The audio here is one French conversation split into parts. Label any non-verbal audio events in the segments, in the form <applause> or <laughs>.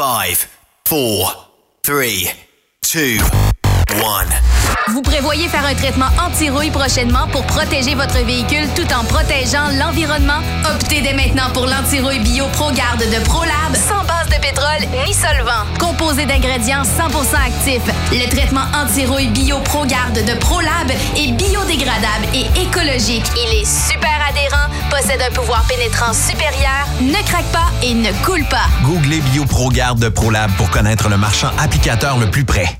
5, 4, 3, 2, 1. Vous prévoyez faire un traitement anti-rouille prochainement pour protéger votre véhicule tout en protégeant l'environnement? Optez dès maintenant pour l'anti-rouille bio ProGarde de ProLab de pétrole ni solvant. Composé d'ingrédients 100% actifs, le traitement anti-rouille bio ProGarde de ProLab est biodégradable et écologique. Il est super adhérent, possède un pouvoir pénétrant supérieur, ne craque pas et ne coule pas. Googlez bio ProGarde de ProLab pour connaître le marchand applicateur le plus près.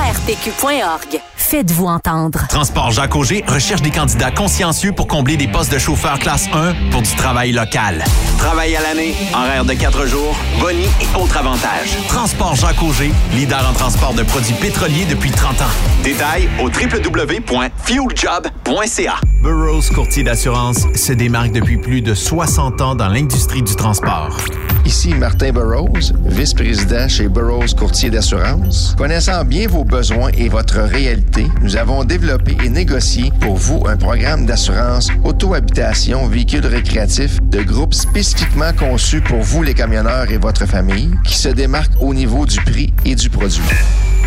arpq.org. Faites-vous entendre. Transport Jacques Auger recherche des candidats consciencieux pour combler des postes de chauffeur classe 1 pour du travail local. Travail à l'année, horaire de 4 jours, boni et autres avantages. Transport Jacques Auger, leader en transport de produits pétroliers depuis 30 ans. Détails au www.fueljob.ca. Burroughs Courtier d'assurance se démarque depuis plus de 60 ans dans l'industrie du transport. Ici Martin Burroughs, vice-président chez Burroughs Courtier d'assurance. Connaissant bien vos besoins et votre réalité, nous avons développé et négocié pour vous un programme d'assurance auto-habitation véhicule récréatif de groupe spécifiquement conçu pour vous les camionneurs et votre famille, qui se démarque au niveau du prix et du produit.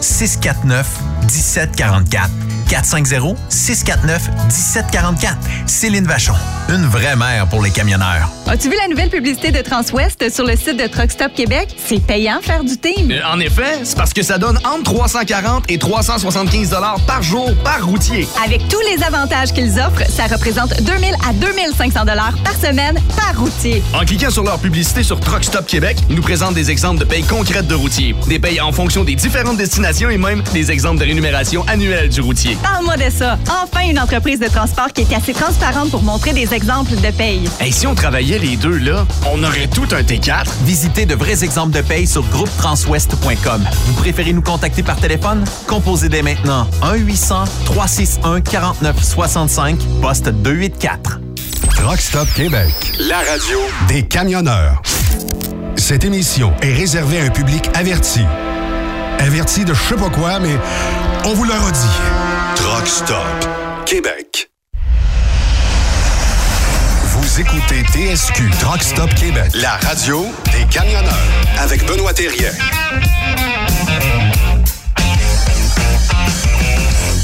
649 1744. 450-649-1744. Céline Vachon, une vraie mère pour les camionneurs. As-tu vu la nouvelle publicité de Transwest sur le site de Truck Stop Québec? C'est payant faire du team. Euh, en effet, c'est parce que ça donne entre 340 et 375 par jour par routier. Avec tous les avantages qu'ils offrent, ça représente 2000 à 2500 par semaine par routier. En cliquant sur leur publicité sur Truck Stop Québec, ils nous présentent des exemples de payes concrètes de routiers, des payes en fonction des différentes destinations et même des exemples de rémunération annuelle du routier. Parle-moi de ça. Enfin, une entreprise de transport qui est assez transparente pour montrer des exemples de paye. Et si on travaillait les deux, là, on aurait tout un T4. Visitez de vrais exemples de paye sur groupetranswest.com. Vous préférez nous contacter par téléphone? Composez dès maintenant 1-800-361-4965, poste 284. Truck Stop Québec. La radio Des camionneurs. Cette émission est réservée à un public averti. Averti de je sais pas quoi, mais on vous le redit. Truck Stop Québec. Vous écoutez TSQ Truck Stop Québec. La radio des camionneurs avec Benoît Thérien.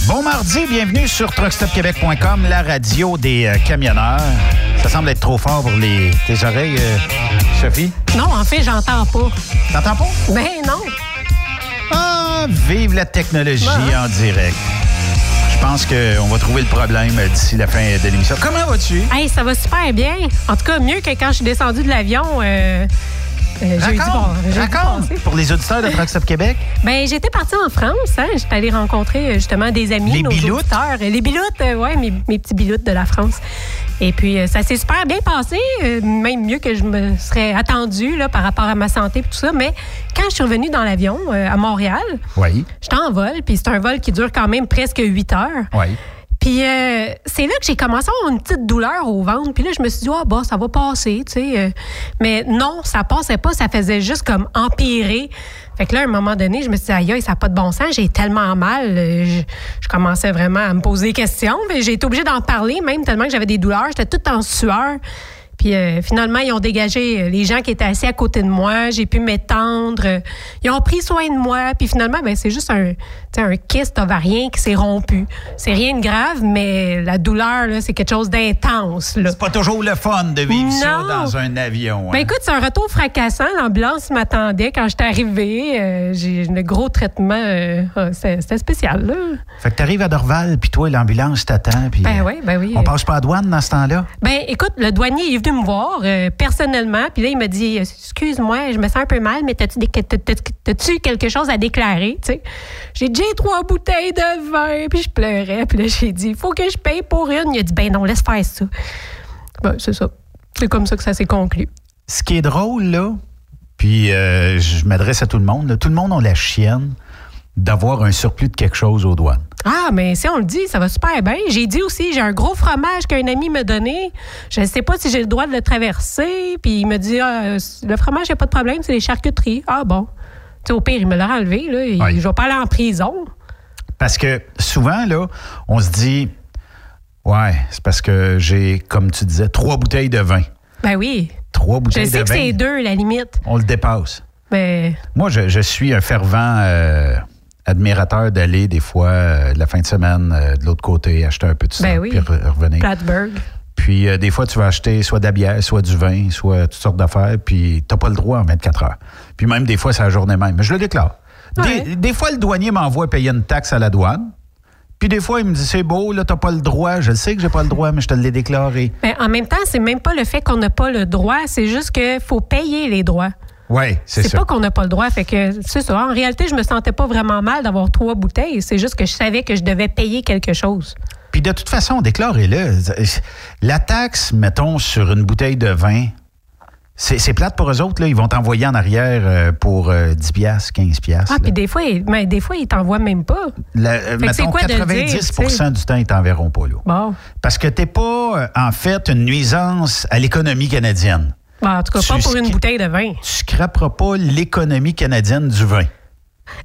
Bon mardi, bienvenue sur truckstopquebec.com, la radio des euh, camionneurs. Ça semble être trop fort pour les, tes oreilles, euh, Sophie. Non, en fait, j'entends pas. T'entends pas? Ben non. Ah, vive la technologie en direct. Je pense qu'on va trouver le problème d'ici la fin de l'émission. Comment vas-tu? Hey, ça va super bien. En tout cas, mieux que quand je suis descendu de l'avion. Euh, euh, Raconte, jeudi. Pour les auditeurs de Truck Stop Québec, Ben, j'étais partie en France. Hein. J'étais allée rencontrer euh, justement des amis, Les nos biloutes? auditeurs. Euh, Les biloutes, euh, ouais, mes, mes petits biloutes de la France. Et puis, ça s'est super bien passé, même mieux que je me serais attendue là, par rapport à ma santé et tout ça. Mais quand je suis revenue dans l'avion à Montréal, oui, j'étais en vol, puis c'est un vol qui dure quand même presque 8 heures. oui. Puis euh, c'est là que j'ai commencé à avoir une petite douleur au ventre. Puis là, je me suis dit, ah, bah, ça va passer, tu sais. euh. mais non, ça passait pas, ça faisait juste comme empirer. Fait que là, à un moment donné, je me suis dit, aïe, ça n'a pas de bon sens, j'ai tellement mal. euh, Je, je commençais vraiment à me poser des questions. J'ai été obligée d'en parler, même tellement que j'avais des douleurs. J'étais toute en sueur. Puis euh, finalement, ils ont dégagé euh, les gens qui étaient assis à côté de moi. J'ai pu m'étendre. euh, Ils ont pris soin de moi. Puis finalement, ben, c'est juste un, un kyste ovarien qui s'est rompu. C'est rien de grave, mais la douleur, c'est quelque chose d'intense. C'est pas toujours le fun de vivre ça dans un avion. Ben hein. écoute, c'est un retour fracassant. L'ambulance m'attendait quand j'étais arrivée. Euh, j'ai un gros traitement. euh, ah, c'était spécial, là. Fait que t'arrives à Dorval, puis toi, l'ambulance t'attend. Ben oui, ben oui. On passe pas à douane dans ce temps-là? Ben, écoute, le douanier il est venu me voir euh, personnellement, puis là, il m'a dit Excuse-moi, je me sens un peu mal, mais t'as-tu quelque chose à déclarer tu sais? J'ai dit J'ai trois bouteilles de vin, puis je pleurais, puis là, j'ai dit Il faut que je paye pour une. Il a dit Ben non, laisse faire ça. Ben, c'est ça. C'est comme ça que ça s'est conclu. Ce qui est drôle, là, puis euh, je m'adresse à tout le monde, tout le monde a la chienne d'avoir un surplus de quelque chose aux douanes. Ah, mais si on le dit, ça va super bien. J'ai dit aussi, j'ai un gros fromage qu'un ami m'a donné. Je ne sais pas si j'ai le droit de le traverser. Puis il me dit, ah, le fromage, il n'y a pas de problème, c'est les charcuteries. Ah bon. Tu sais, au pire, il me l'a enlevé. Là, Oui. Je vais pas aller en prison. Parce que souvent, là, on se dit, ouais, c'est parce que j'ai, comme tu disais, trois bouteilles de vin. Ben oui. Trois Je bouteilles sais de que vin. c'est deux, la limite. On le dépasse. Mais Moi, je, je suis un fervent euh, admirateur d'aller des fois euh, la fin de semaine euh, de l'autre côté, acheter un peu de Ben oui. puis re- revenir. Plattsburgh. Puis euh, des fois, tu vas acheter soit de la bière, soit du vin, soit toutes sortes d'affaires, puis tu n'as pas le droit en 24 heures. Puis même des fois, c'est la journée même. Mais je le déclare. Des fois, le douanier m'envoie payer une taxe à la douane. Puis des fois, il me dit c'est beau, là, t'as pas le droit. Je le sais que j'ai pas le droit, mais je te l'ai déclaré. Mais en même temps, c'est même pas le fait qu'on n'a pas le droit, c'est juste qu'il faut payer les droits. Oui, c'est C'est ça. pas qu'on n'a pas le droit. Fait que c'est ça. En réalité, je me sentais pas vraiment mal d'avoir trois bouteilles. C'est juste que je savais que je devais payer quelque chose. Puis de toute façon, déclarez-le. La taxe, mettons, sur une bouteille de vin, c'est c'est plate pour eux autres. Là. Ils vont t'envoyer en arrière euh, pour euh, 10 piastres, 15 piastres. Ah, puis des fois, ils- mais des fois, ils t'envoient même pas. La- euh, c'est mettons, quoi de le dire, 90 tu sais? du temps, ils t'enverront pas. Là. Bon. Parce que t'es pas, euh, en fait, une nuisance à l'économie canadienne. Bon, en tout cas, Tu pas pour une bouteille de vin. Tu scraperas pas l'économie canadienne du vin.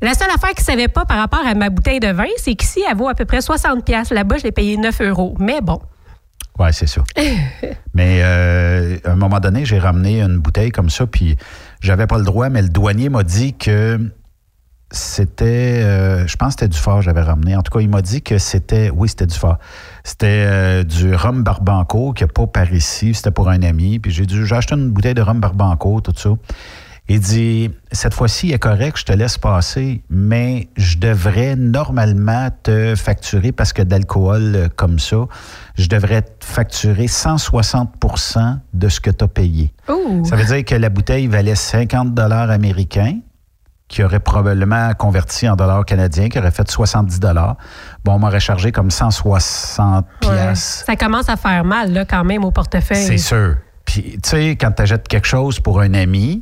La seule affaire qu'ils ne savaient pas par rapport à ma bouteille de vin, c'est qu'ici, elle vaut à peu près 60 pièces. Là-bas, je l'ai payé 9 euros. Mais bon. Oui, c'est ça. <laughs> mais euh, à un moment donné, j'ai ramené une bouteille comme ça, puis j'avais pas le droit, mais le douanier m'a dit que c'était, euh, je pense que c'était du fort que j'avais ramené. En tout cas, il m'a dit que c'était, oui, c'était du fort. C'était euh, du rhum Barbanco qui n'a pas par ici. C'était pour un ami. Puis j'ai dit, j'ai acheté une bouteille de rhum Barbanco, tout ça. Il dit, cette fois-ci, il est correct, je te laisse passer, mais je devrais normalement te facturer parce que d'alcool euh, comme ça, je devrais te facturer 160% de ce que tu as payé. Ça veut dire que la bouteille valait 50 dollars américains, qui aurait probablement converti en dollars canadiens, qui aurait fait 70 dollars. Bon, on m'aurait chargé comme 160 Ouais. piastres. Ça commence à faire mal, là, quand même, au portefeuille. C'est sûr. Puis, tu sais, quand tu achètes quelque chose pour un ami,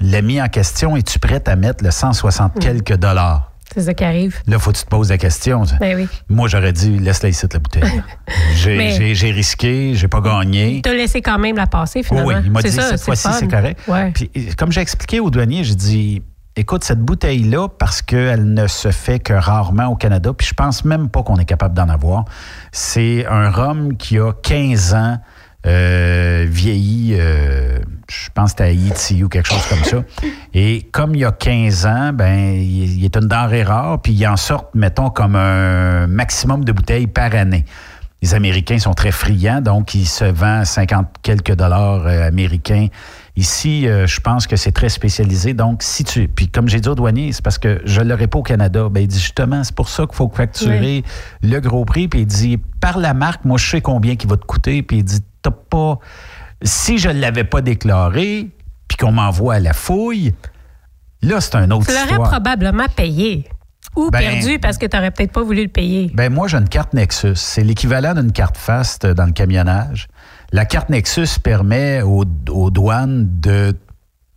l'ami en question, es-tu prête à mettre le 160 Mm. quelques dollars? C'est ça qui arrive. Là, faut que tu te poses la question. Ben oui. Moi, j'aurais dit, laisse-la ici, la bouteille. <laughs> J'ai Mais- j'ai- j'ai risqué, j'ai pas gagné. T'as laissé quand même la passer, finalement. oui, il m'a C'est dit, ça, cette fois-ci, c'est correct. Ouais. Puis, comme j'ai expliqué au douanier, j'ai dit, écoute, cette bouteille-là, parce qu'elle ne se fait que rarement au Canada, puis je pense même pas qu'on est capable d'en avoir, c'est un rhum qui a 15 ans, euh, vieilli, euh, je pense que à Haïti ou quelque chose comme ça. Et comme il y a 15 ans, ben, il, il est une denrée rare, puis il en sort, mettons, comme un maximum de bouteilles par année. Les Américains sont très friands, donc il se vend 50 quelques dollars euh, américains. Ici, euh, je pense que c'est très spécialisé. Donc, si tu. Puis, comme j'ai dit au douanier, c'est parce que je ne l'aurais pas au Canada. Ben, il dit justement, c'est pour ça qu'il faut facturer le gros prix. Puis, il dit, par la marque, moi, je sais combien il va te coûter. Puis, il dit, t'as pas. Si je ne l'avais pas déclaré, puis qu'on m'envoie à la fouille, là, c'est un autre Tu l'aurais histoire. probablement payé. Ou Ben- perdu parce que tu n'aurais peut-être pas voulu le payer. Ben moi, j'ai une carte Nexus. C'est l'équivalent d'une carte FAST dans le camionnage. La carte Nexus permet aux, aux douanes de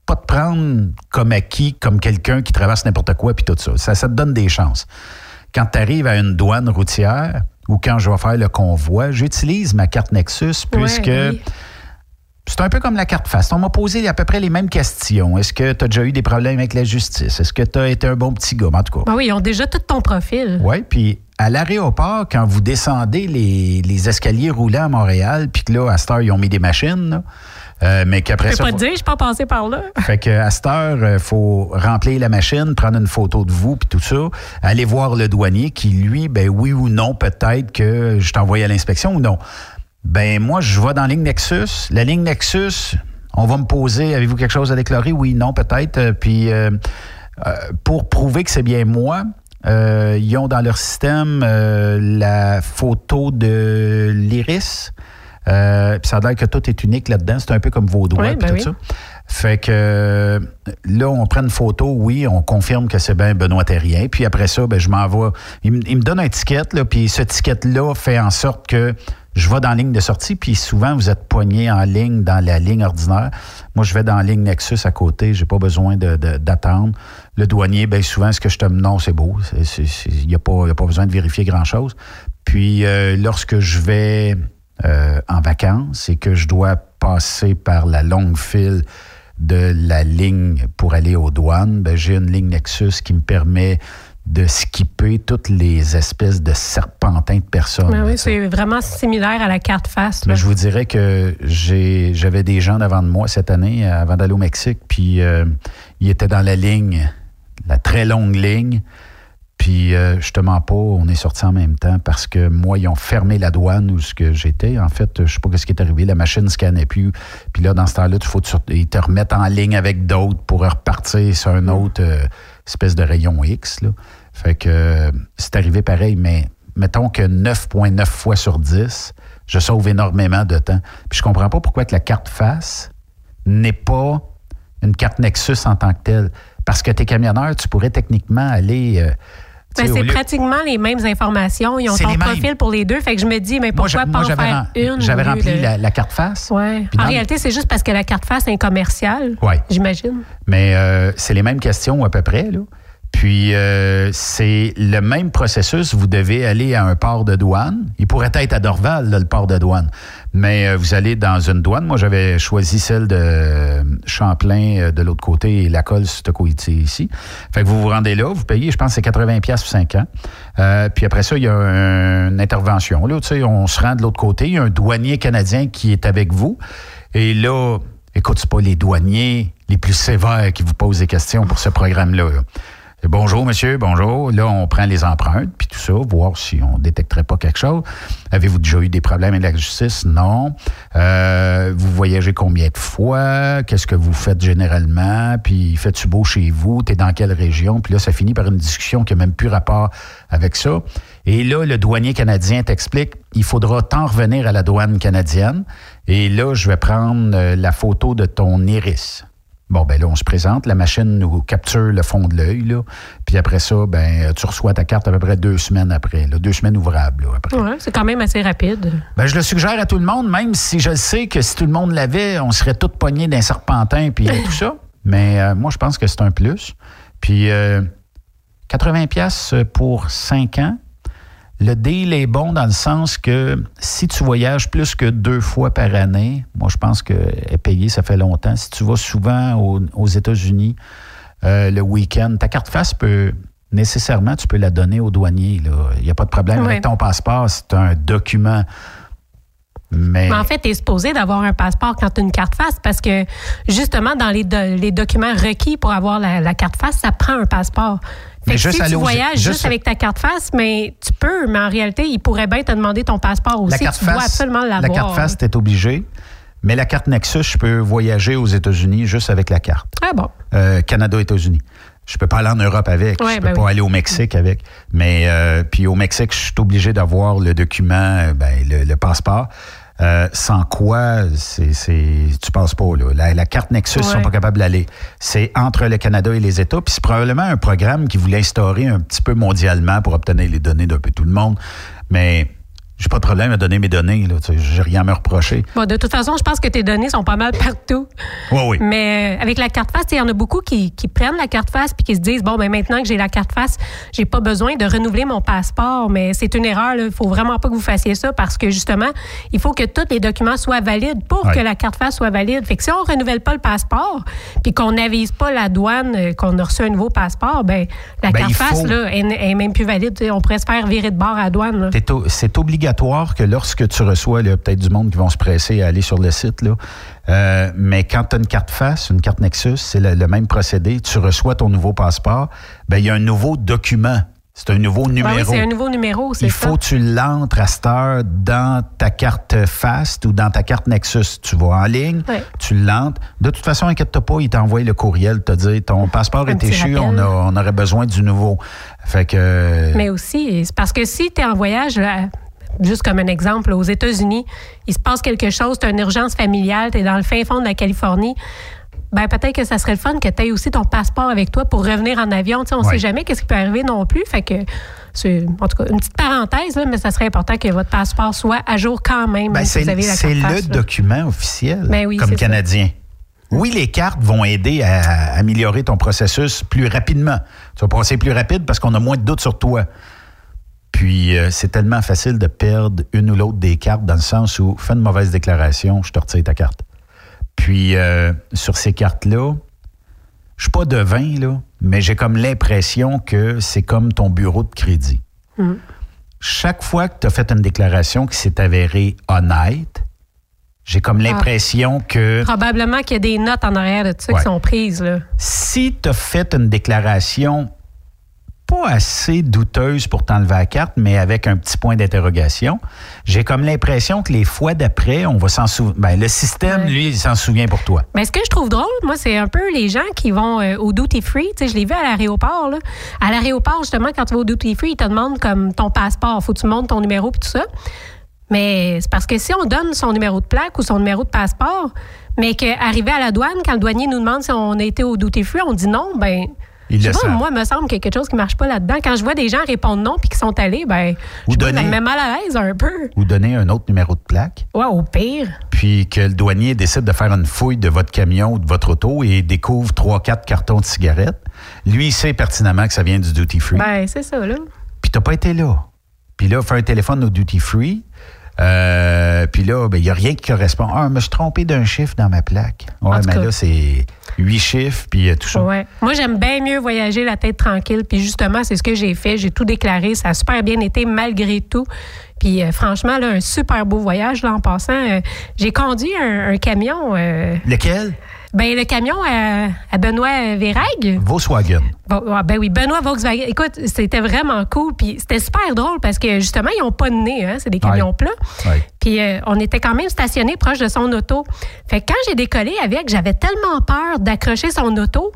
pas te prendre comme acquis, comme quelqu'un qui traverse n'importe quoi, puis tout ça. ça. Ça te donne des chances. Quand tu arrives à une douane routière ou quand je vais faire le convoi, j'utilise ma carte Nexus puisque oui. c'est un peu comme la carte FAST. On m'a posé à peu près les mêmes questions. Est-ce que tu as déjà eu des problèmes avec la justice? Est-ce que tu as été un bon petit gars? En tout cas, Ben oui, ils ont déjà tout ton profil. oui, puis à l'aéroport, quand vous descendez les, les escaliers roulants à Montréal, puis que là, à cette heure, ils ont mis des machines, là, euh, mais Je qu'après peux ça. pas faut- te dire, je pas passé par là. <laughs> Fait que à cette heure, il faut remplir la machine, prendre une photo de vous, puis tout ça, aller voir le douanier qui, lui, ben oui ou non, peut-être que je t'envoie à l'inspection ou non. Ben moi, je vais dans la ligne Nexus. La ligne Nexus, on va me poser, avez-vous quelque chose à déclarer? Oui, non, peut-être. Euh, Puis euh, euh, pour prouver que c'est bien moi, euh, ils ont dans leur système euh, la photo de l'iris. Euh, puis ça a l'air que tout est unique là-dedans. C'est un peu comme vos doigts Oui, ben tout oui. ça. Fait que là, on prend une photo, oui, on confirme que c'est bien Benoît Terrien. Puis après ça, ben, je m'envoie. Il, me- il me donne un ticket, là, puis ce ticket-là fait en sorte que je vais dans la ligne de sortie, puis souvent, vous êtes poigné en ligne dans la ligne ordinaire. Moi, je vais dans la ligne Nexus à côté, j'ai pas besoin de- de- d'attendre. Le douanier, bien souvent, est-ce que je te... Non, c'est beau. Il n'y a, a pas besoin de vérifier grand-chose. Puis, euh, lorsque je vais euh, en vacances et que je dois passer par la longue file de la ligne pour aller aux douanes, ben, j'ai une ligne Nexus qui me permet de skipper toutes les espèces de serpentins de personnes. Ben oui, c'est vraiment similaire à la carte face. Mais je vous dirais que j'ai, j'avais des gens devant de moi cette année, euh, avant d'aller au Mexique, puis euh, ils étaient dans la ligne, la très longue ligne. Puis, euh, je te mens pas, on est sortis en même temps parce que moi, ils ont fermé la douane où ce que j'étais. En fait, je sais pas ce qui est arrivé. La machine ne scannait plus. Puis là, dans ce temps-là, faut te, te remettre en ligne avec d'autres pour repartir sur un autre euh, espèce de rayon X. Là. Fait que euh, c'est arrivé pareil, mais mettons que 9,9 fois sur 10, je sauve énormément de temps. Puis je comprends pas pourquoi que la carte face n'est pas une carte Nexus en tant que telle. Parce que tes camionneurs, tu pourrais techniquement aller. euh, Ben, c'est lieu- pratiquement les mêmes informations. Ils ont ton profil pour les deux. Fait que je me dis, mais Moi, pourquoi pas moi, en faire une? J'avais rempli de- la, la carte face. Ouais. En réalité, c'est juste parce que la carte face est commerciale. Ouais. J'imagine. Mais euh, c'est les mêmes questions à peu près. Là. Puis euh, c'est le même processus. Vous devez aller à un port de douane. Il pourrait être à Dorval, là, le port de douane. Mais euh, vous allez dans une douane. Moi, j'avais choisi celle de Champlain euh, de l'autre côté et la colle ici. Fait que vous vous rendez là, vous payez, je pense, c'est 80$ piastres pour 5 ans. Euh, puis après ça, il y a un- une intervention. Là, on se rend de l'autre côté. Il y a un douanier canadien qui est avec vous. Et là, écoute, c'est pas les douaniers les plus sévères qui vous posent des questions pour ce programme-là. là. Bonjour, monsieur, bonjour. Là, on prend les empreintes, puis tout ça, voir si on détecterait pas quelque chose. Avez-vous déjà eu des problèmes avec la justice? Non. Euh, vous voyagez combien de fois? Qu'est-ce que vous faites généralement? Puis, faites-tu beau chez vous? T'es dans quelle région? Puis là, ça finit par une discussion qui n'a même plus rapport avec ça. Et là, le douanier canadien t'explique, il faudra t'en revenir à la douane canadienne. Et là, je vais prendre euh, la photo de ton iris. Bon, ben là, on se présente. La machine nous capture le fond de l'œil. Là. Puis après ça, ben, tu reçois ta carte à peu près deux semaines après. Là, deux semaines ouvrables là, après. Ouais, c'est quand même assez rapide. Ben, je le suggère à tout le monde, même si je sais que si tout le monde l'avait, on serait tous pognés d'un serpentin puis <laughs> tout ça. Mais euh, moi, je pense que c'est un plus. Puis euh, 80 pièces pour 5 ans. Le deal est bon dans le sens que si tu voyages plus que deux fois par année, moi je pense que est payé, ça fait longtemps. Si tu vas souvent aux, aux États-Unis euh, le week-end, ta carte face peut nécessairement, tu peux la donner au douanier. Il n'y a pas de problème avec ton passeport, c'est un document. Mais, Mais en fait, tu es supposé d'avoir un passeport quand tu as une carte face parce que justement, dans les, do- les documents requis pour avoir la, la carte face, ça prend un passeport. Fait Mais que juste si aller tu voyages juste, juste- avec ta carte face, mais tu peux, mais en réalité, il pourrait bien te demander ton passeport aussi. la carte tu dois face, absolument la carte face, tu es obligé. Mais la carte Nexus, je peux voyager aux États-Unis juste avec la carte. Ah bon? Euh, Canada-États-Unis. Je peux pas aller en Europe avec. Ouais, je peux ben pas oui. aller au Mexique avec. Mais euh, puis au Mexique, je suis obligé d'avoir le document, euh, ben, le, le passeport. Euh, sans quoi, c'est, tu passes pas. Là. La, la carte Nexus, ils sont pas capables d'aller. C'est entre le Canada et les États. Puis c'est probablement un programme qui voulait instaurer un petit peu mondialement pour obtenir les données d'un peu tout le monde. Mais j'ai pas de problème à donner mes données. Sais, j'ai rien à me reprocher. Bon, de toute façon, je pense que tes données sont pas mal partout. Oui, oui. Mais euh, avec la carte face, il y en a beaucoup qui, qui prennent la carte face puis qui se disent bon ben maintenant que j'ai la carte face, j'ai pas besoin de renouveler mon passeport. Mais c'est une erreur. Il faut vraiment pas que vous fassiez ça parce que justement, il faut que tous les documents soient valides pour que la carte face soit valide. Fait que si on renouvelle pas le passeport puis qu'on n'avise pas la douane euh, qu'on a reçu un nouveau passeport, ben la Ben, carte face faut- là, elle est même plus valide. On pourrait se faire virer de bord à la douane. C'est obligatoire que lorsque tu reçois, il y a peut-être du monde qui vont se presser à aller sur le site, là. Euh, mais quand tu as une carte face, une carte Nexus, c'est le, le même procédé. Tu reçois ton nouveau passeport, ben il y a un nouveau document. C'est un nouveau Ben numéro. oui, c'est un nouveau numéro, c'est Il ça. faut que tu l'entres à cette heure dans ta carte Fast ou dans ta carte Nexus. Tu vas en ligne, tu l'entres. De toute façon, inquiète-toi pas, il t'envoie le courriel, te dire ton passeport Un est échu, on, a- on aurait besoin du nouveau. Fait que. Mais aussi, c'est parce que si tu es en voyage, là, juste comme un exemple, aux États-Unis, il se passe quelque chose, tu as une urgence familiale, tu es dans le fin fond de la Californie. Ben, peut-être que ça serait le fun que tu aies aussi ton passeport avec toi pour revenir en avion. On ne Ouais. sait jamais qu'est-ce qui peut arriver non plus. Fait que c'est, en tout cas, une petite parenthèse, là, mais ça serait important que votre passeport soit à jour quand même, Ben, si c'est c'est le là. document officiel Ben oui, comme ça. Canadien. Oui, les cartes vont aider à, à améliorer ton processus plus rapidement. Tu vas passer plus rapide parce qu'on a moins de doutes sur toi. Puis, euh, c'est tellement facile de perdre une ou l'autre des cartes dans le sens où, fais une mauvaise déclaration, je te retire ta carte. Puis, euh, sur ces cartes-là, je suis pas devin, là, mais j'ai comme l'impression que c'est comme ton bureau de crédit. Mhm. Chaque fois que tu as fait une déclaration qui s'est avérée honnête, j'ai Ah. comme l'impression que Probablement qu'il y a des notes en arrière de ça Ouais. qui sont prises. Là. si tu as fait une déclaration pas assez douteuse pour t'enlever la carte, mais avec un petit point d'interrogation, j'ai comme l'impression que les fois d'après, on va s'en souvenir. Ben, le système, lui, il s'en souvient pour toi. Mais ce que je trouve drôle, moi, c'est un peu les gens qui vont euh, au duty free. Tu sais, je l'ai vu à l'aéroport. là. À l'aéroport, justement, quand tu vas au duty free, ils te demandent comme ton passeport. Faut que tu montres ton numéro et tout ça. Mais c'est parce que si on donne son numéro de plaque ou son numéro de passeport, mais qu'arrivé à la douane, quand le douanier nous demande si on a été au duty free, on dit non, ben. Ils je sais le pas, savent. moi, me semble qu'il y a quelque chose qui marche pas là-dedans. Quand je vois des gens répondre non puis qui sont allés, ben, Ou je donner- me met mal à l'aise un peu. Ou donner un autre numéro de plaque. Ouais, au pire. puis que le douanier décide de faire une fouille de votre camion ou de votre auto et découvre trois, quatre cartons de cigarettes, lui, il sait pertinemment que ça vient du duty free. Ben, c'est ça, là. Puis t'as pas été là. Puis là, fait un téléphone au duty free. Euh, puis là, ben, il n'y a rien qui correspond. Ah, je me suis trompé d'un chiffre dans ma plaque. Ouais, mais cas. là, c'est huit chiffres, puis euh, tout ça. Ouais. Moi, j'aime bien mieux voyager la tête tranquille. Puis justement, c'est ce que j'ai fait. J'ai tout déclaré. Ça a super bien été malgré tout Puis euh, franchement, là, un super beau voyage là, en passant. Euh, j'ai conduit un, un camion. Lequel? Ben, le camion à, à Benoît Vérag. Volkswagen. Bon, ah, ben oui, Benoît Volkswagen. Écoute, c'était vraiment cool. Puis c'était super drôle parce que justement, ils n'ont pas de nez. Hein, c'est des camions plats. Ouais. Puis euh, on était quand même stationné proche de son auto. Fait que quand j'ai décollé avec, j'avais tellement peur d'accrocher son auto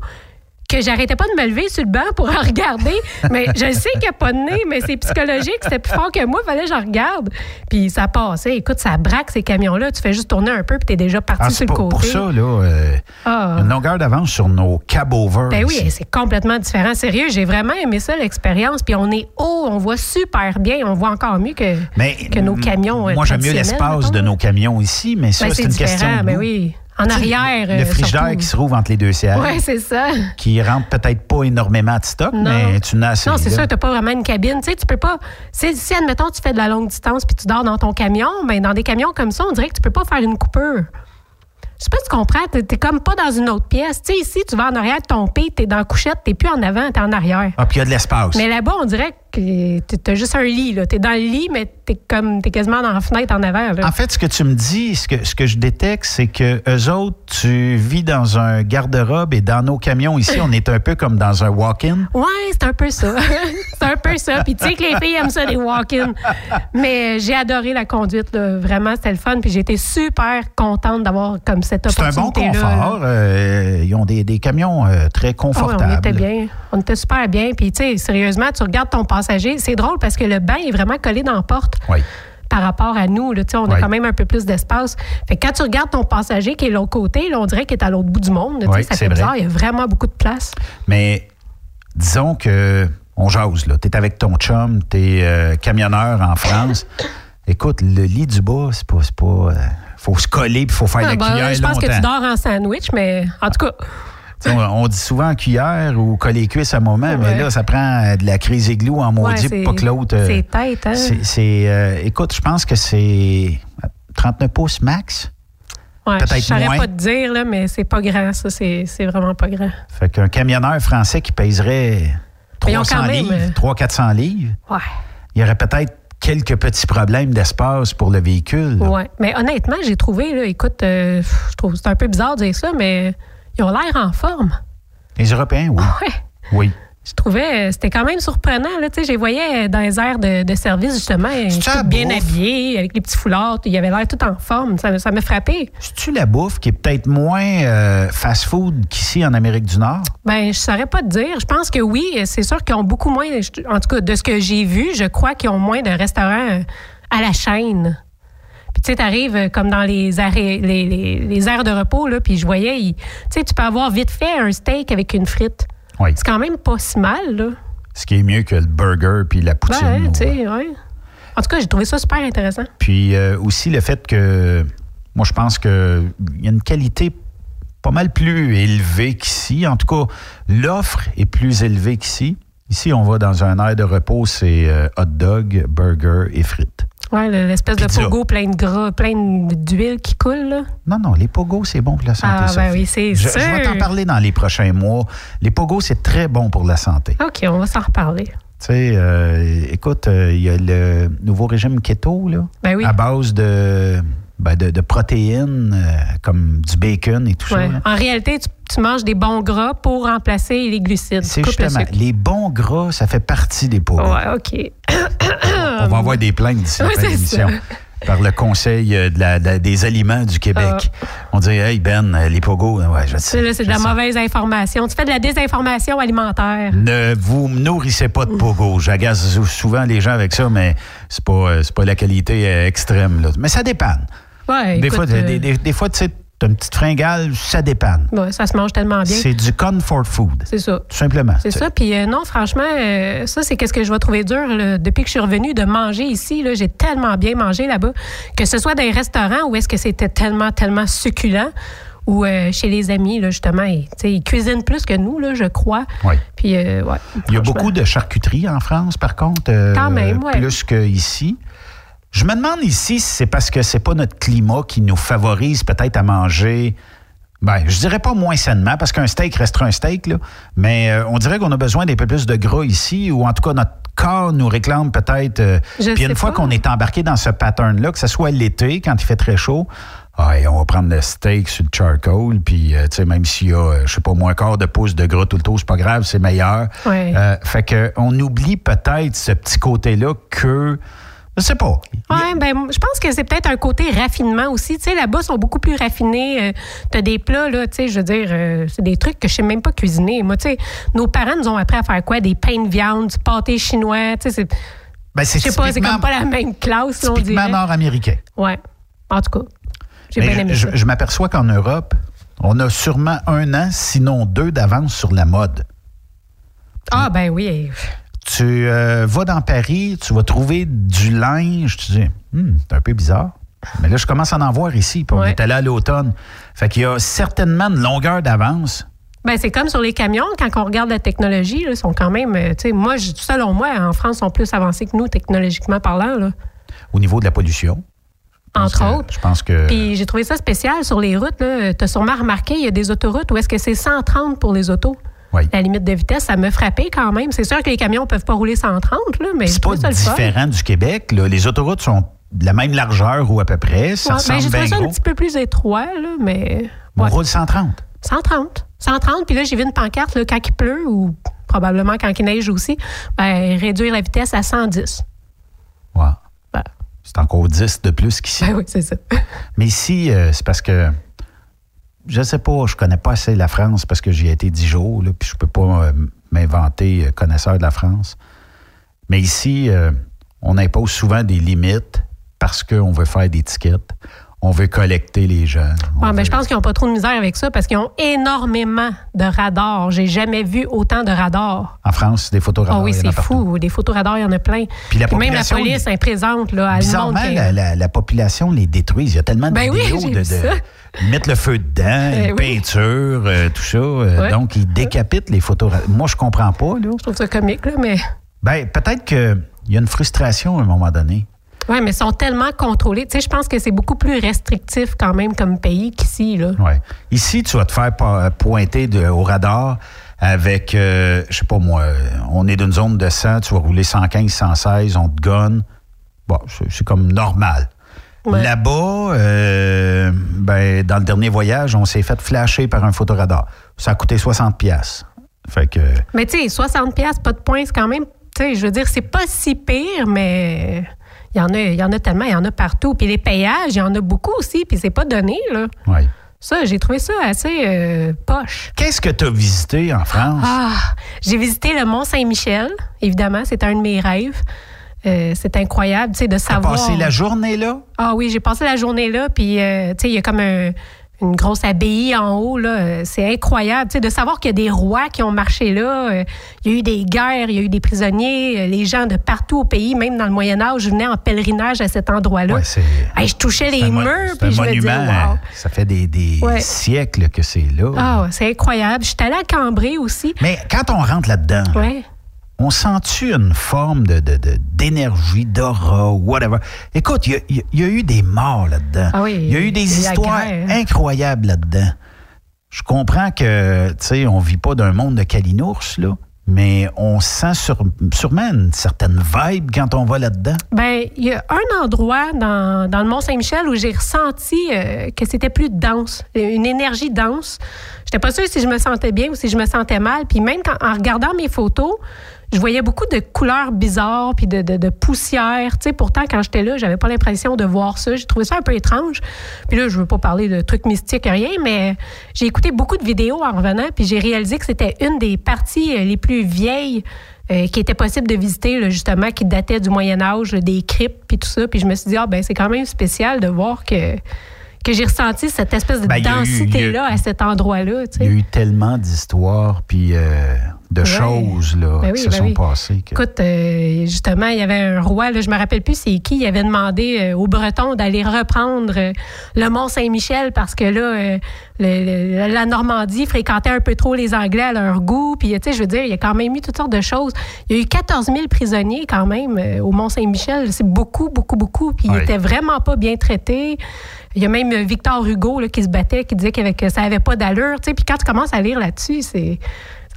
que j'arrêtais pas de me lever sur le banc pour en regarder. Mais je sais qu'il n'y a pas de nez, mais c'est psychologique. C'était plus fort que moi. Il fallait que je regarde. Puis ça passait. Écoute, ça braque ces camions-là. Tu fais juste tourner un peu puis t'es déjà parti Ah, sur le pour, côté. pour ça, là, euh, Ah. une longueur d'avance sur nos cab-over. Ben oui, c'est complètement différent. Sérieux, j'ai vraiment aimé ça, l'expérience. Puis on est haut, on voit super bien. On voit encore mieux que, Mais, que nos camions. Moi, j'aime mieux l'espace de nos camions ici, mais ça, Ben, c'est une question de mais goût. oui. En Tu arrière. Le euh, frigidaire qui se trouve entre les deux sièges, Oui, c'est ça. qui rentre peut-être pas énormément de stock, Non. mais tu n'as assez. Non, c'est ça, tu pas vraiment une cabine. Tu sais, tu peux pas. Si, admettons, tu fais de la longue distance puis tu dors dans ton camion, ben, dans des camions comme ça, on dirait que tu peux pas faire une coupure. Je sais pas si tu comprends, t'es t'es comme pas dans une autre pièce. Tu sais, ici, tu vas en arrière de ton pied, t'es dans la couchette, t'es plus en avant, t'es en arrière. Ah, puis il y a de l'espace. Mais là-bas, on dirait que t'as juste un lit. là. T'es dans le lit, mais t'es comme t'es quasiment dans la fenêtre en avant. là. En fait, ce que tu me dis, ce que, ce que je détecte, c'est que eux autres, tu vis dans un garde-robe et dans nos camions ici, on est un peu comme dans un walk-in. Ouais, c'est un peu ça. <laughs> c'est un peu ça. Puis tu sais que les filles aiment ça, les walk-in. Mais j'ai adoré la conduite. là. Vraiment, c'était le fun. Puis j'ai été super contente d'avoir comme cette C'est un bon confort. euh, ils ont des, des camions euh, très ouais, confortables. on était bien. On était super bien. Puis, tu sais, sérieusement, tu regardes ton passager. C'est drôle parce que le banc est vraiment collé dans la porte. Oui. Par rapport à nous, là, on a quand même un peu plus d'espace. Fait que quand tu regardes ton passager qui est de l'autre côté, là, on dirait qu'il est à l'autre bout du monde. là, ça fait bizarre. Il y a vraiment beaucoup de place. Mais disons que on jase, là. T'es avec ton chum, t'es euh, camionneur en France. <coughs> Écoute, le lit du bas, c'est pas. pas euh, faut se coller puis faut faire Ah, la ben, cuillère je pense que tu dors en sandwich, mais en tout cas, On, on dit souvent cuillère ou coller les cuisses à un moment, mais là, ça prend euh, de la crise églou en maudit Ouais, pour pas que l'autre. euh, c'est tête, hein? c'est- euh, écoute, je pense que c'est 39 pouces max. ouais, peut-être je saurais moins. pas te dire, là, mais c'est pas grand, ça. C'est c'est vraiment pas grand. Fait qu'un camionneur français qui pèserait Mais ils ont 300 quand même, livres, euh, 300-400 livres, Ouais. il y aurait peut-être quelques petits problèmes d'espace pour le véhicule. Ouais. Mais honnêtement, j'ai trouvé, là, écoute, euh, je trouve c'est un peu bizarre de dire ça, mais ils ont l'air en forme. Les Européens, oui. Ouais. Oui. Je trouvais, euh, c'était quand même surprenant. Là, tu sais, je les voyais dans les airs de, de service, justement, euh, tout bien habillés, avec les petits foulards. Il avait l'air tout en forme. Ça, ça m'a frappé. C'est-tu la bouffe qui est peut-être moins euh, fast-food qu'ici en Amérique du Nord? Ben, je saurais pas te dire. Je pense que oui, c'est sûr qu'ils ont beaucoup moins, en tout cas, de ce que j'ai vu, je crois qu'ils ont moins de restaurants euh, à la chaîne. Puis tu sais, t'arrives euh, comme dans les arrêts, les, les, les aires de repos, là, puis je voyais, tu sais, tu peux avoir vite fait un steak avec une frite. Oui. C'est quand même pas si mal, là. Ce qui est mieux que le burger puis la poutine. Ouais, ou- tu sais, ouais. En tout cas, j'ai trouvé ça super intéressant. Puis euh, aussi le fait que, moi, je pense qu'il y a une qualité pas mal plus élevée qu'ici. En tout cas, l'offre est plus élevée qu'ici. Ici, on va dans un air de repos, c'est euh, hot dog, burger et frites. Ouais, le- l'espèce de pogo plein de gras, plein d'huile qui coule, là. Non, non, les pogos, c'est bon pour la santé. Ah, ben oui, c'est je, sûr. je vais t'en parler dans les prochains mois. Les pogos, c'est très bon pour la santé. OK, on va s'en reparler. Tu sais, euh, écoute, euh, il y a le nouveau régime keto, là, Ben oui. à base de, ben, de, de protéines, euh, comme du bacon et tout Ouais. ça. là. En réalité, tu, tu manges des bons gras pour remplacer les glucides. C'est le justement, sucre. les bons gras, ça fait partie des pogos. Ouais, OK. <clears throat> On va avoir des plaintes d'ici la <laughs> fin de l'émission. Par le Conseil euh, de la- de la- des aliments du Québec. On dit, hey Ben, euh, les pogos, ouais, je sais. c'est de la sais. mauvaise information. Tu fais de la désinformation alimentaire. Ne vous nourrissez pas de pogo. J'agace sou- souvent les gens avec ça, mais c'est pas, euh, pas la qualité euh, extrême. là. Mais ça dépanne. Ouais, des, écoute, fois, euh, des, des- des fois, tu sais, t'as une petite fringale, ça dépanne. ça se mange tellement bien. C'est du comfort food. C'est ça. Tout simplement. C'est ça. Puis euh, non, franchement, euh, ça, c'est qu'est-ce que je vais trouver dur là, depuis que je suis revenue de manger ici. J'ai tellement bien mangé là-bas. Que ce soit dans les restaurants où est-ce que c'était tellement, tellement succulent ou euh, chez les amis, là, justement. Ils, ils cuisinent plus que nous, là, je crois. Oui. Puis, euh, ouais. Il y a beaucoup de charcuterie en France, par contre. euh, Quand même, ouais. Plus qu'ici. Je me demande ici si c'est parce que c'est pas notre climat qui nous favorise peut-être à manger. Ben, je dirais pas moins sainement, parce qu'un steak restera un steak, là, mais euh, on dirait qu'on a besoin d'un peu plus de gras ici, ou en tout cas, notre corps nous réclame peut-être. euh, puis une fois qu'on est embarqué dans ce pattern-là, que ce soit l'été, quand il fait très chaud, ah, et on va prendre le steak sur le charcoal, puis euh, tu sais, même s'il y a, je sais pas, moins quart de pouce de gras tout le tour, c'est pas grave, c'est meilleur. Euh, fait que on oublie peut-être ce petit côté-là que. Je sais pas. Ouais, ben, je pense que c'est peut-être un côté raffinement aussi. Tu sais, là-bas, ils sont beaucoup plus raffinés. Euh, T'as des plats, là, tu sais, je veux dire, euh, c'est des trucs que je sais même pas cuisiner. Moi, tu sais, nos parents nous ont appris à faire quoi? Des pains de viande, du pâté chinois, tu sais, c'est... Ben, c'est Je sais pas, c'est typiquement- comme pas la même classe, là, on Typiquement dirait. nord-américain. Ouais. En tout cas, j'ai Mais bien aimé je, ça. je- je m'aperçois qu'en Europe, on a sûrement un an, sinon deux d'avance sur la mode. Ah, ben oui. Tu euh, vas dans Paris, tu vas trouver du linge, tu dis, Hmm, c'est un peu bizarre. Mais là, je commence à en voir ici, puis on Ouais. est allé à l'automne. Fait qu'il y a certainement une longueur d'avance. Ben, c'est comme sur les camions, quand on regarde la technologie, là, ils sont quand même, euh, tu sais, moi, selon moi, en France, ils sont plus avancés que nous, technologiquement parlant, là. au niveau de la pollution. Entre que- autres. Je pense que. Puis j'ai trouvé ça spécial sur les routes. Tu as sûrement remarqué, il y a des autoroutes où est-ce que c'est 130 pour les autos. Oui. La limite de vitesse, ça me frappait quand même. C'est sûr que les camions peuvent pas rouler 130, là, mais c'est pas ça différent du Québec. là. Les autoroutes sont de la même largeur ou à peu près. Ça Ouais, ben, ressemble bien ça un petit peu plus étroit, là, mais. On ouais. roule 130. 130. 130, puis là, j'ai vu une pancarte, là, quand il pleut, ou probablement quand il neige aussi, ben, réduire la vitesse à 110. Ouais. Ben. C'est encore 10 de plus qu'ici. Ben oui, c'est ça. Mais ici, euh, c'est parce que je sais pas, je connais pas assez la France parce que j'y ai été 10 jours, puis je peux pas euh, m'inventer euh, connaisseur de la France. Mais ici, euh, on impose souvent des limites parce qu'on veut faire des tickets, on veut collecter les on Ouais, ben, veut- je pense qu'ils n'ont pas trop de misère avec ça parce qu'ils ont énormément de radars. J'ai jamais vu autant de radars. En France, des photos Ah oui, il y en a c'est fou. Des photoradars, il y en a plein. Puis la même la police est présente là, à le Bizarrement, monde. la, la- la population les détruit. Il y a tellement de Ben oui, vidéos j'ai de, de mettre le feu dedans, Eh une oui. peinture, euh, tout ça. Euh, Ouais. Donc, ils décapitent les photos. Moi, je comprends pas. Là. Je trouve ça comique, là, mais. Ben, peut-être qu'il y a une frustration à un moment donné. Oui, mais ils sont tellement contrôlés. Tu sais, je pense que c'est beaucoup plus restrictif quand même comme pays qu'ici, là. Ouais. Ici, tu vas te faire po- pointer de- au radar avec, euh, je sais pas moi, euh, on est d'une zone de 100, tu vas rouler 115, 116, on te gonne. Bon, c'est c'est comme normal. Ouais. Là-bas, euh, ben, dans le dernier voyage, on s'est fait flasher par un photoradar. Ça a coûté 60 pièces. Fait que Mais tu sais, 60 pièces pas de points, c'est quand même, tu sais, je veux dire, c'est pas si pire, mais il y en a, il y en a tellement, il y en a partout. Puis les payages, il y en a beaucoup aussi, puis c'est pas donné, là. ouais. Ça, j'ai trouvé ça assez euh, poche. Qu'est-ce que tu as visité en France? Ah, j'ai visité le Mont Saint-Michel, évidemment, c'est un de mes rêves. Euh, c'est incroyable, tu sais, de T'as savoir. passé la journée là? Ah oui, j'ai passé la journée là, puis euh, tu sais, il y a comme un- une grosse abbaye en haut là. Euh, C'est incroyable, tu sais, de savoir qu'il y a des rois qui ont marché là. Euh, Il y a eu des guerres, il y a eu des prisonniers, euh, les gens de partout au pays, même dans le Moyen Âge, venaient en pèlerinage à cet endroit-là. Ouais, Hey, je touchais les murs, c'est puis un je me disais, monument. wow. Ça fait des, des Ouais. siècles que c'est là. Ah, c'est incroyable. Je suis allée à Cambrai aussi. Mais quand on rentre là-dedans, Ouais. On sent-tu une forme de, d'énergie, d'aura, whatever? Écoute, il y y, a- il y a eu des morts là-dedans. Ah oui, il y a eu des il y a eu la histoires incroyables là-dedans. Je comprends que, tu sais, on vit pas d'un monde de calinours, là, mais on sent sur- sûrement une certaine vibe quand on va là-dedans. Ben, il y a un endroit dans, dans le Mont-Saint-Michel où j'ai ressenti euh, que c'était plus dense, une énergie dense. J'étais pas sûre si je me sentais bien ou si je me sentais mal. Puis même quand, en regardant mes photos, je voyais beaucoup de couleurs bizarres puis de, de, poussière. Pourtant, quand j'étais là, j'avais pas l'impression de voir ça. J'ai trouvé ça un peu étrange. Puis là, je veux pas parler de trucs mystiques, rien, mais j'ai écouté beaucoup de vidéos en revenant, puis j'ai réalisé que c'était une des parties euh, les plus vieilles euh, qui était possible de visiter, justement, qui datait du Moyen Âge, des cryptes, puis tout ça. Puis je me suis dit, ah ben c'est quand même spécial de voir que, que j'ai ressenti cette espèce de Ben, densité-là y a- à cet endroit-là. tu Il y a eu tellement d'histoires puis euh, de Ouais. choses là, Ben qui se ben sont oui. passées. que- Écoute, euh, justement, il y avait un roi, là, je me rappelle plus c'est qui, il avait demandé euh, aux Bretons d'aller reprendre le Mont Saint-Michel parce que là, le- le- la Normandie fréquentait un peu trop les Anglais à leur goût. Puis, tu sais, je veux dire, il y a quand même eu toutes sortes de choses. Il y a eu 14 000 prisonniers quand même au Mont Saint-Michel. C'est beaucoup, beaucoup, beaucoup. Puis, Ouais. ils étaient vraiment pas bien traités. Il y a même Victor Hugo là, qui se battait, qui disait qu'avec- que ça avait pas d'allure. Tu sais, puis quand tu commences à lire là-dessus, c'est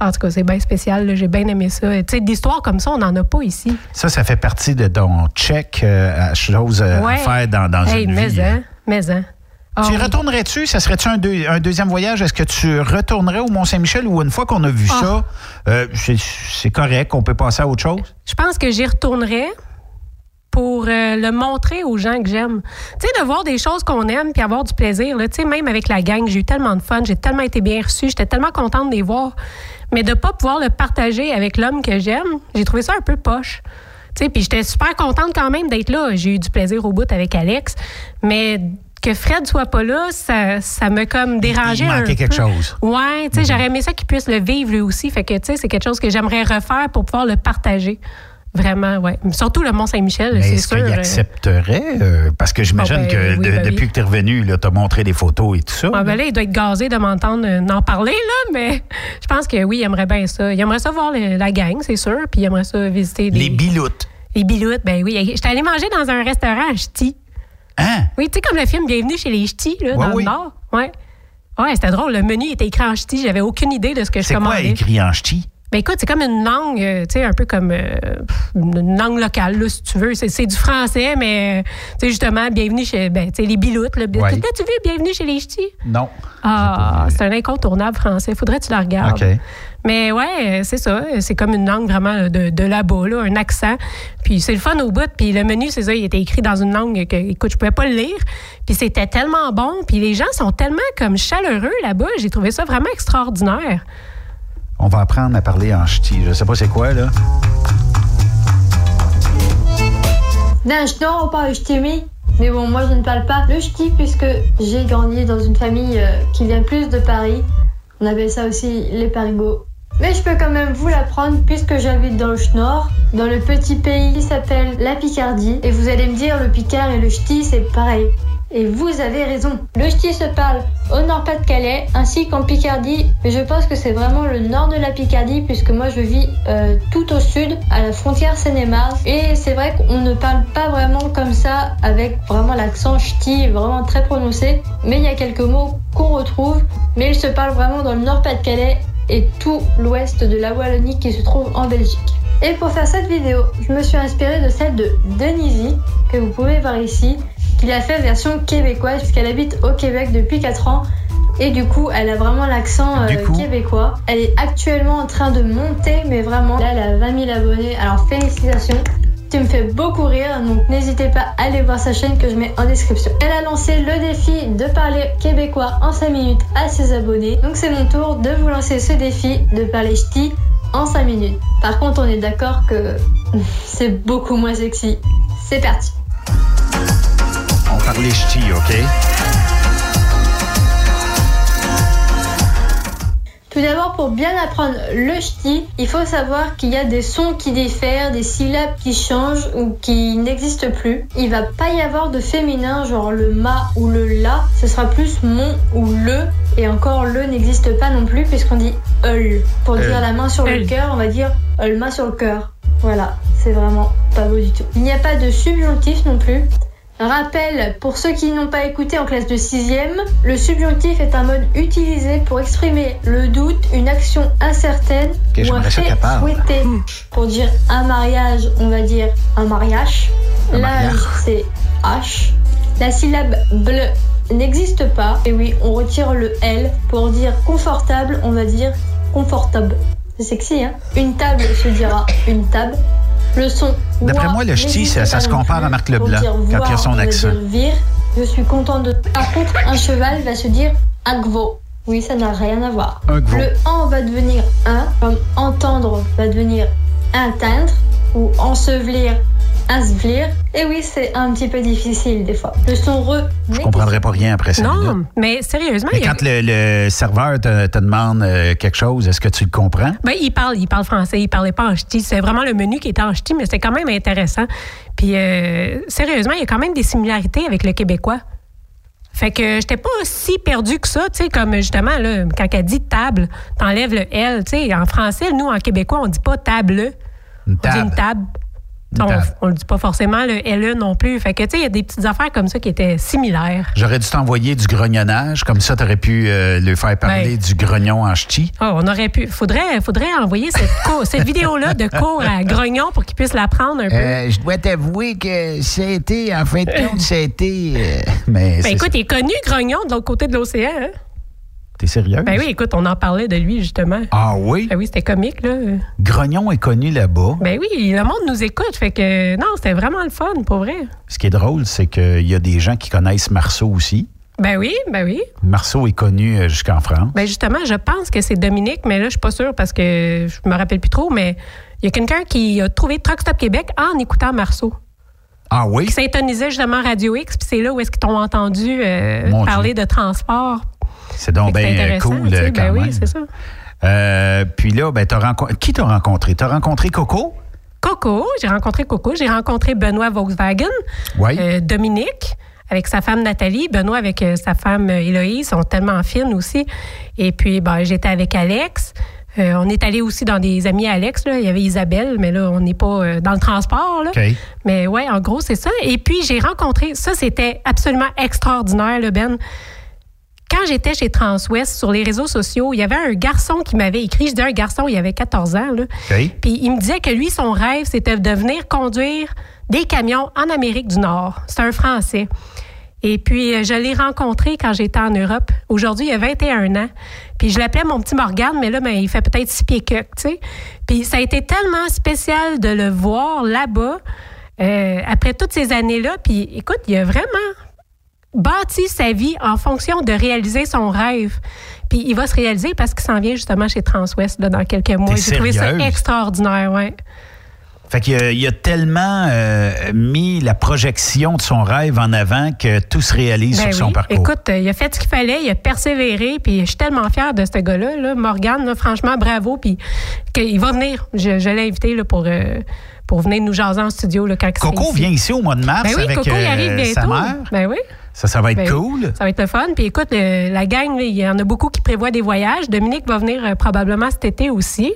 En tout cas, c'est bien spécial. J'ai bien aimé ça. Tu sais, d'histoires comme ça, on n'en a pas ici. Ça, ça fait partie de ton check euh, à chose euh, à faire dans, dans hey, une mais vie. hein, mais hein. Ah Tu y oui. retournerais-tu? Ça serait-tu un, deux- un deuxième voyage? Est-ce que tu retournerais au Mont-Saint-Michel ou une fois qu'on a vu Ah. ça, euh, c'est- c'est correct, on peut passer à autre chose? Je pense que j'y retournerais pour euh, le montrer aux gens que j'aime. Tu sais, de voir des choses qu'on aime puis avoir du plaisir. Tu sais, même avec la gang, j'ai eu tellement de fun, j'ai tellement été bien reçue, j'étais tellement contente de les voir. Mais de pas pouvoir le partager avec l'homme que j'aime, j'ai trouvé ça un peu poche. Tu sais, puis j'étais super contente quand même d'être là. J'ai eu du plaisir au bout avec Alex. Mais que Fred soit pas là, ça, ça me comme dérangeait Il un manquait quelque peu. chose. Ouais, tu sais, j'aurais aimé ça qu'il puisse le vivre lui aussi. Fait que, tu sais, c'est quelque chose que j'aimerais refaire pour pouvoir le partager. Vraiment, ouais. Surtout le Mont-Saint-Michel, c'est est-ce sûr. qu'il euh, accepterait? euh, parce que j'imagine Ah, ben, que oui, de- ben depuis oui. que tu es revenu, tu as montré des photos et tout ça. Ah, ben là, il doit être gazé de m'entendre euh, en parler, là, mais <laughs> je pense que oui, il aimerait bien ça. Il aimerait ça voir le- la gang, c'est sûr, puis il aimerait ça visiter des- Les biloutes. Les biloutes, ben oui. J'étais allée manger dans un restaurant à Ch'ti. Hein? Oui, tu sais, comme le film Bienvenue chez les Ch'tis, là, Ouais, dans oui. le Nord. Ouais. Ouais, c'était drôle. Le menu était écrit en Ch'ti. J'avais aucune idée de ce que je C'est quoi commandais. écrit en ch'ti? Ben écoute, c'est comme une langue, euh, tu sais, un peu comme euh, une langue locale, là, si tu veux. C'est, du français, mais, euh, tu sais, justement, bienvenue chez, ben, tu sais, les biloutes. Là, Ouais. T'as-tu vu Bienvenue chez les ch'tis? Non. Ah, c'est un incontournable français. Faudrait que tu la regardes. Mais ouais, c'est ça. C'est comme une langue vraiment de, de là-bas, là, un accent. Puis c'est le fun au bout. Puis le menu, c'est ça, il était écrit dans une langue que, écoute, je pouvais pas le lire. Puis c'était tellement bon. Puis les gens sont tellement comme chaleureux là-bas. J'ai trouvé ça vraiment extraordinaire. On va apprendre à parler en ch'ti. Je sais pas c'est quoi, là. Non, je ne pas un ch'ti, mais bon, moi je ne parle pas le ch'ti puisque j'ai grandi dans une famille euh, qui vient plus de Paris. On appelle ça aussi les parigots. Mais je peux quand même vous l'apprendre puisque j'habite dans le Nord, dans le petit pays qui s'appelle la Picardie. Et vous allez me dire, le Picard et le ch'ti, c'est pareil. Et vous avez raison. Le ch'ti se parle au Nord-Pas-de-Calais ainsi qu'en Picardie, mais je pense que c'est vraiment le nord de la Picardie puisque moi je vis euh, tout au sud, à la frontière Seine-et-Marne. Et c'est vrai qu'on ne parle pas vraiment comme ça avec vraiment l'accent ch'ti vraiment très prononcé, mais il y a quelques mots qu'on retrouve, mais il se parle vraiment dans le Nord-Pas-de-Calais et tout l'ouest de la Wallonie qui se trouve en Belgique. Et pour faire cette vidéo, je me suis inspirée de celle de Denise, que vous pouvez voir ici, qui a fait version québécoise, puisqu'elle habite au Québec depuis 4 ans. Et du coup, elle a vraiment l'accent euh, coup. québécois. Elle est actuellement en train de monter, mais vraiment, là, elle a 20 000 abonnés. Alors félicitations. Tu me fais beaucoup rire, donc n'hésitez pas à aller voir sa chaîne que je mets en description. Elle a lancé le défi de parler québécois en 5 minutes à ses abonnés. Donc c'est mon tour de vous lancer ce défi de parler ch'ti en 5 minutes. Par contre, on est d'accord que <laughs> c'est beaucoup moins sexy. C'est parti. On parlait ch'ti, OK? Tout d'abord, pour bien apprendre le ch'ti, il faut savoir qu'il y a des sons qui diffèrent, des syllabes qui changent ou qui n'existent plus. Il va pas y avoir de féminin, genre le ma ou le la. Ce sera plus mon ou le. Et encore, le n'existe pas non plus puisqu'on dit eul. Pour Euh, dire la main sur le cœur, on va dire eul main sur le cœur. Voilà, c'est vraiment pas beau du tout. Il n'y a pas de subjonctif non plus. Rappel, pour ceux qui n'ont pas écouté en classe de 6ème, le subjonctif est un mode utilisé pour exprimer le doute, une action incertaine ou un fait souhaité. Pour dire un mariage, on va dire un mariage. L'âge, c'est H. La syllabe bleu n'existe pas. Et oui, on retire le L. Pour dire confortable, on va dire confortable. C'est sexy, hein? Une table se dira une table. Le son. D'après moi, le ch'ti, ça- se compare à Marc Leblanc, quand il a son accent. dire vire. Je suis contente de. Par contre, un cheval va se dire agvo. Oui, ça n'a rien à voir. Le en va devenir un, comme entendre va devenir atteindre ou ensevelir, ensevelir. Et oui, c'est un petit peu difficile des fois. Le son re. Je comprendrais pas rien après ça. Non, mais sérieusement, Mais a- quand le, le serveur te, te demande euh, quelque chose, est-ce que tu le comprends? Ben, il parle, il parle français, il parlait pas en ch'ti. C'est vraiment le menu qui était en ch'ti, mais c'est quand même intéressant. Puis, euh, sérieusement, il y a quand même des similarités avec le québécois. Fait que j'étais pas si perdue que ça, tu sais, comme justement, là, quand elle dit table, t'enlèves le L, tu sais. En français, nous, en québécois, on dit pas table. Une On dit une table. On, on le dit pas forcément, le LE non plus. Fait que, tu sais, il y a des petites affaires comme ça qui étaient similaires. J'aurais dû t'envoyer du grognonnage, comme ça, tu aurais pu euh, lui faire parler Ben. du grognon en ch'ti. Ah, on aurait pu. Faudrait, faudrait envoyer cette, <laughs> cette vidéo-là de cours à Grognon pour qu'il puisse l'apprendre un peu. Euh, je dois t'avouer que été, en fin de compte, ça a été. euh, mais ben écoute, ça. il est connu, Grognon, de l'autre côté de l'océan. Hein? T'es sérieux? Ben oui, écoute, on en parlait de lui, justement. Ah oui? Ben oui, c'était comique, là. Grognon est connu là-bas. Ben oui, le monde nous écoute. Fait que, non, c'était vraiment le fun, pour vrai. Ce qui est drôle, c'est qu'il y a des gens qui connaissent Marceau aussi. Ben oui, ben oui. Marceau est connu euh, jusqu'en France. Ben justement, je pense que c'est Dominique, mais là, je suis pas sûre parce que je me rappelle plus trop, mais il y a quelqu'un qui a trouvé Truck Stop Québec en écoutant Marceau. Ah oui? Qui s'intonisait justement Radio X, puis c'est là où est-ce qu'ils t'ont entendu euh, parler de transport. C'est donc bien intéressant, cool euh, quand ben même. oui, c'est ça. Euh, puis là, ben, t'as rencontré. Qui t'as rencontré? T'as rencontré Coco? Coco, j'ai rencontré Coco, j'ai rencontré Benoît Volkswagen, Oui. euh, Dominique avec sa femme Nathalie, Benoît avec euh, sa femme euh, Héloïse, sont tellement fines aussi. Et puis, ben, j'étais avec Alex. Euh, on est allé aussi dans des amis à Alex. Là. Il y avait Isabelle, mais là, on n'est pas euh, dans le transport. Là. OK. Mais ouais, en gros, c'est ça. Et puis, j'ai rencontré, ça, c'était absolument extraordinaire, le Ben. Quand j'étais chez Transwest sur les réseaux sociaux, il y avait un garçon qui m'avait écrit. Je dis un garçon, il avait 14 ans. Là. Puis il me disait que lui, son rêve, c'était de venir conduire des camions en Amérique du Nord. C'est un Français. Et puis, euh, je l'ai rencontré quand j'étais en Europe. Aujourd'hui, il a 21 ans. Puis, je l'appelais mon petit Morgane, mais là, ben, il fait peut-être six pieds que, tu sais. Puis, ça a été tellement spécial de le voir là-bas, euh, après toutes ces années-là. Puis, écoute, il a vraiment bâti sa vie en fonction de réaliser son rêve. Puis, il va se réaliser parce qu'il s'en vient justement chez Transwest là, dans quelques mois. J'ai trouvé ça extraordinaire, ouais. Fait qu'il a, il a tellement euh, mis la projection de son rêve en avant que tout se réalise Ben sur son parcours. Écoute, euh, il a fait ce qu'il fallait, il a persévéré, puis je suis tellement fière de ce gars-là. Là. Morgane, là, franchement, bravo, puis il va venir. Je, je l'ai invité là, pour, euh, pour venir nous jaser en studio là, quand il Coco ici. vient ici au mois de mars Ben oui, avec Coco, il arrive euh, bientôt. sa mère. Ben oui. Ça, ça va être Ben, cool. Ça va être le fun. Puis écoute, le- la gang, il y en a beaucoup qui prévoient des voyages. Dominique va venir euh, probablement cet été aussi.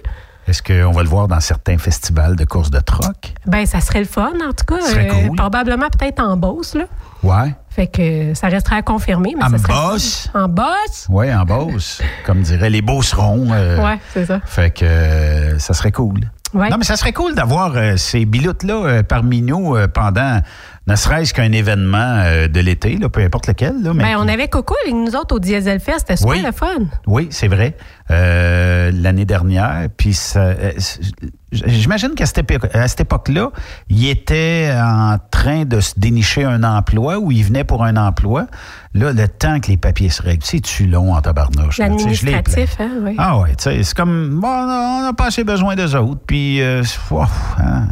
Est-ce qu'on va le voir dans certains festivals de courses de troc? Ben, ça serait le fun, en tout cas. Ça serait cool. probablement peut-être en Beauce, là. Ouais. Fait que euh, ça restera à confirmer. Mais En. Beauce? En boss? Oui, en Beauce. comme diraient les Beaucerons. euh, Ouais, c'est ça. Fait que euh, ça serait cool. Ouais. Non, mais ça serait cool d'avoir euh, ces biloutes-là euh, parmi nous euh, pendant ne serait-ce qu'un événement euh, de l'été, peu importe lequel. Là, mais Ben, on avait Coco avec nous autres au Diesel Fest. C'était super Oui. le fun. Oui, c'est vrai. Euh, L'année dernière, puis euh, j'imagine qu'à cette époque-là, il était en train de se dénicher un emploi ou il venait pour un emploi. Là, le temps que les papiers se règlent, c'est-tu long en tabarnouche? L'administratif, hein, oui. Ah sais, c'est comme, bon, on n'a pas assez besoin d'eux autres, puis euh, ouf, hein,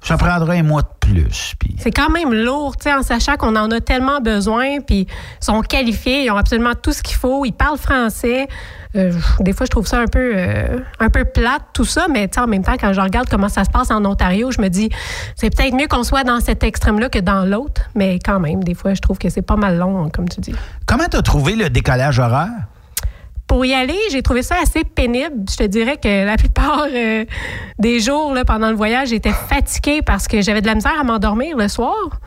ça prendra un mois de plus, puis... C'est quand même lourd, tu sais, en sachant qu'on en a tellement besoin, puis ils sont qualifiés, ils ont absolument tout ce qu'il faut, ils parlent français. Euh, des fois, je trouve ça un peu, euh, un peu plate, tout ça, mais tu sais, en même temps, quand je regarde comment ça se passe en Ontario, je me dis, c'est peut-être mieux qu'on soit dans cet extrême-là que dans l'autre, mais quand même, des fois, je trouve que c'est pas mal long, comme tu dis. Comment t'as trouvé le décalage horaire? Pour y aller, j'ai trouvé ça assez pénible. Je te dirais que la plupart euh, des jours là, pendant le voyage, j'étais fatiguée parce que j'avais de la misère à m'endormir le soir.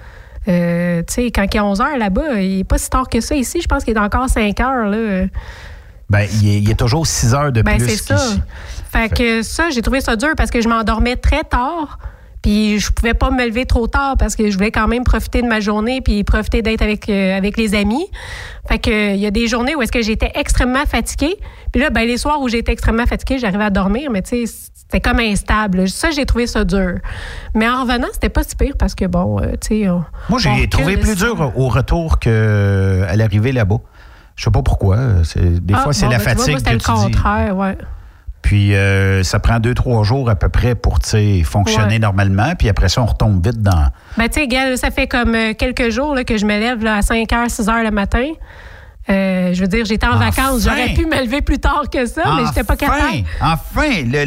Euh, tu sais, quand il est 11 heures là-bas, il n'est pas si tard que ça ici. Je pense qu'il est encore 5 heures. Là. Ben, il est, il est toujours 6 heures de Ben, plus c'est ça. Fait que ça, j'ai trouvé ça dur parce que je m'endormais très tard. Puis je pouvais pas me lever trop tard parce que je voulais quand même profiter de ma journée puis profiter d'être avec, euh, avec les amis. Fait que il y a des journées où est-ce que j'étais extrêmement fatiguée. Puis là, ben, les soirs où j'étais extrêmement fatiguée, j'arrivais à dormir, mais tu sais, c'était comme instable. Ça, j'ai trouvé ça dur. Mais en revenant, c'était pas si pire parce que bon, euh, tu sais. Moi, j'ai trouvé plus dur au retour qu'à l'arrivée là-bas. Je sais pas pourquoi. Des Ah, fois, c'est bon, la ben, tu vois, fatigue moi, c'était que le tu dis. contraire, ouais. Puis euh, ça prend deux, trois jours à peu près pour fonctionner Ouais. normalement. Puis après ça, on retombe vite dans. Ben, tu sais, ça fait comme euh, quelques jours là, que je me lève là, à 5 h, 6 h le matin. Euh, je veux dire, j'étais en Enfin! vacances. J'aurais pu me lever plus tard que ça, mais j'étais pas Enfin! capable. Enfin! Le,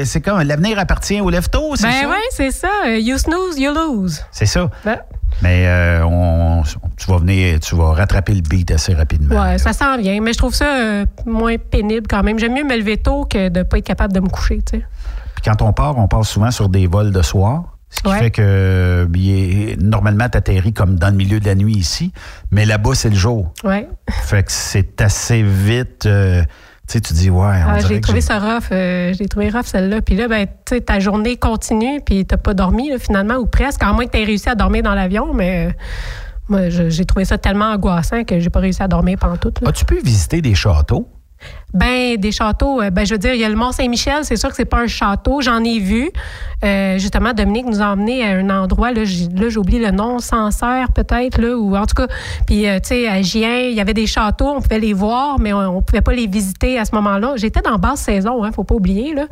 le- c'est comme l'avenir appartient aux leftos, c'est Ben ça? oui, c'est ça. You snooze, you lose. C'est ça. Ben, Mais euh, on, tu vas venir, tu vas rattraper le beat assez rapidement. ouais, ça s'en vient. Mais je trouve ça euh, moins pénible quand même. J'aime mieux me lever tôt que de pas être capable de me coucher, tu sais. Puis quand on part, on part souvent sur des vols de soir. Ce qui Ouais. fait que normalement, tu atterris comme dans le milieu de la nuit ici, mais là-bas, c'est le jour. Ouais. Fait que c'est assez vite. euh, sais, tu dis, ouais, on Ah, j'ai trouvé ça rough. euh, j'ai trouvé rough celle-là. Puis là, ben, tu sais, ta journée continue, puis t'as pas dormi, là, finalement, ou presque. À moins que tu aies réussi à dormir dans l'avion, mais euh, moi, j'ai trouvé ça tellement angoissant que j'ai pas réussi à dormir pendant tout. As-tu pu visiter des châteaux? Ben, des châteaux, euh, ben, je veux dire, il y a le Mont-Saint-Michel, c'est sûr que c'est pas un château, j'en ai vu. Euh, justement, Dominique nous a emmenés à un endroit, là, oublié le nom, Sancerre peut-être, là, ou en tout cas, puis, euh, tu sais, à Gien, il y avait des châteaux, on pouvait les voir, mais on, on pouvait pas les visiter à ce moment-là. J'étais dans basse saison, hein, faut pas oublier, là.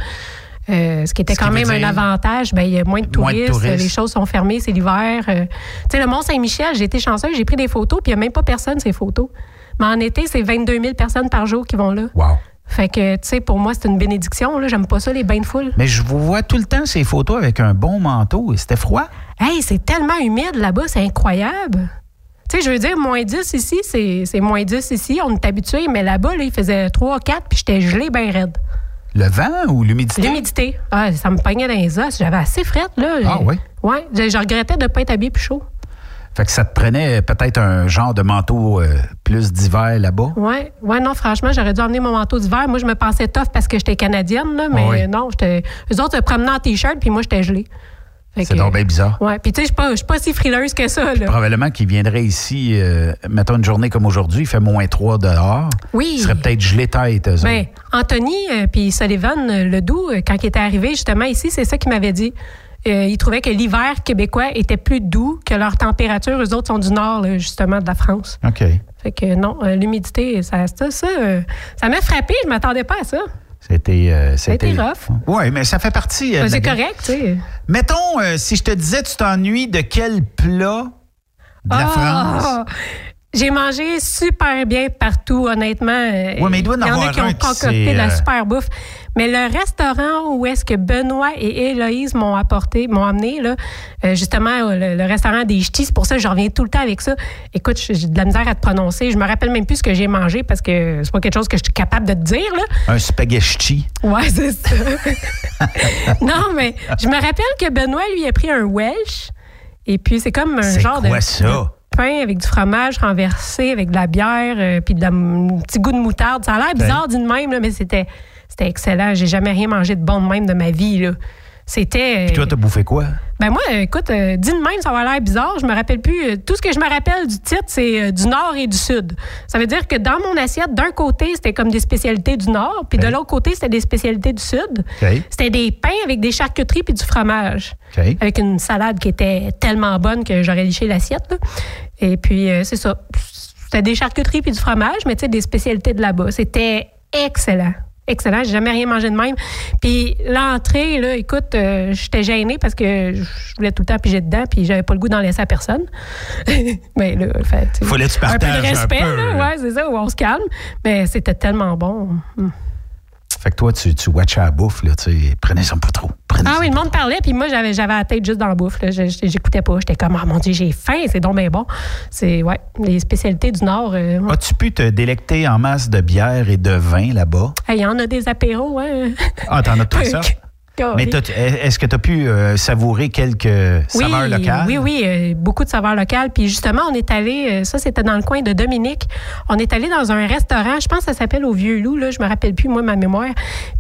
Euh, ce qui était Ce quand même un avantage, ben, il y a moins de Moins de touristes, touristes. les choses sont fermées, c'est l'hiver. Euh, tu sais, le Mont-Saint-Michel, j'ai été chanceuse, j'ai pris des photos, puis il n'y a même pas personne, ces photos. Mais en été, c'est 22 000 personnes par jour qui vont là. Wow. Fait que, tu sais, pour moi, c'est une bénédiction. J'aime pas ça, les bains de foule. Mais je vous vois tout le temps ces photos avec un bon manteau. Et c'était froid? Hey, c'est tellement humide là-bas, c'est incroyable. Tu sais, je veux dire, moins 10 ici, c'est moins 10 ici. On est habitué, mais là-bas, là, il faisait 3, 4, puis j'étais gelée bien raide. Le vent ou l'humidité? L'humidité. Ah, ça me pognait dans les os. J'avais assez frette, là. Ah oui? Oui. Je, je regrettais de ne pas être habillée plus chaud. Fait que ça te prenait peut-être un genre de manteau euh, plus d'hiver là-bas? Oui, ouais, non, franchement, j'aurais dû emmener mon manteau d'hiver. Moi, je me pensais tough parce que j'étais canadienne, là, mais oui. non, j'étais. Eux autres se promenaient en T-shirt, puis moi, j'étais gelée. C'est donc bien bizarre. Ouais, puis tu sais, je suis pas- je suis pas si frileuse que ça, là. Probablement qu'il viendrait ici, euh, mettons une journée comme aujourd'hui, il fait moins 3 dehors. Oui. Il serait peut-être gelé tête, Ben. Anthony euh, puis Sullivan euh, Ledoux, euh, quand il était arrivé justement ici, c'est ça qu'il m'avait dit. Euh, il trouvait que l'hiver québécois était plus doux que leur température. Eux autres sont du nord, là, justement, de la France. OK. Fait que non, euh, l'humidité, ça, ça, ça, euh, ça m'a frappé. Je m'attendais pas à ça. C'était. euh, c'était- rough. Oui, mais ça fait partie. euh, la c'est correct, tu sais. Mettons, euh, si je te disais, tu t'ennuies de quel plat de la Ah! France? J'ai mangé super bien partout, honnêtement. Ouais, mais il doit y en y en avoir a qui ont concocté c'est, de la euh, super bouffe. Mais le restaurant où est-ce que Benoît et Héloïse m'ont apporté, m'ont amené, là, euh, justement, euh, le, le restaurant des Ch'tis, c'est pour ça que je reviens tout le temps avec ça. Écoute, j'ai de la misère à te prononcer. Je me rappelle même plus ce que j'ai mangé parce que c'est pas quelque chose que je suis capable de te dire, là. Un spaghetti. Ouais, c'est ça. <laughs> non, mais je me rappelle que Benoît, lui, a pris un Welsh. Et puis, c'est comme un C'est genre quoi de, ça? Pain avec du fromage renversé, avec de la bière, euh, puis de la- un petit goût de moutarde. Ça a l'air bizarre d'une même, là, mais c'était, c'était excellent. J'ai jamais rien mangé de bon de même de ma vie. Là. C'était. Puis toi, t'as bouffé quoi? Ben moi, euh, écoute, euh, dit de même, ça va l'air bizarre. Je me rappelle plus. euh, tout ce que je me rappelle du titre, c'est euh, du nord et du sud. Ça veut dire que dans mon assiette, d'un côté, c'était comme des spécialités du nord, puis de Ok. l'autre côté, c'était des spécialités du sud. C'était des pains avec des charcuteries puis du fromage. Avec une salade qui était tellement bonne que j'aurais liché l'assiette. Et puis, euh, c'est ça. C'était des charcuteries puis du fromage, mais tu sais, des spécialités de là-bas. C'était excellent. Excellent. J'ai jamais rien mangé de même. Puis l'entrée, là, écoute, euh, j'étais gênée parce que je voulais tout le temps piger dedans, puis j'avais pas le goût d'en laisser à personne. <laughs> mais là, fait, tu sais, Fallait que tu un peu partages de un respect, peu. là. Ouais, c'est ça, où on se calme. Mais c'était tellement bon. Hum. Fait que toi, tu, tu watchais à la bouffe, là, tu sais, prenez ça pas trop. Prenez Ah oui, le monde parlait, puis moi, j'avais, j'avais la tête juste dans la bouffe. là. J'écoutais pas. J'étais comme, ah mon Dieu, j'ai faim, c'est donc bien bon. C'est, ouais, les spécialités du Nord. euh, ouais. As-tu pu te délecter en masse de bière et de vin là-bas? Hey, Il y en a des apéros, hein. Ah, t'en as tout ça? Mais est-ce que tu as pu euh, savourer quelques saveurs locales? Oui, oui, euh, beaucoup de saveurs locales. Puis justement, on est allé, euh, ça c'était dans le coin de Dominique, on est allé dans un restaurant, je pense que ça s'appelle Au Vieux Loup, là, je me rappelle plus, moi, ma mémoire.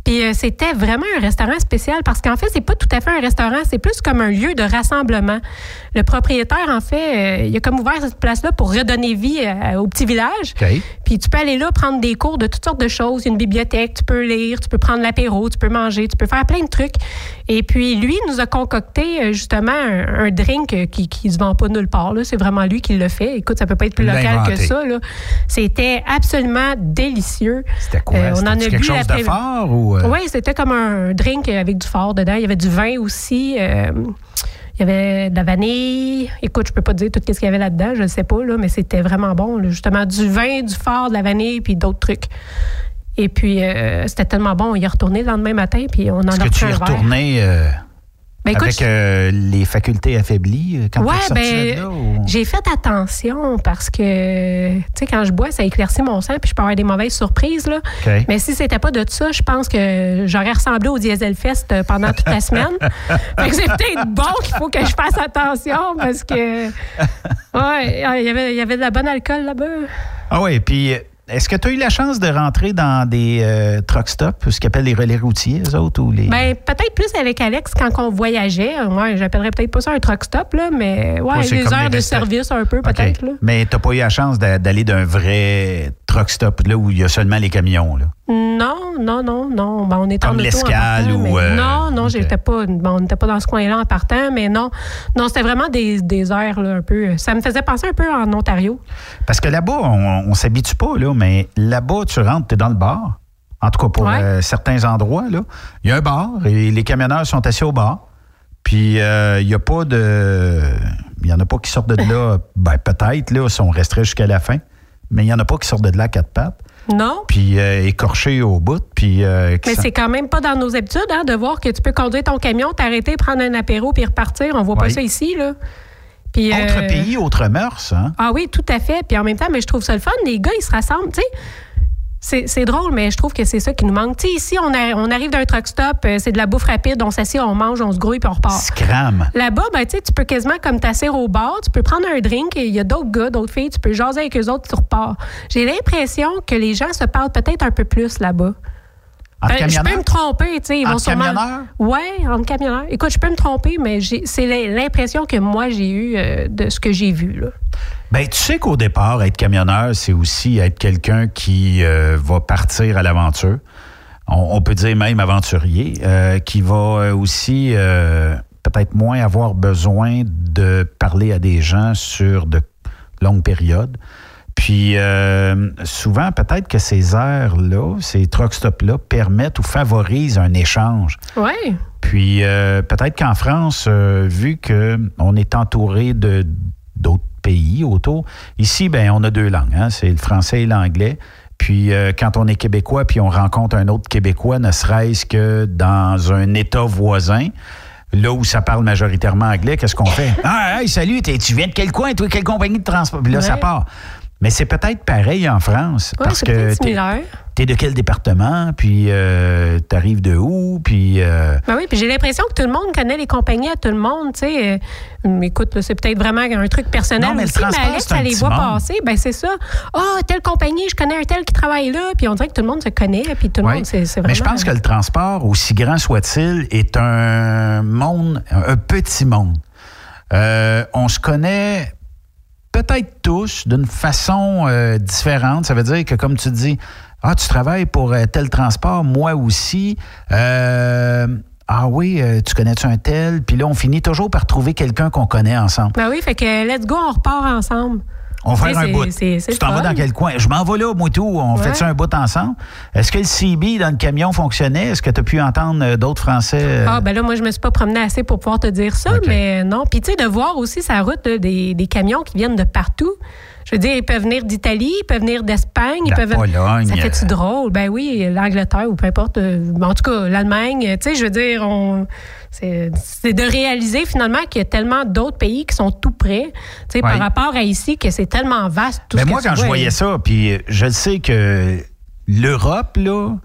Puis euh, c'était vraiment un restaurant spécial parce qu'en fait, c'est pas tout à fait un restaurant, c'est plus comme un lieu de rassemblement. Le propriétaire, en fait, il a comme ouvert cette place-là pour redonner vie au petit village. Puis tu peux aller là prendre des cours de toutes sortes de choses. Une bibliothèque, tu peux lire, tu peux prendre l'apéro, tu peux manger, tu peux faire plein de trucs. Et puis lui nous a concocté euh, justement un, un drink euh, qui qui se vend pas nulle part. C'est vraiment lui qui l'a fait. Écoute, ça peut pas être plus local que ça. C'était absolument délicieux. C'était quoi? Euh, on en a C'était bu quelque chose de fort ou... euh, Oui, c'était comme un drink avec du fort dedans. Il y avait du vin aussi. euh, il y avait de la vanille. Écoute, je peux pas te dire tout ce qu'il y avait là-dedans, je ne sais pas, là, mais c'était vraiment bon. là. Justement, du vin, du fort, de la vanille, puis d'autres trucs. Et puis, euh, c'était tellement bon. On y est retourné le lendemain matin, puis on en Est-ce a que tu y retourné... euh, Ben, écoute, Avec euh, les facultés affaiblies quand Ouais, tu ben, de là? ou- j'ai fait attention parce que, tu sais, quand je bois, ça éclaircit mon sang, puis je peux avoir des mauvaises surprises, là. Mais si c'était pas de ça, je pense que j'aurais ressemblé au Diesel Fest pendant toute la semaine. <laughs> fait que c'est peut-être bon qu'il faut que je fasse attention parce que, ouais, il y avait, il y avait de la bonne alcool là-bas. Ah oui, puis est-ce que tu as eu la chance de rentrer dans des euh, truck stops, ce qu'ils appellent les relais routiers, eux autres, ou les... Ben, peut-être plus avec Alex quand on voyageait. Ouais, j'appellerais peut-être pas ça un truck stop, là, mais ouais, des heures les de service un peu, peut-être. là. Mais tu n'as pas eu la chance d'a- d'aller d'un vrai truck stop, là, où il y a seulement les camions, là? Non, non, non, non. Ben, on était Comme l'escale ou, euh, Non, non, j'étais pas. bon, on n'était pas dans ce coin-là en partant, mais non. Non, c'était vraiment des, des heures, là, un peu. Ça me faisait penser un peu en Ontario. Parce que là-bas, on, on s'habitue pas, là, mais là-bas, tu rentres, tu es dans le bar. En tout cas, pour Ouais. euh, certains endroits, là. Il y a un bar et les camionneurs sont assis au bar. Puis, euh, il n'y a pas de. Il n'y en a pas qui sortent de là. <laughs> ben, peut-être, là, si on resterait jusqu'à la fin. Mais il n'y en a pas qui sortent de là à quatre pattes. Non. Puis, euh, écorchés au bout. Puis, euh, Mais c'est quand même pas dans nos habitudes, hein, de voir que tu peux conduire ton camion, t'arrêter, prendre un apéro puis repartir. On voit pas ça ici, là. Puis, Autre euh, pays, autre mœurs, hein? Ah oui, tout à fait. Puis en même temps, mais je trouve ça le fun. Les gars, ils se rassemblent. Tu sais, c'est, drôle, mais je trouve que c'est ça qui nous manque. Ici, on, a- on arrive d'un truck stop, euh, c'est de la bouffe rapide, on s'assied, on mange, on se grouille, puis on repart. Scram. Là-bas, ben, tu peux quasiment comme t'asseoir au bar, tu peux prendre un drink, et il y a d'autres gars, d'autres filles, tu peux jaser avec eux autres, tu repars. J'ai l'impression que les gens se parlent peut-être un peu plus là-bas. En Ben, je peux me tromper, tu sais. Ils vont Entre sûrement... Oui, en camionneur. Écoute, je peux me tromper, mais c'est l'impression que moi, j'ai eue euh, de ce que j'ai vu, là. Ben, tu sais qu'au départ, être camionneur, c'est aussi être quelqu'un qui euh, va partir à l'aventure. On, on peut dire même aventurier, euh, qui va euh, aussi euh, peut-être moins avoir besoin de parler à des gens sur de longues périodes. Puis euh, souvent, peut-être que ces aires-là, ces truck stops-là, permettent ou favorisent un échange. Ouais. Puis euh, peut-être qu'en France, euh, vu qu'on est entouré de d'autres pays autour, ici, ben on a deux langues, hein, c'est le français et l'anglais. Puis euh, quand on est québécois, puis on rencontre un autre québécois, ne serait-ce que dans un État voisin, là où ça parle majoritairement anglais, qu'est-ce qu'on fait? <laughs> Ah, hey, salut, tu viens de quel coin, toi, quelle compagnie de transport? Puis là, ça part. Mais c'est peut-être pareil en France, Ouais, parce c'est que similaire. t'es de quel département, puis euh, t'arrives de où, puis... euh, Ben oui, puis j'ai l'impression que tout le monde connaît les compagnies à tout le monde, tu sais. Euh, écoute, là, c'est peut-être vraiment un truc personnel Non, mais le mais Alex, c'est un elle les voit monde. passer, ben c'est ça. Ah, telle compagnie, je connais un tel qui travaille là, puis on dirait que tout le monde se connaît, puis tout le Oui. monde, c'est c'est vraiment... Mais je pense que le transport, aussi grand soit-il, est un monde, un un petit monde. Euh, on se connaît peut-être tous d'une façon euh, différente. Ça veut dire que, comme tu dis, ah, tu travailles pour euh, tel transport, moi aussi. Euh, ah oui, tu connais-tu un tel? Puis là, on finit toujours par trouver quelqu'un qu'on connaît ensemble. Ben oui, fait que let's go, on repart ensemble. On va faire un bout. Tu t'en vas dans quel coin? Je m'en vais là, moi tout. On Ouais. fait ça un bout ensemble. Est-ce que le CB dans le camion fonctionnait? Est-ce que tu as pu entendre euh, d'autres Français? euh, Ah, ben là, moi, je me suis pas promenée assez pour pouvoir te dire ça, mais non. Puis, tu sais, de voir aussi sa route des, des camions qui viennent de partout. Je veux dire, ils peuvent venir d'Italie, ils peuvent venir d'Espagne, ils La peuvent. Pologne, Ça fait-tu drôle? Ben oui, l'Angleterre ou peu importe. euh, En tout cas, l'Allemagne. Tu sais, je veux dire, on. C'est de réaliser finalement qu'il y a tellement d'autres pays qui sont tout près, Ouais. par rapport à ici, que c'est tellement vaste. Tout Mais ce moi, que quand je voyais ça, puis euh, je sais que l'Europe, là,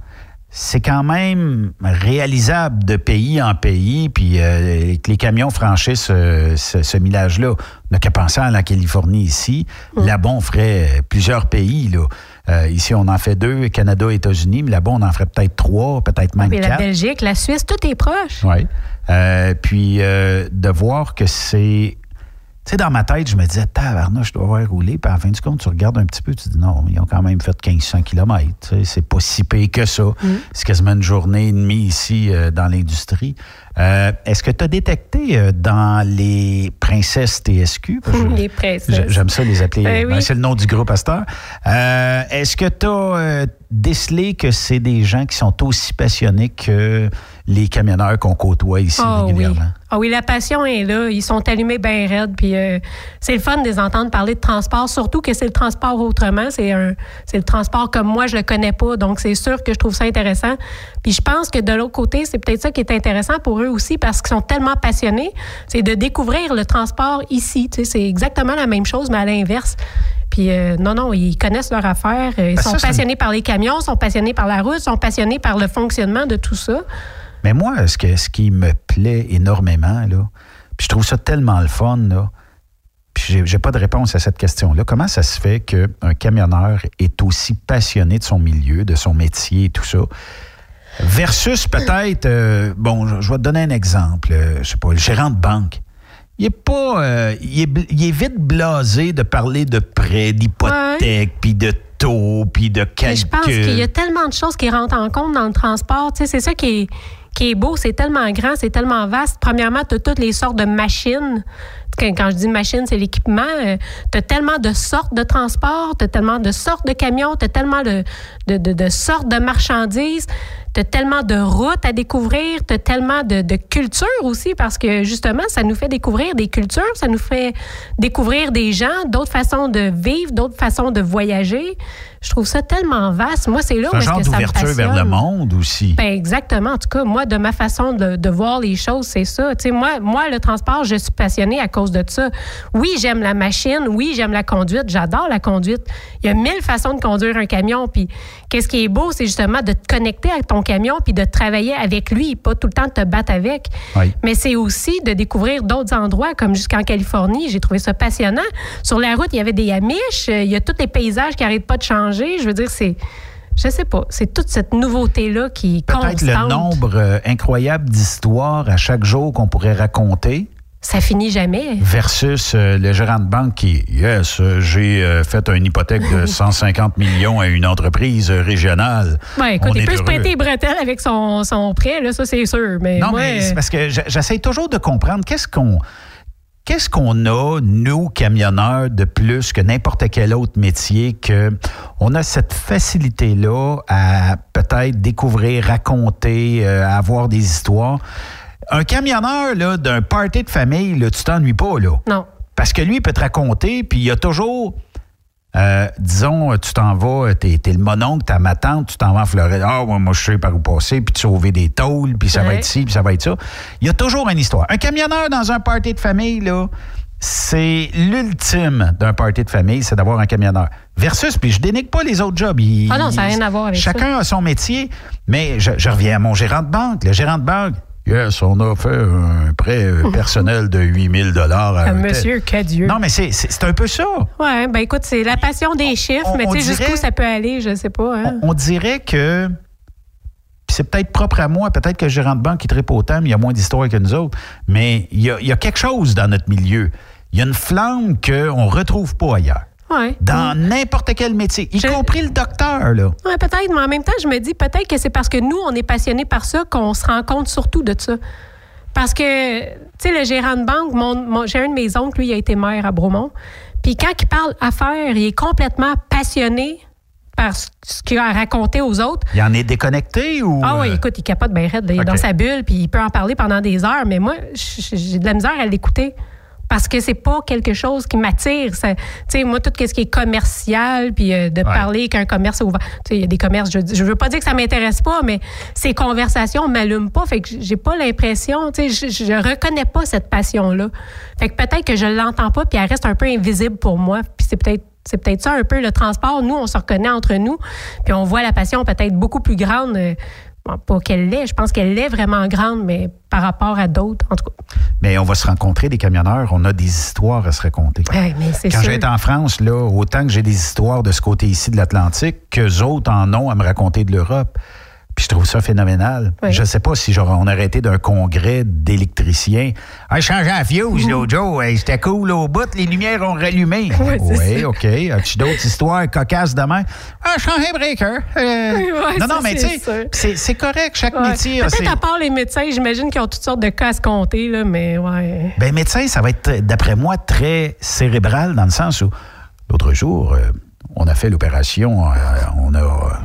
c'est quand même réalisable de pays en pays, puis euh, que les camions franchissent euh, ce, ce millage-là. On n'a qu'à penser à la Californie ici. Mm. Là-bas, on ferait euh, plusieurs pays. Là. Euh, ici, on en fait deux, Canada, États-Unis, mais là-bas, on en ferait peut-être trois, peut-être même la quatre. Belgique, la Suisse, tout est proche. Oui. Euh, puis euh, de voir que c'est. Tu sais, dans ma tête, je me disais, tabarnouche, je dois avoir roulé. Puis à la fin du compte, tu regardes un petit peu, tu dis, non, ils ont quand même fait 1500 km. C'est pas si payé que ça. C'est quasiment une journée et demie ici euh, dans l'industrie. Euh, Est-ce que tu as détecté euh, dans les princesses TSQ? <laughs> Je- Les princesses. J'a- J'aime ça les appeler. Ben oui. Ben, c'est le nom du groupe Astor. Est-ce que tu as décelé que c'est des gens qui sont aussi passionnés que les camionneurs qu'on côtoie ici Ah oui. régulièrement. Ah oui, la passion est là. Ils sont allumés bien raides. Puis euh, c'est le fun de les entendre parler de transport, surtout que c'est le transport autrement. C'est un, c'est le transport comme moi, je le connais pas. Donc c'est sûr que je trouve ça intéressant. Puis je pense que de l'autre côté, c'est peut-être ça qui est intéressant pour eux aussi parce qu'ils sont tellement passionnés. C'est de découvrir le transport ici. Tu sais, c'est exactement la même chose, mais à l'inverse. Puis euh, non, non, ils connaissent leur affaire. Ils Ben, sont ça, passionnés par les camions, sont passionnés par la route, sont passionnés par le fonctionnement de tout ça. Mais moi, ce, que, ce qui me plaît énormément, là, puis je trouve ça tellement le fun, là, puis j'ai, pas de réponse à cette question-là. Comment ça se fait qu'un camionneur est aussi passionné de son milieu, de son métier et tout ça? Versus peut-être, euh, bon, je- je vais te donner un exemple, euh, je sais pas, le gérant de banque. Il est pas, euh, il, est, bl- il est vite blasé de parler de prêts, d'hypothèques, puis de taux, puis de Mais calculs. je pense qu'il y a tellement de choses qui rentrent en compte dans le transport. Tu sais, c'est ça qui est, qui est beau, c'est tellement grand, c'est tellement vaste. Premièrement, tu toutes les sortes de machines. Quand je dis machine, c'est l'équipement. tu as tellement de sortes de transport, tu as tellement de sortes de camions, tu as tellement de, de, de- de sortes de marchandises, tu as tellement de routes à découvrir, tu as tellement de, de cultures aussi, parce que justement, ça nous fait découvrir des cultures, ça nous fait découvrir des gens, d'autres façons de vivre, d'autres façons de voyager. Je trouve ça tellement vaste. Moi, c'est là où est-ce que ça me d'ouverture vers le passionne. monde aussi. Ben exactement. En tout cas, moi, de ma façon de, de voir les choses, c'est ça. Tu sais, moi, moi, le transport, je suis passionnée à cause de ça. Oui, j'aime la machine. Oui, j'aime la conduite. J'adore la conduite. Il y a mille façons de conduire un camion. Puis, qu'est-ce qui est beau, c'est justement de te connecter avec ton camion puis de travailler avec lui, pas tout le temps de te battre avec. Oui. Mais c'est aussi de découvrir d'autres endroits, comme jusqu'en Californie. J'ai trouvé ça passionnant. Sur la route, il y avait des Amish. euh, Il y a tous les paysages qui n'arrêtent pas de changer. Je veux dire, c'est. Je sais pas. C'est toute cette nouveauté-là qui Peut-être le nombre euh, incroyable d'histoires à chaque jour qu'on pourrait raconter Ça finit jamais. versus euh, le gérant de banque qui, yes, euh, j'ai euh, fait une hypothèque de <laughs> 150 millions à une entreprise régionale. Ben, écoute, On il peut se prêter les bretelles avec son, son prêt, là, ça, c'est sûr. Mais Non, moi, mais c'est parce que j'essaie toujours de comprendre qu'est-ce qu'on qu'est-ce qu'on a, nous, camionneurs, de plus que n'importe quel autre métier, que on a cette facilité-là à peut-être découvrir, raconter, avoir des histoires. Un camionneur là, d'un party de famille, là, tu t'ennuies pas, là. Non. Parce que lui, il peut te raconter, puis il y a toujours. euh, disons, tu t'en vas, t'es, t'es le mononcle, t'as ma tante, tu t'en vas en Floride. Ah, ouais, moi, je sais par où passer, puis tu sauver des tôles, puis ça va être ci, puis ça va être ça. Il y a toujours une histoire. Un camionneur dans un party de famille, là, c'est l'ultime d'un party de famille, c'est d'avoir un camionneur. Versus, puis je dénigre pas les autres jobs. Il- Ah non, ça n'a rien à voir avec Chacun a son métier, mais je, je reviens à mon gérant de banque. Le gérant de banque, yes, on a fait un prêt <laughs> personnel de 8000 dollars à un tel. Monsieur Cadieux. Non, mais c'est, un peu ça. Ouais, ben écoute, c'est la passion des chiffres, on- mais tu sais, jusqu'où ça peut aller, je sais pas. Hein? On dirait que. c'est peut-être propre à moi, peut-être que le gérant de banque qui tripe autant, mais il y a moins d'histoire que nous autres. Mais il y a, il y a quelque chose dans notre milieu. Il y a une flamme qu'on ne retrouve pas ailleurs. Ouais. Dans n'importe quel métier, y compris le docteur, là. Ouais, peut-être, mais en même temps, je me dis peut-être que c'est parce que nous, on est passionnés par ça qu'on se rend compte surtout de ça. Parce que, tu sais, le gérant de banque, mon, mon- j'ai un de mes oncles, lui, il a été maire à Bromont. Puis quand il parle affaires, il est complètement passionné par ce qu'il a à raconter aux autres. Il en est déconnecté ou. Ah oui, euh, écoute, il capote bien raide. Il est dans sa bulle, puis il peut en parler pendant des heures. Mais moi, j'ai de la misère à l'écouter. Parce que c'est pas quelque chose qui m'attire. Tu sais, moi, tout ce qui est commercial, puis euh, de parler qu'un commerce ouvert. Tu sais, il y a des commerces, je, je veux pas dire que ça m'intéresse pas, mais ces conversations m'allument pas. Fait que j'ai pas l'impression, tu sais, je, je reconnais pas cette passion-là. Fait que peut-être que je l'entends pas, puis elle reste un peu invisible pour moi. Puis c'est peut-être c'est peut-être ça un peu le transport. Nous, on se reconnaît entre nous, puis on voit la passion peut-être beaucoup plus grande. Bon, pas qu'elle l'est, je pense qu'elle l'est vraiment grande, mais par rapport à d'autres, en tout cas. Mais on va se rencontrer des camionneurs, on a des histoires à se raconter. Ouais, mais c'est Quand j'étais en France, là, autant que j'ai des histoires de ce côté ici de l'Atlantique, qu'eux autres en ont à me raconter de l'Europe. Puis je trouve ça phénoménal. Oui. Je sais pas si genre, on aurait été d'un congrès d'électriciens. Ah, je changeais la fuse l'autre jour. Hey, C'était cool au bout. Les lumières ont rallumé. <laughs> Oui. OK. As-tu d'autres histoires cocasses demain? Ah, je changeais un breaker. Euh, Ouais, non, non, mais tu c'est sais, c'est correct. Chaque Ouais. métier Peut-être à part les médecins, j'imagine qu'ils ont toutes sortes de cas à se compter, là, mais ouais. Ben, médecin, ça va être, d'après moi, très cérébral dans le sens où, l'autre jour, euh, on a fait l'opération, euh, on a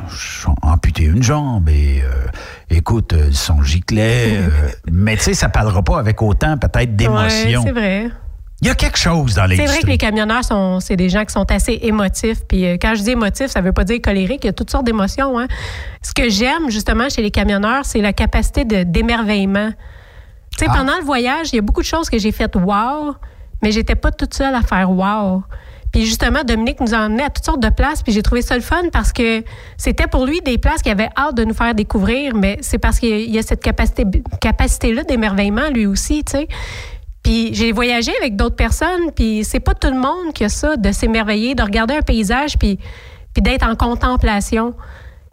amputé une jambe et euh, écoute, euh, son giclet. euh, <laughs> mais tu sais, ça parlera pas avec autant peut-être d'émotion. Ouais, c'est vrai. Il y a quelque chose dans C'est l'industrie. vrai que les camionneurs sont c'est des gens qui sont assez émotifs. Puis euh, quand je dis émotif, ça veut pas dire colérique. Il y a toutes sortes d'émotions. Hein. Ce que j'aime justement chez les camionneurs, c'est la capacité de d'émerveillement. Tu sais, Ah. pendant le voyage, il y a beaucoup de choses que j'ai faites wow, mais j'étais pas toute seule à faire wow. Puis justement, Dominique nous a à toutes sortes de places, puis j'ai trouvé ça le fun parce que c'était pour lui des places qu'il avait hâte de nous faire découvrir, mais c'est parce qu'il y a cette capacité, capacité-là d'émerveillement lui aussi, tu sais. Puis j'ai voyagé avec d'autres personnes, puis c'est pas tout le monde qui a ça, de s'émerveiller, de regarder un paysage, puis, d'être en contemplation.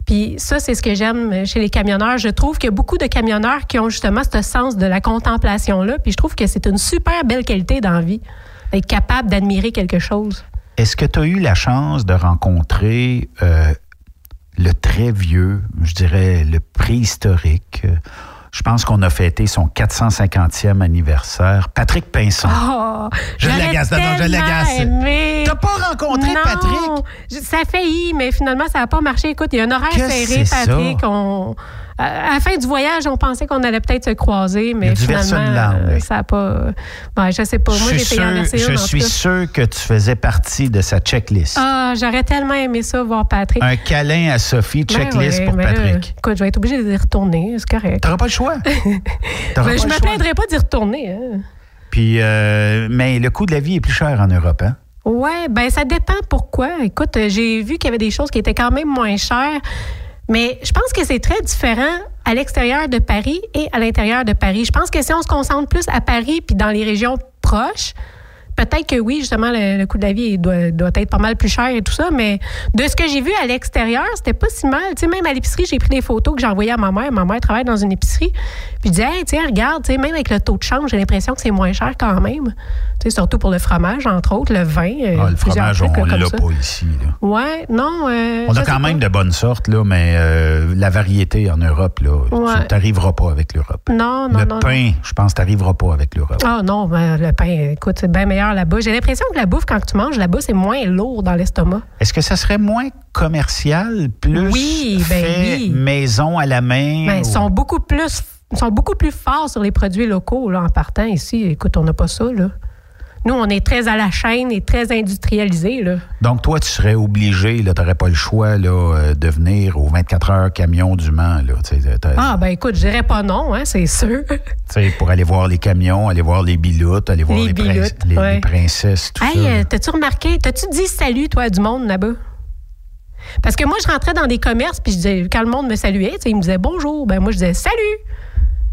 Puis ça, c'est ce que j'aime chez les camionneurs. Je trouve qu'il y a beaucoup de camionneurs qui ont justement ce sens de la contemplation-là, puis je trouve que c'est une super belle qualité dans vie, d'être capable d'admirer quelque chose. Est-ce que tu as eu la chance de rencontrer euh, le très vieux, je dirais le préhistorique? euh, Je pense qu'on a fêté son 450e anniversaire. Patrick Pinson. Oh, Je l'agace, non, je l'agace. T'as pas rencontré Non. Patrick? Ça a failli, mais finalement, ça n'a pas marché. Écoute, il y a un horaire serré, Patrick. On- à la fin du voyage, on pensait qu'on allait peut-être se croiser, mais du finalement, oui. ça n'a pas. Ben, je sais pas. Moi, j'ai payé en je suis sûr que tu faisais partie de sa checklist. Ah, j'aurais tellement aimé ça, voir Patrick. Un câlin à Sophie, Ben checklist ouais, pour là, Patrick. écoute, je vais être obligée d'y retourner, c'est correct. T'auras pas le choix. <laughs> Ben, pas je le me plaindrai pas d'y retourner. Hein. Puis, euh, mais le coût de la vie est plus cher en Europe, hein? Ouais, ben ça dépend pourquoi. Écoute, euh, j'ai vu qu'il y avait des choses qui étaient quand même moins chères, mais je pense que c'est très différent à l'extérieur de Paris et à l'intérieur de Paris. Je pense que si on se concentre plus à Paris puis dans les régions proches, peut-être que oui, justement, le, le coût de la vie doit, doit être pas mal plus cher et tout ça, mais de ce que j'ai vu à l'extérieur, c'était pas si mal. Tu sais, même à l'épicerie, j'ai pris des photos que j'ai envoyées à ma mère. Ma mère travaille dans une épicerie. Puis je disais, hey, tiens, regarde, tu sais, même avec le taux de change, j'ai l'impression que c'est moins cher quand même. Tu sais, surtout pour le fromage, entre autres, le vin. euh, Ah, le fromage, trucs, on l'a pas ici. là. Ouais, non. euh, On a quand pas. même de bonnes sortes, là, mais euh, la variété en Europe, là, Ouais. tu n'arriveras pas avec l'Europe. Non, non, Le non. pain, je pense que tu n'arriveras pas avec l'Europe. Ah non, ben, le pain, écoute, c'est bien meilleur là-bas. J'ai l'impression que la bouffe, quand tu manges là-bas, c'est moins lourd dans l'estomac. Est-ce que ça serait moins commercial, plus Oui, ben fait oui. maison à la main? Ben, ou- ils sont beaucoup plus sont beaucoup plus forts sur les produits locaux là, en partant ici. Écoute, on n'a pas ça. Là. Nous, on est très à la chaîne et très industrialisé. Là. Donc, toi, tu serais obligé, tu n'aurais pas le choix là, euh, de venir au 24 heures camion du Mans, là, Ah, ben écoute, je dirais pas non, hein, c'est sûr. pour aller voir les camions, aller voir les biloutes, aller voir Les les, princ- biloutes, les- ouais. les princesses, tout Hey, ça. euh, t'as-tu remarqué, t'as-tu dit salut, toi, du monde là-bas? Parce que moi, je rentrais dans des commerces, puis je disais, quand le monde me saluait, il me disait bonjour. Ben moi, je disais salut.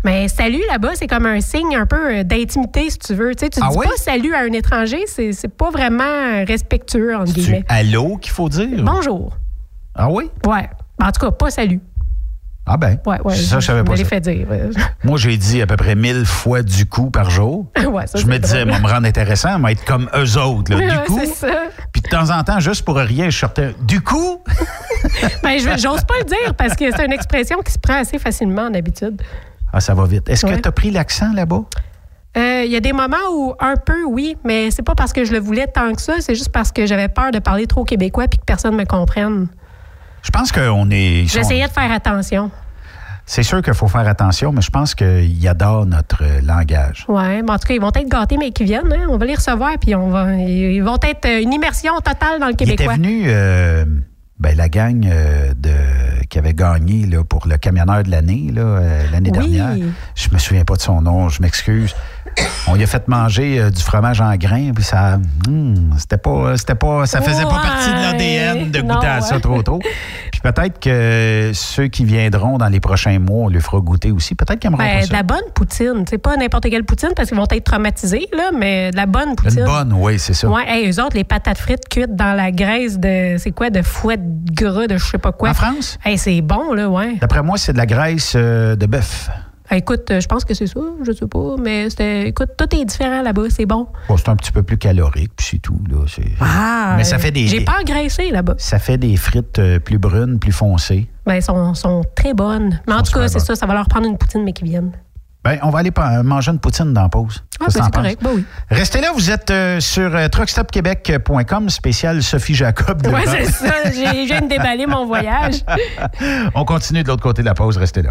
Mais salut là-bas, c'est comme un signe un peu euh, d'intimité, si tu veux. Tu sais, tu Ah dis oui? pas salut à un étranger, c'est pas vraiment respectueux, entre guillemets. allô qu'il faut dire? Bonjour. Ah oui? Ouais. En tout cas, pas salut. Ah ben, Ouais, ouais. ça, je savais pas l'ai ça. fait dire. <laughs> Moi, j'ai dit à peu près mille fois du coup par jour. <laughs> ouais, ça, je me disais, moi, me rendre intéressant, moi, être comme eux autres. Là. Du coup, c'est ça. puis de temps en temps, juste pour rien, je sortais. Du coup, <laughs> Ben, j'ose pas le dire parce que c'est une expression qui se prend assez facilement en habitude. Ah, ça va vite. Est-ce que tu as pris l'accent là-bas? Euh, Il y a des moments où un peu oui, mais c'est pas parce que je le voulais tant que ça, c'est juste parce que j'avais peur de parler trop québécois puis que personne me comprenne. Je pense qu'on est. sont- J'essayais de faire attention. C'est sûr qu'il faut faire attention, mais je pense qu'ils adorent notre euh, langage. Ouais, mais en tout cas, ils vont être gâtés mais qui viennent, hein. on va les recevoir puis on va ils vont être euh, une immersion totale dans le Il était québécois. venu, euh, ben, la gang euh, de, qui avait gagné là, pour le camionneur de l'année, euh, l'année Oui. dernière. Je me souviens pas de son nom, je m'excuse. On lui a fait manger euh, du fromage en grains, puis ça, hum, c'était pas, c'était pas, ça faisait pas partie de l'ADN de Non, goûter à ça ouais. trop tôt. <laughs> Peut-être que ceux qui viendront dans les prochains mois, on lui fera goûter aussi. Peut-être qu'ils aimeront Ben, pas de la bonne poutine, c'est pas n'importe quelle poutine parce qu'ils vont être traumatisés là, mais de la bonne poutine. Une bonne, oui, c'est ça. Ouais, hey, eux autres, les patates frites cuites dans la graisse de, c'est quoi, de fouet de gras, de je sais pas quoi. En France? Hey, c'est bon, là, ouais. D'après moi, c'est de la graisse euh, de bœuf. Ah, écoute, euh, je pense que c'est ça, je sais pas, mais c'était, écoute, tout est différent là-bas, c'est bon. Bon, c'est un petit peu plus calorique, puis c'est tout. Là. Ah, Mais ça fait des. J'ai pas engraissé là-bas. Ça fait des frites euh, plus brunes, plus foncées. Ben, elles sont, sont très bonnes. Mais en tout cas, c'est ça, ça va leur prendre une poutine, mais qui viennent. Ben, on va aller pa- manger une poutine dans la pause. Ah, ben, c'est correct. Ben oui. Restez là, vous êtes euh, sur euh, truckstopquebec.com, spécial Sophie Jacob. Devant. c'est ça. J'ai- Je viens de déballer mon voyage. <laughs> On continue de l'autre côté de la pause, restez là.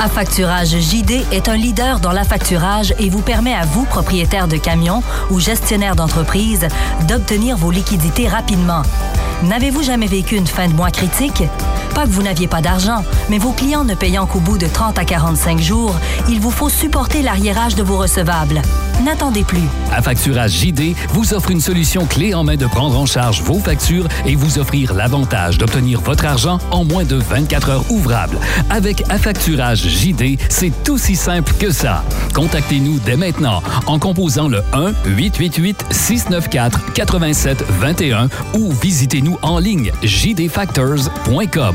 Affacturage JD est un leader dans l'affacturage et vous permet à vous, propriétaire de camions ou gestionnaire d'entreprise, d'obtenir vos liquidités rapidement. N'avez-vous jamais vécu une fin de mois critique? Pas que vous n'aviez pas d'argent, mais vos clients ne payant qu'au bout de 30 à 45 jours, il vous faut supporter l'arriérage de vos recevables. N'attendez plus. Affacturage JD vous offre une solution clé en main de prendre en charge vos factures et vous offrir l'avantage d'obtenir votre argent en moins de 24 heures ouvrables. Avec Affacturage JD, c'est aussi simple que ça. Contactez-nous dès maintenant en composant le 1-888-694-8721 ou visitez-nous en ligne jdfactors.com.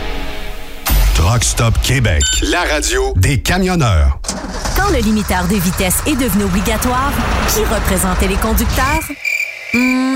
Truck Stop Québec, la radio des camionneurs. Quand le limiteur de vitesse est devenu obligatoire, qui représentait les conducteurs? Hmm,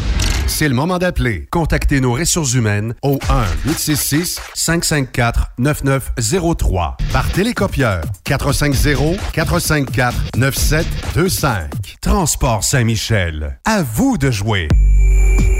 C'est le moment d'appeler. Contactez nos ressources humaines au 1-866-554-9903 par télécopieur 450-454-9725. Transport Saint-Michel. À vous de jouer.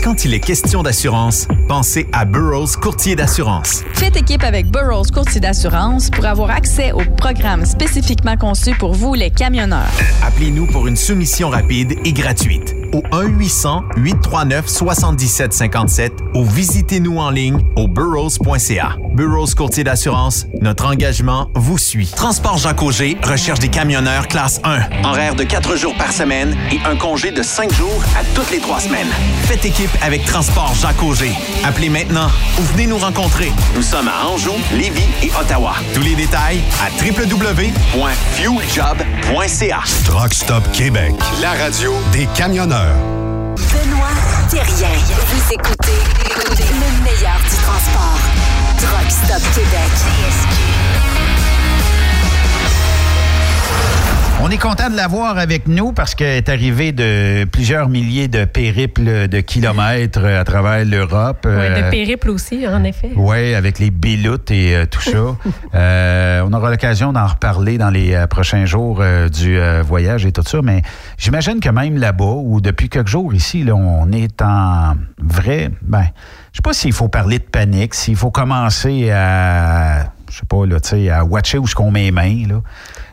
Quand il est question d'assurance, pensez à Burroughs Courtier d'assurance. Faites équipe avec Burroughs Courtier d'assurance pour avoir accès aux programmes spécifiquement conçus pour vous, les camionneurs. Appelez-nous pour une soumission rapide et gratuite au 1-800-839-7757 ou visitez-nous en ligne au burrows.ca. Burroughs Courtier d'assurance, notre engagement vous suit. Transport Jacques Auger recherche des camionneurs classe 1. Horaire de 4 jours par semaine et un congé de 5 jours à toutes les 3 semaines. Faites équipe avec Transport Jacques Auger. Appelez maintenant ou venez nous rencontrer. Nous sommes à Anjou, Lévis et Ottawa. Tous les détails à www.fueljob.ca. Truck Stop Québec, la radio des camionneurs. Benoît Thérien. Vous écoutez le meilleur du transport. Truck Stop Québec. On est content de l'avoir avec nous parce qu'elle est arrivée de plusieurs milliers de périples de kilomètres à travers l'Europe. Ouais, Euh, de périple aussi, en effet. oui, avec les biloutes et euh, tout ça. <laughs> Euh, on aura l'occasion d'en reparler dans les euh, prochains jours euh, du euh, voyage et tout ça, mais j'imagine que même là-bas, ou depuis quelques jours ici, là, on est en vrai. Ben, je sais pas s'il faut parler de panique, s'il faut commencer à. Je sais pas, là, tu sais, à watcher où ce qu'on met les mains, là.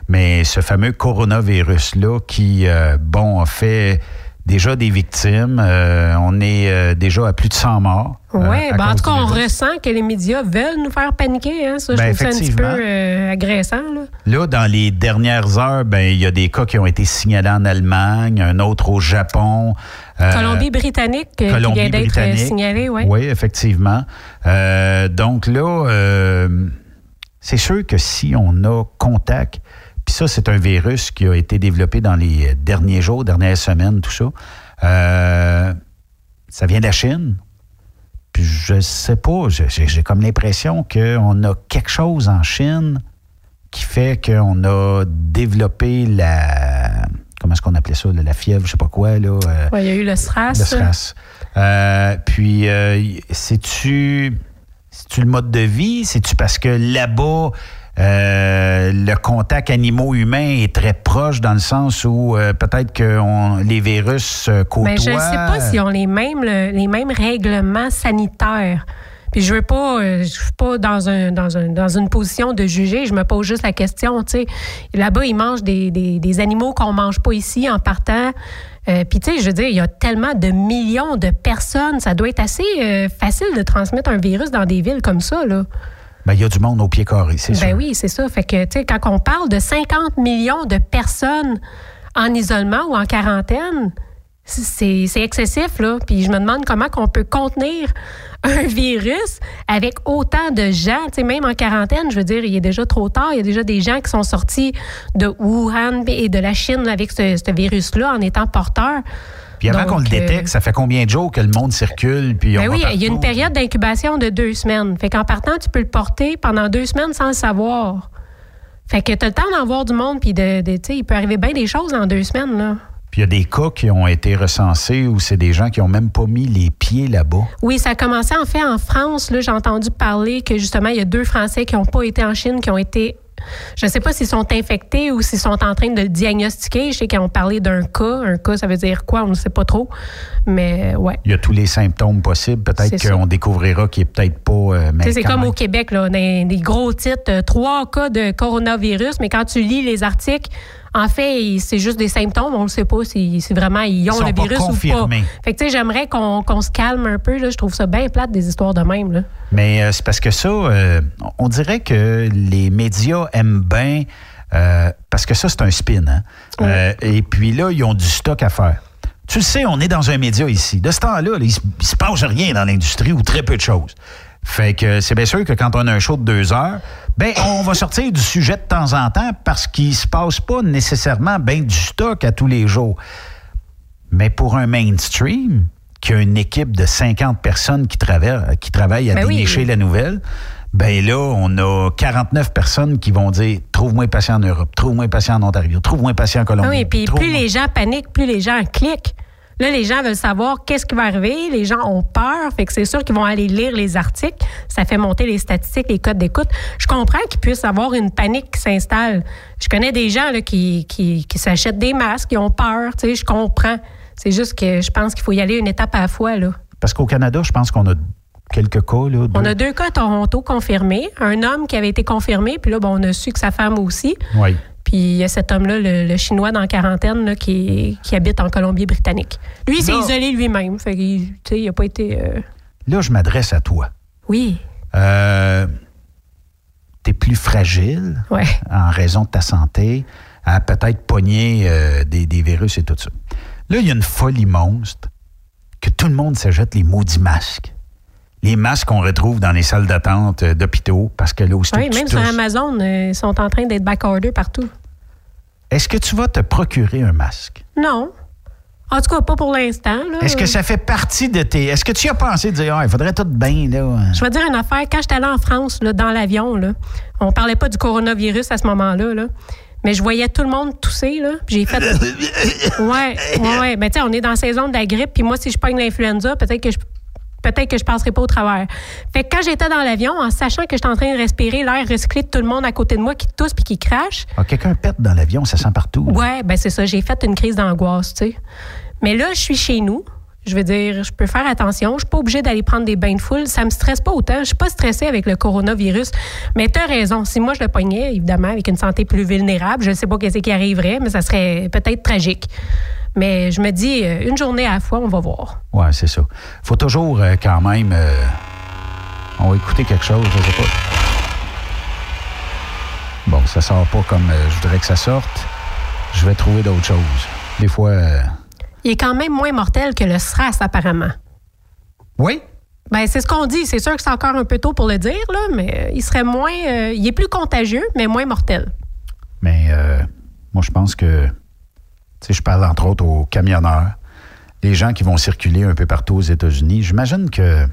Mais ce fameux coronavirus-là qui, euh, bon, a fait déjà des victimes. euh, on est euh, déjà à plus de 100 morts. Oui, ben, en tout cas, on ressent que les médias veulent nous faire paniquer. Hein? Ça, je Ben, trouve ça un petit peu agressant. Là. Là, dans les dernières heures, ben il y a des cas qui ont été signalés en Allemagne, un autre au Japon. Colombie-Britannique, qui vient d'être signalée, oui. Oui, effectivement. Donc là, c'est sûr que si on a contact, puis ça, c'est un virus qui a été développé dans les derniers jours, dernières semaines, tout ça. euh, ça vient de la Chine. Puis je sais pas, j'ai comme l'impression qu'on a quelque chose en Chine qui fait qu'on a développé la. Comment est-ce qu'on appelait ça? là, la fièvre, je sais pas quoi, là. euh, Ouais, il y a eu le SRAS. le SRAS. Euh, puis, euh, c'est-tu c'est-tu le mode de vie? C'est-tu parce que là-bas, euh, le contact animaux-humains est très proche dans le sens où euh, peut-être que les virus se côtoient? Mais je ne sais pas s'ils ont les mêmes, le- les mêmes règlements sanitaires. Puis je veux pas, euh, je suis pas dans un, dans un dans une position de juger. Je me pose juste la question, tu sais. Là-bas, ils mangent des, des, animaux qu'on mange pas ici en partant. Euh, Puis tu sais, je veux dire, il y a tellement de millions de personnes, ça doit être assez euh, facile de transmettre un virus dans des villes comme ça, là. Ben, il y a du monde au pied carré, c'est Ben sûr. oui, c'est ça. Fait que, tu sais, quand on parle de 50 millions de personnes en isolement ou en quarantaine, c'est c'est excessif, là. Puis je me demande comment qu'on peut contenir <laughs> un virus avec autant de gens, tu sais, même en quarantaine, je veux dire, il est déjà trop tard. Il y a déjà des gens qui sont sortis de Wuhan et de la Chine avec ce, ce virus-là en étant porteurs. Puis avant Donc, qu'on le euh, détecte, ça fait combien de jours que le monde circule? Puis on Ben oui, il y a une partout? période d'incubation de deux semaines. Fait qu'en partant, tu peux le porter pendant deux semaines sans le savoir. Fait que tu as le temps d'en voir du monde, puis de, de- tu sais, il peut arriver bien des choses en deux semaines, là. Puis il y a des cas qui ont été recensés où c'est des gens qui ont même pas mis les pieds là-bas. Oui, ça a commencé en fait en France. Là, j'ai entendu parler que justement, il y a deux Français qui n'ont pas été en Chine, qui ont été. Je ne sais pas s'ils sont infectés ou s'ils sont en train de le diagnostiquer. Je sais qu'ils ont parlé d'un cas. Un cas, ça veut dire quoi? On ne sait pas trop. Mais ouais. Il y a tous les symptômes possibles. Peut-être qu'on découvrira qu'il est peut-être pas. euh, c'est comme même. au Québec, là, des, des gros titres, euh, trois cas de coronavirus, mais quand tu lis les articles, en fait, c'est juste des symptômes. On ne sait pas si, si vraiment ils ont Ils le pas virus ou pas. Fait que, tu sais, j'aimerais qu'on se calme un peu. Là. Je trouve ça bien plate, des histoires de même. Là. Mais euh, c'est parce que ça, euh, on dirait que les médias aiment bien, euh, parce que ça, c'est un spin. Hein? Et puis là, ils ont du stock à faire. Tu le sais, on est dans un média ici. De ce temps-là, là, il, se- il se passe rien dans l'industrie ou très peu de choses. Fait que c'est bien sûr que quand on a un show de deux heures, ben on va sortir du sujet de temps en temps parce qu'il se passe pas nécessairement bien du stock à tous les jours. Mais pour un mainstream, qui a une équipe de 50 personnes qui, travaillent à Ben oui. dénicher la nouvelle, ben là, on a 49 personnes qui vont dire Trouve-moi un patient en Europe, trouve-moi un patient en Ontario, trouve-moi un patient en Colombie. Ah oui, puis plus les gens paniquent, plus les gens cliquent. Là, les gens veulent savoir qu'est-ce qui va arriver. Les gens ont peur. Fait que c'est sûr qu'ils vont aller lire les articles. Ça fait monter les statistiques, les codes d'écoute. Je comprends qu'il puisse avoir une panique qui s'installe. Je connais des gens là, qui, qui, qui s'achètent des masques, qui ont peur. Tu sais, je comprends. C'est juste que je pense qu'il faut y aller une étape à la fois. Là. Parce qu'au Canada, je pense qu'on a quelques cas. Là, On a deux cas à Toronto confirmés. Un homme qui avait été confirmé, puis là, bon, on a su que sa femme aussi. Oui. Puis il y a cet homme-là, le, le Chinois dans la quarantaine, là, qui, qui habite en Colombie-Britannique. Lui, il s'est isolé lui-même. Fait il n'a pas été. euh, Là, je m'adresse à toi. Oui. Euh, tu es plus fragile Ouais. en raison de ta santé, à peut-être pogner euh, des, des virus et tout ça. Là, il y a une folie monstre que tout le monde s'achète les maudits masques. Les masques qu'on retrouve dans les salles d'attente euh, d'hôpitaux, parce que là, aussitôt Oui, même sur Amazon, euh, ils sont en train d'être back-order partout. Est-ce que tu vas te procurer un masque? Non. En tout cas, pas pour l'instant. Est-ce que ça fait partie de tes... Est-ce que tu as pensé de dire, ah, il faudrait tout bien, là? Je vais te dire une affaire. Quand j'étais allée en France, là, dans l'avion, là, on parlait pas du coronavirus à ce moment-là, là, mais je voyais tout le monde tousser. là. J'ai fait. <laughs> ouais, ouais, ouais. Ben, tu sais, on est dans la saison de la grippe, puis moi, si je pogne l'influenza, peut-être que je. Peut-être que je passerai pas au travers. Fait que quand j'étais dans l'avion, en sachant que j'étais en train de respirer l'air recyclé de tout le monde à côté de moi qui tousse puis qui crache, Ah, Quelqu'un pète dans l'avion, ça sent partout. Ouais, ben c'est ça. J'ai fait une crise d'angoisse, tu sais. Mais là, je suis chez nous. Je veux dire, je peux faire attention. Je suis pas obligée d'aller prendre des bains de foule. Ça me stresse pas autant. Je suis pas stressée avec le coronavirus. Mais tu as raison. Si moi, je le pognais, évidemment, avec une santé plus vulnérable, je ne sais pas qu'est-ce qui arriverait, mais ça serait peut-être tragique. Mais je me dis, euh, une journée à la fois, on va voir. Oui, c'est ça. faut toujours euh, quand même. euh, on va écouter quelque chose, je sais pas. Bon, ça sort pas comme euh, je voudrais que ça sorte. Je vais trouver d'autres choses. Des fois. Il est quand même moins mortel que le SRAS, apparemment. Oui? Ben, c'est ce qu'on dit. C'est sûr que c'est encore un peu tôt pour le dire, là, mais il serait moins. il est plus contagieux, mais moins mortel. Mais moi, je pense que. Sais, je parle entre autres aux camionneurs, les gens qui vont circuler un peu partout aux États-Unis. J'imagine que.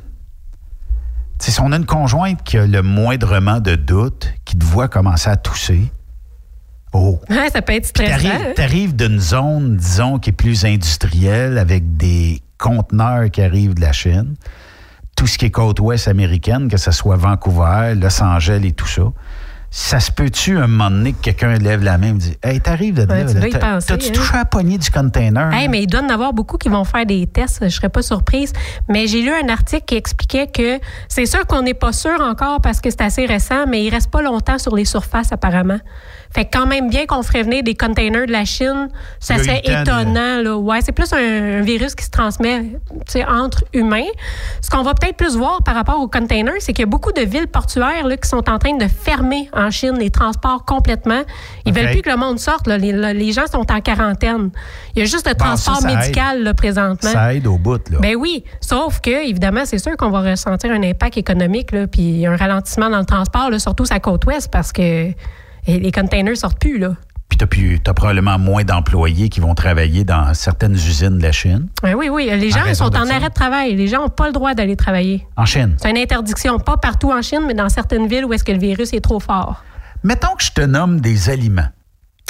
Si on a une conjointe qui a le moindrement de doute, qui te voit commencer à tousser. Oh! Ouais, ça peut être stressant. T'arrives hein? t'arrives d'une zone, disons, qui est plus industrielle, avec des conteneurs qui arrivent de la Chine. Tout ce qui est côte ouest américaine, que ce soit Vancouver, Los Angeles et tout ça. Ça se peut-tu un moment donné que quelqu'un lève la main et me dit Hey, t'arrives de Ouais, là, t'as-tu hein. touché à la poignée du container? Hey, mais il doit y en avoir beaucoup qui vont faire des tests. Je serais pas surprise. Mais j'ai lu un article qui expliquait que c'est sûr qu'on n'est pas sûr encore parce que c'est assez récent, mais il reste pas longtemps sur les surfaces apparemment. Fait que quand même bien qu'on ferait venir des containers de la Chine, ça serait étonnant. Là. Ouais, c'est plus un, un virus qui se transmet entre humains. Ce qu'on va peut-être plus voir par rapport aux containers, c'est qu'il y a beaucoup de villes portuaires là, qui sont en train de fermer en Chine les transports complètement. Ils OK. veulent plus que le monde sorte. là. Les, les gens sont en quarantaine. Il y a juste le Bon, transport ça médical là, présentement. Ça aide au bout, là. Ben oui, sauf que, évidemment, c'est sûr qu'on va ressentir un impact économique, là, puis un ralentissement dans le transport, là, surtout sa côte ouest, parce que eh, les containers sortent plus. Là. Puis t'as plus- t'as probablement moins d'employés qui vont travailler dans certaines usines de la Chine. Ouais, oui, oui, les En gens sont en arrêt de travail. Les gens n'ont pas le droit d'aller travailler. En Chine. C'est une interdiction, pas partout en Chine, mais dans certaines villes où est-ce que le virus est trop fort. Mettons que je te nomme des aliments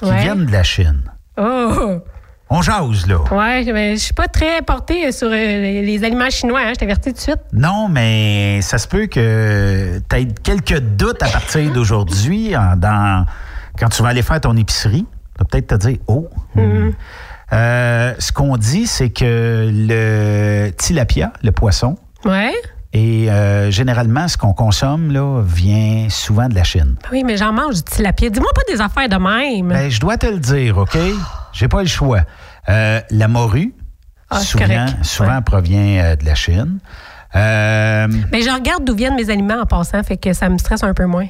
qui Ouais. viennent de la Chine. Oh! On jase, là. Ouais, mais je suis pas très portée sur euh, les, les aliments chinois, hein, je t'avertis tout de suite. Non, mais ça se peut que tu aies quelques doutes à partir d'aujourd'hui dans, quand tu vas aller faire ton épicerie. Tu vas peut-être te dire Oh. Mm-hmm. Euh, ce qu'on dit, c'est que le tilapia, le poisson, Ouais. et euh, généralement, ce qu'on consomme là, vient souvent de la Chine. Oui, mais j'en mange du tilapia. Dis-moi pas des affaires de même. Ben, je dois te le dire, OK? J'ai pas le choix. Euh, la morue, Ah, souvent, correct. souvent Ouais. provient euh, de la Chine. Euh, Mais je regarde d'où viennent mes aliments en passant, fait que ça me stresse un peu moins.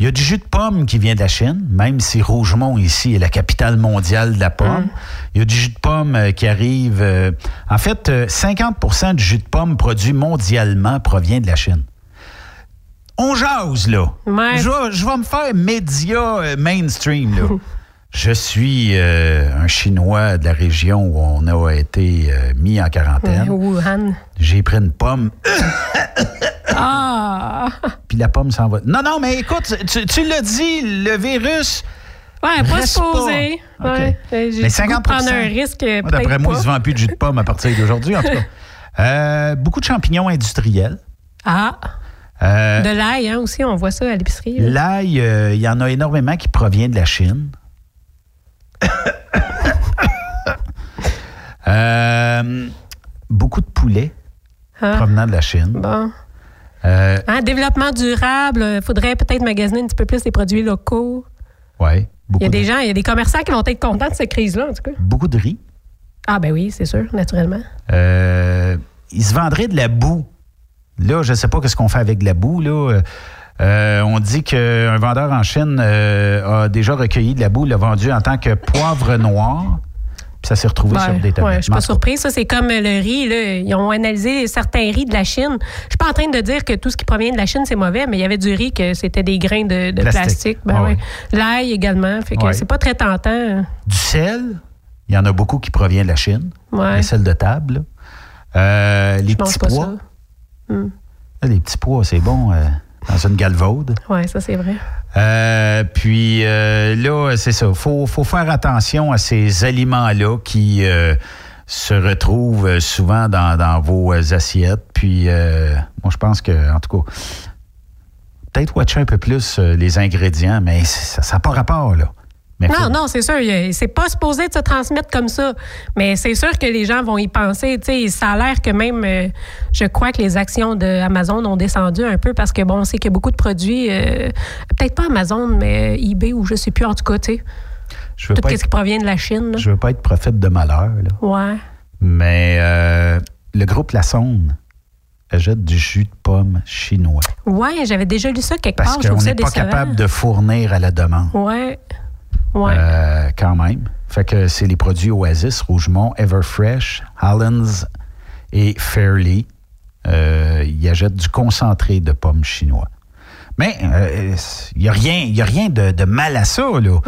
Il y a du jus de pomme qui vient de la Chine, même si Rougemont, ici, est la capitale mondiale de la pomme. Il y a du jus de pomme qui arrive. en fait, euh, 50% du jus de pomme produit mondialement provient de la Chine. On jase, là. Ouais. Je, vais, je vais me faire média mainstream, là. <laughs> Je suis euh, un Chinois de la région où on a été euh, mis en quarantaine. Wuhan. J'ai pris une pomme, <coughs> Ah! puis la pomme s'en va. Non, non, mais écoute, tu, tu l'as dit, le virus Ouais, pas. OK. Ouais. Mais le goût de 50 prendre un risque. Moi, D'après moi, pas. il se vend plus de jus de pomme à partir d'aujourd'hui, en tout cas. <laughs> Euh, beaucoup de champignons industriels. Ah, de l'ail hein, aussi, on voit ça à l'épicerie. L'ail, il y en a énormément qui provient de la Chine. Euh, beaucoup de poulets Ah. provenant de la Chine. Bon. Euh, Hein, développement durable, il faudrait peut-être magasiner un petit peu plus les produits locaux. ouais, Il y a de, des gens, il y a des commerçants qui vont être contents de cette crise-là, en tout cas. beaucoup de riz. Ah, ben oui, c'est sûr, naturellement. Euh, il se vendrait de la boue. Là, je ne sais pas ce qu'on fait avec de la boue. Là. Euh, on dit qu'un vendeur en Chine euh, a déjà recueilli de la boue, l'a vendu en tant que poivre noir. Puis ça s'est retrouvé sur Ouais, des ouais, tablettes. je suis pas surprise. Ça, c'est comme le riz. Là. Ils ont analysé certains riz de la Chine. Je suis pas en train de dire que tout ce qui provient de la Chine, c'est mauvais, mais il y avait du riz que c'était des grains de, de Plastique. plastique. Ben Ah ouais. ouais. L'ail également. Fait que Ouais. c'est pas très tentant. Du sel, il y en a beaucoup qui provient de la Chine. Ouais. Le sel de table. Euh, les petits pas pois. ça. Hmm. Là, les petits pois, c'est bon euh, dans une galvaude. Ouais, ça, c'est vrai. Euh, puis euh, là, c'est ça. Il faut, faut faire attention à ces aliments-là qui euh, se retrouvent souvent dans, dans vos assiettes. Puis moi, je pense que, en tout cas, peut-être watcher un peu plus les ingrédients, mais ça n'a pas rapport, là. Non, non, c'est sûr. C'est pas supposé de se transmettre comme ça. Mais c'est sûr que les gens vont y penser. Tu sais, ça a l'air que même, euh, je crois que les actions d'Amazon ont descendu un peu parce que, bon, on sait qu'il y a beaucoup de produits, euh, peut-être pas Amazon, mais eBay ou je sais plus, en tout cas, tu sais. je veux Tout pas ce être, qui provient de la Chine. là. je veux pas être prophète de malheur, là. Ouais. Mais euh, le groupe La Sonde achète du jus de pomme chinois. Ouais, j'avais déjà lu ça quelque Parce part. Je qu'on n'est pas décevant. capable de fournir à la demande. Ouais. Ouais. Euh, quand même. Fait que c'est les produits Oasis, Rougemont, Everfresh, Halland's et Fairly. Euh, ils achètent du concentré de pommes chinois. Mais il n'y a rien, y a rien de, de mal à ça, là.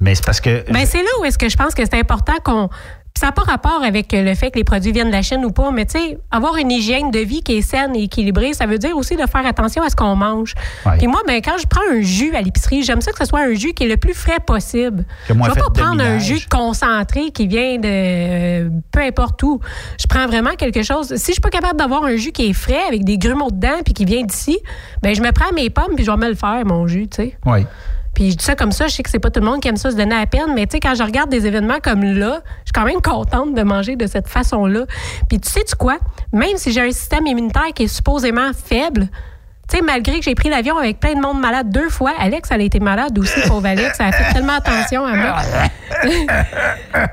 Mais c'est parce que. Ben, c'est là où est-ce que je pense que c'est important qu'on. Ça n'a pas rapport avec le fait que les produits viennent de la Chine ou pas, mais tu sais, avoir une hygiène de vie qui est saine et équilibrée, ça veut dire aussi de faire attention à ce qu'on mange. Ouais. Puis moi, ben, quand je prends un jus à l'épicerie, j'aime ça que ce soit un jus qui est le plus frais possible. Je vais fait pas prendre un jus concentré qui vient de euh, peu importe où. Je prends vraiment quelque chose. Si je suis pas capable d'avoir un jus qui est frais avec des grumeaux dedans puis qui vient d'ici, ben je me prends mes pommes puis je vais me le faire mon jus, tu sais. Oui. Puis je dis ça comme ça, je sais que c'est pas tout le monde qui aime ça se donner à peine, mais tu sais, quand je regarde des événements comme là, je suis quand même contente de manger de cette façon-là. Puis tu sais-tu quoi? Même si j'ai un système immunitaire qui est supposément faible, tu sais, malgré que j'ai pris l'avion avec plein de monde malade deux fois, Alex, elle a été malade aussi, pauvre Alex, ça a fait tellement attention à moi. <laughs>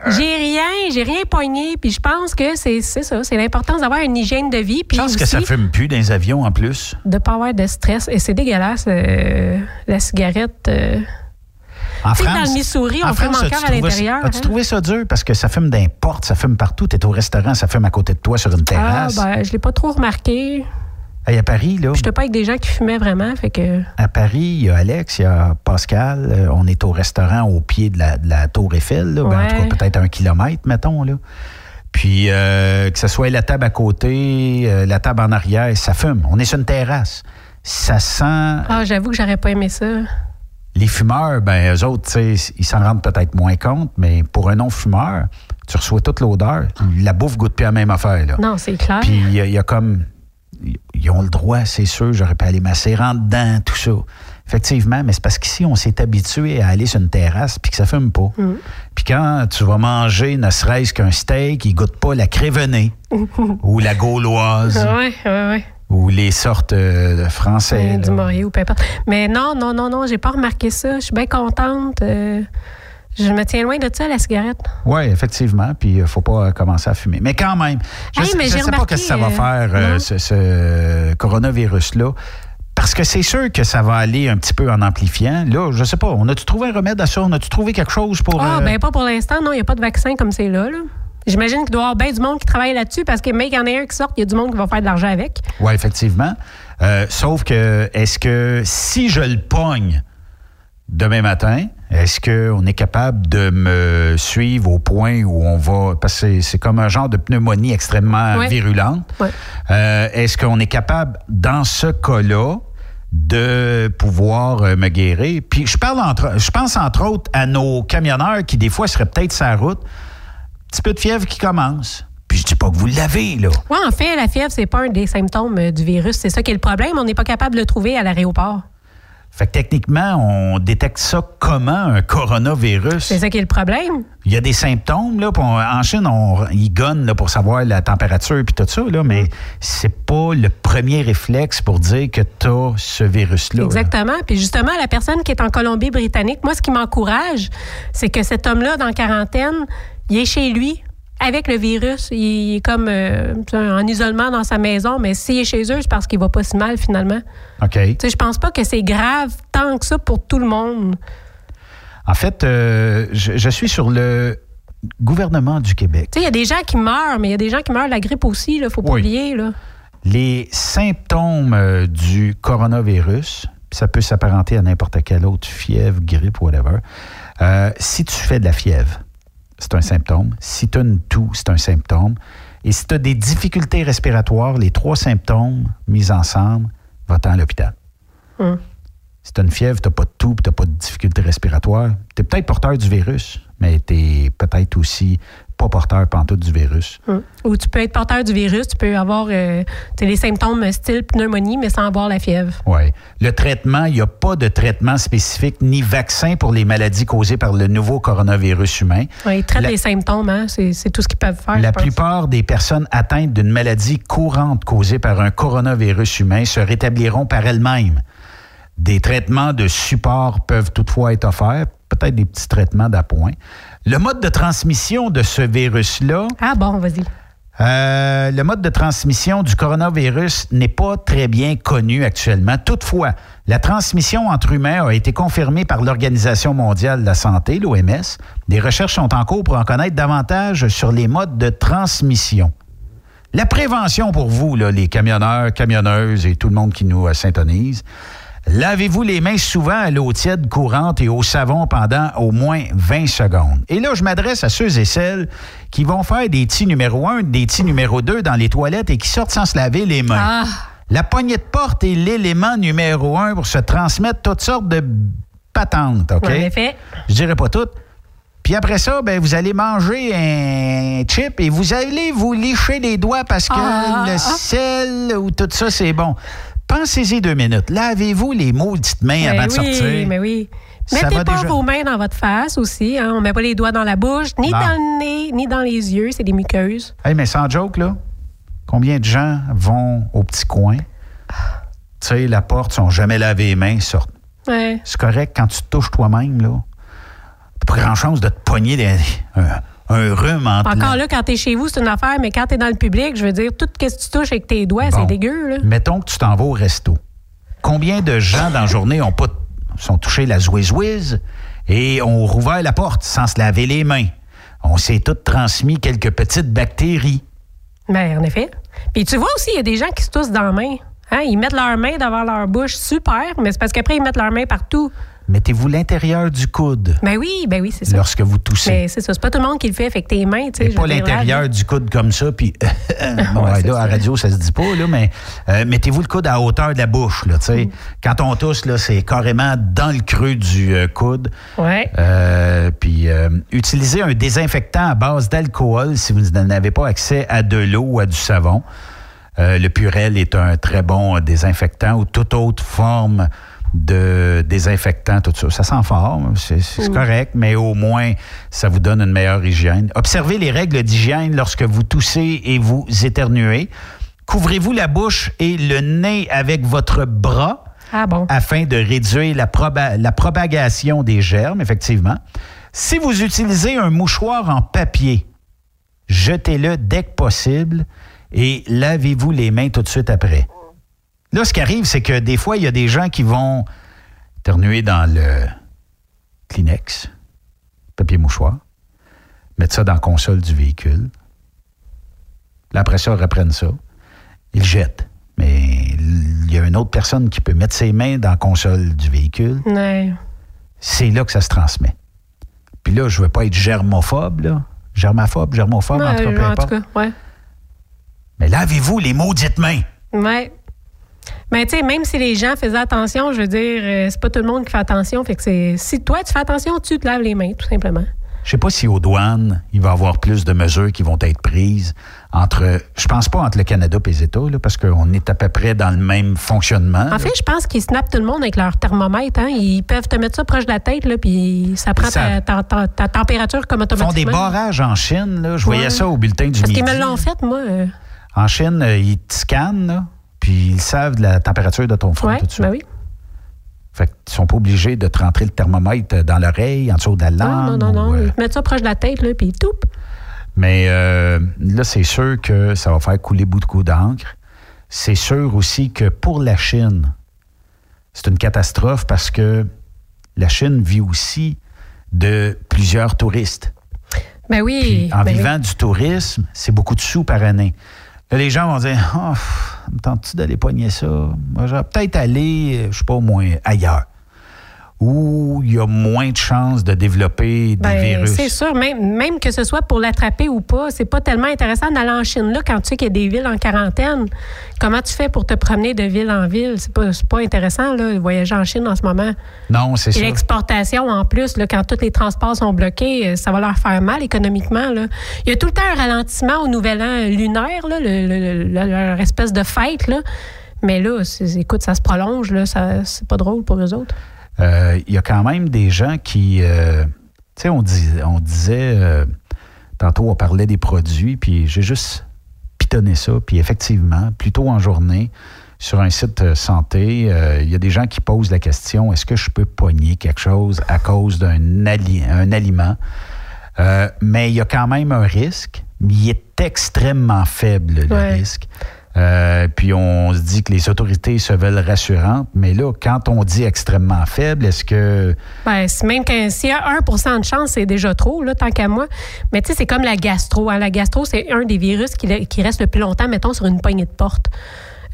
j'ai rien, j'ai rien pogné, puis je pense que c'est ça, c'est l'importance d'avoir une hygiène de vie, Je pense que ça fume plus dans les avions en plus. de pas avoir de stress. Et c'est dégueulasse, euh, la cigarette. euh, En Tu sais, France, dans le Missouri, on en fume encore à l'intérieur, As-tu hein? trouvé ça dur? Parce que ça fume d'un porte, ça fume partout. Tu es au restaurant, ça fume à côté de toi sur une Ah, terrasse. ben, je l'ai pas trop remarqué. Hey, à Paris, là, J'étais pas avec des gens qui fumaient vraiment, fait que. à Paris, il y a Alex, il y a Pascal. euh, on est au restaurant au pied de la, de la tour Eiffel. là. Ben, en tout cas, peut-être un kilomètre, mettons. Là. Puis, euh, que ce soit la table à côté, euh, la table en arrière, ça fume. On est sur une terrasse. Ça sent... Ah, j'avoue que j'aurais pas aimé ça. Les fumeurs, ben eux autres, tu sais, ils s'en rendent peut-être moins compte, mais pour un non-fumeur, tu reçois toute l'odeur. La bouffe goûte plus à la même affaire. Là. Non, c'est clair. Puis il y, a- il y a comme. Ils ont le droit, c'est sûr, j'aurais pu aller masser en dedans, tout ça. Effectivement, mais c'est parce qu'ici, on s'est habitué à aller sur une terrasse puis que ça fume pas. Mm. Puis quand tu vas manger ne serait-ce qu'un steak, il goûte pas la crévenée <laughs> ou la gauloise ouais. ou les sortes euh, de français. Du là. Maurier ou peu importe. Mais non, non, non, non, j'ai pas remarqué ça. Je suis bien contente. euh, je me tiens loin de ça, la cigarette. Oui, effectivement. Puis il faut pas euh, commencer à fumer. Mais quand même, je Hey, sais, pas ce que ça va euh, faire, euh, ce, ce coronavirus-là. Parce que c'est sûr que ça va aller un petit peu en amplifiant. Là, je sais pas, on a-tu trouvé un remède à ça? On a-tu trouvé quelque chose pour... Ah, euh, ben pas pour l'instant, non, il n'y a pas de vaccin comme c'est là. là. J'imagine qu'il doit y avoir bien du monde qui travaille là-dessus parce que, mec, il y en a un qui sort, il y a du monde qui va faire de l'argent avec. Oui, effectivement. Euh, sauf que, est-ce que si je le pogne demain matin, est-ce qu'on est capable de me suivre au point où on va. Parce que c'est- comme un genre de pneumonie extrêmement Ouais. virulente. Ouais. Euh, est-ce qu'on est capable, dans ce cas-là, de pouvoir euh, me guérir? Puis je parle entre, je pense entre autres à nos camionneurs qui des fois seraient peut-être sur la route, petit peu de fièvre qui commence. Puis je dis pas que vous l'avez là. Oui, en fait, la fièvre, c'est pas un des symptômes euh, du virus. C'est ça qui est le problème. On n'est pas capable de le trouver à l'aéroport. Fait que techniquement, on détecte ça comment un coronavirus? C'est ça qui est le problème. Il y a des symptômes là, on- en Chine, on, ils gonnent là, pour savoir la température puis tout ça là, mais c'est pas le premier réflexe pour dire que tu as ce virus là. Exactement. Puis justement, la personne qui est en Colombie-Britannique, moi, ce qui m'encourage, c'est que cet homme-là, dans quarantaine, il est chez lui avec le virus. Il est comme euh, en isolement dans sa maison, mais s'il est chez eux, c'est parce qu'il va pas si mal finalement. OK. Tu sais, je pense pas que c'est grave tant que ça pour tout le monde. En fait, euh, je, je suis sur le gouvernement du Québec. Tu sais, il y a des gens qui meurent, mais il y a des gens qui meurent de la grippe aussi, là, faut pas Oui. oublier. Là. Les symptômes euh, du coronavirus, ça peut s'apparenter à n'importe quelle autre fièvre, grippe, whatever. Euh, si tu fais de la fièvre, c'est un symptôme. Si tu as une toux, c'est un symptôme. Et si tu as des difficultés respiratoires, les trois symptômes mis ensemble, va-t'en à l'hôpital. Hum. Si tu as une fièvre, tu n'as pas de toux, tu n'as pas de difficultés respiratoires, tu es peut-être porteur du virus, mais tu es peut-être aussi pas porteur pantoute du virus. Hum. Ou tu peux être porteur du virus, tu peux avoir euh, les symptômes style pneumonie, mais sans avoir la fièvre. Oui. Le traitement, il n'y a pas de traitement spécifique ni vaccin pour les maladies causées par le nouveau coronavirus humain. Ouais, ils traitent La- les symptômes, hein? c'est tout ce qu'ils peuvent faire. La plupart des personnes atteintes d'une maladie courante causée par un coronavirus humain se rétabliront par elles-mêmes. Des traitements de support peuvent toutefois être offerts, peut-être des petits traitements d'appoint. Le mode de transmission de ce virus-là, Ah bon, vas-y. euh, le mode de transmission du coronavirus n'est pas très bien connu actuellement. Toutefois, la transmission entre humains a été confirmée par l'Organisation mondiale de la santé, l'OMS. Des recherches sont en cours pour en connaître davantage sur les modes de transmission. La prévention pour vous, là, les camionneurs, camionneuses et tout le monde qui nous euh, syntonise. Lavez-vous les mains souvent à l'eau tiède courante et au savon pendant au moins 20 secondes. Et là, je m'adresse à ceux et celles qui vont faire des petits numéro 1, des petits numéro 2 dans les toilettes et qui sortent sans se laver les mains. Ah. La poignée de porte est l'élément numéro 1 pour se transmettre toutes sortes de patentes, OK? En effet. Je dirais pas toutes. Puis après ça, ben, vous allez manger un chip et vous allez vous licher les doigts parce que Ah, le ah. sel ou tout ça, c'est bon. Pensez-y deux minutes. Lavez-vous les maudites mains Ben avant de oui, sortir. mais oui. Ça Mettez pas déjà. vos mains dans votre face aussi. Hein? On met pas les doigts dans la bouche, ni Non. dans le nez, ni dans les yeux. C'est des muqueuses. Hey, mais sans joke, là, combien de gens vont au petit coin? Tu sais, la porte, sont jamais lavé les mains, sortent. Ouais. C'est correct quand tu te touches toi-même, là. T'as pas grand-chance de te pogner des- un rhume entre Encore là, quand t'es chez vous, c'est une affaire, mais quand t'es dans le public, je veux dire, tout ce que tu touches avec tes doigts, Bon. c'est dégueu. Là. Mettons que tu t'en vas au resto. Combien de gens dans la journée ont pas sont touchés la zouizouize et ont rouvert la porte sans se laver les mains? On s'est tous transmis quelques petites bactéries. Ben, en effet. Puis tu vois aussi, il y a des gens qui se toussent dans la main. Hein? Ils mettent leurs mains devant leur bouche, super, mais c'est parce qu'après, ils mettent leurs mains partout. Mettez-vous l'intérieur du coude Ben oui, ben oui, c'est ça. lorsque vous toussez. Mais c'est ça, c'est pas tout le monde qui le fait avec tes mains, tu sais. Pas l'intérieur du coude comme ça, puis <laughs> bon, Ouais, là, à ça. radio, ça se dit pas, là, mais euh, mettez-vous le coude à hauteur de la bouche, là, tu sais. Mm. Quand on tousse, là, c'est carrément dans le creux du euh, coude. Ouais. Euh, puis utilisez un désinfectant à base d'alcool si vous n'avez pas accès à de l'eau ou à du savon. Euh, le Purel est un très bon désinfectant ou toute autre forme de désinfectant, tout ça. Ça sent fort, c'est correct, mais au moins, ça vous donne une meilleure hygiène. Observez les règles d'hygiène lorsque vous toussez et vous éternuez. Couvrez-vous la bouche et le nez avec votre bras Ah bon? afin de réduire la, proba- la propagation des germes, effectivement. Si vous utilisez un mouchoir en papier, jetez-le dès que possible et lavez-vous les mains tout de suite après. Là, ce qui arrive, c'est que des fois, il y a des gens qui vont éternuer dans le Kleenex, papier mouchoir, mettre ça dans la console du véhicule. Là, après ça, ils reprennent ça. Ils jettent. Mais il y a une autre personne qui peut mettre ses mains dans la console du véhicule. Ouais. C'est là que ça se transmet. Puis là, je ne veux pas être germophobe, là. Germaphobe, germophobe, en tout cas, Ouais, en tout importe. cas, ouais. Mais lavez-vous les maudites mains. Ouais. Mais tu sais, même si les gens faisaient attention, je veux dire, euh, c'est pas tout le monde qui fait attention. Fait que c'est. Si toi, tu fais attention, tu te laves les mains, tout simplement. Je sais pas si aux douanes, il va y avoir plus de mesures qui vont être prises entre, je pense pas entre le Canada et les États, là, parce qu'on est à peu près dans le même fonctionnement. En fait, je pense qu'ils snappent tout le monde avec leur thermomètre. Hein. Ils peuvent te mettre ça proche de la tête, là, puis ça prend Ça- ta, ta- ta- ta température comme Ils font automatiquement. des barrages en Chine, là. Je Ouais. voyais ça au bulletin du Parce midi. qu'ils me l'ont fait, moi. euh, En Chine, euh, ils te scannent, puis ils savent de la température de ton front ouais, tout de suite. ben oui. Fait qu'ils sont pas obligés de te rentrer le thermomètre dans l'oreille, en dessous de la Non, langue. non, non, ou, non. euh, Ils te mettent ça proche de la tête, là, puis tout. Mais euh, là, c'est sûr que ça va faire couler beaucoup d'encre. C'est sûr aussi que pour la Chine, c'est une catastrophe parce que la Chine vit aussi de plusieurs touristes. Ben oui. En ben oui. vivant du tourisme, c'est beaucoup de sous par année. Les gens vont dire oh, me tente-tu d'aller pogner ça? Moi, j'aurais peut-être aller, euh, je sais pas, au moins ailleurs. Où il y a moins de chances de développer des Ben, virus. c'est sûr, même, même que ce soit pour l'attraper ou pas, c'est pas tellement intéressant d'aller en Chine là quand tu sais qu'il y a des villes en quarantaine. Comment tu fais pour te promener de ville en ville? C'est pas, pas intéressant, là, de voyager en Chine en ce moment. Non, c'est Et ça. l'exportation, en plus, là, quand tous les transports sont bloqués, euh, ça va leur faire mal économiquement. Là. Il y a tout le temps un ralentissement au nouvel an lunaire, là, le- le- le- leur espèce de fête. Là. Mais là, écoute, ça se prolonge, là, ça, c'est pas drôle pour eux autres. Euh, il y a quand même des gens qui. euh, tu sais, on, dis- on disait. euh, tantôt, on parlait des produits, puis j'ai juste pitonné ça. Puis effectivement, plutôt en journée, sur un site santé, il y a des gens qui posent la question est-ce que je peux pogner quelque chose à cause d'un ali- un aliment? Mais il y a quand même un risque, mais il est extrêmement faible, le Ouais. risque. Euh, puis on se dit que les autorités se veulent rassurantes, mais là, quand on dit extrêmement faible, est-ce que Ben, même s'il y a 1% de chance, c'est déjà trop, là, tant qu'à moi. Mais tu sais, c'est comme la gastro. hein. La gastro, c'est un des virus qui reste le plus longtemps, mettons, sur une poignée de porte.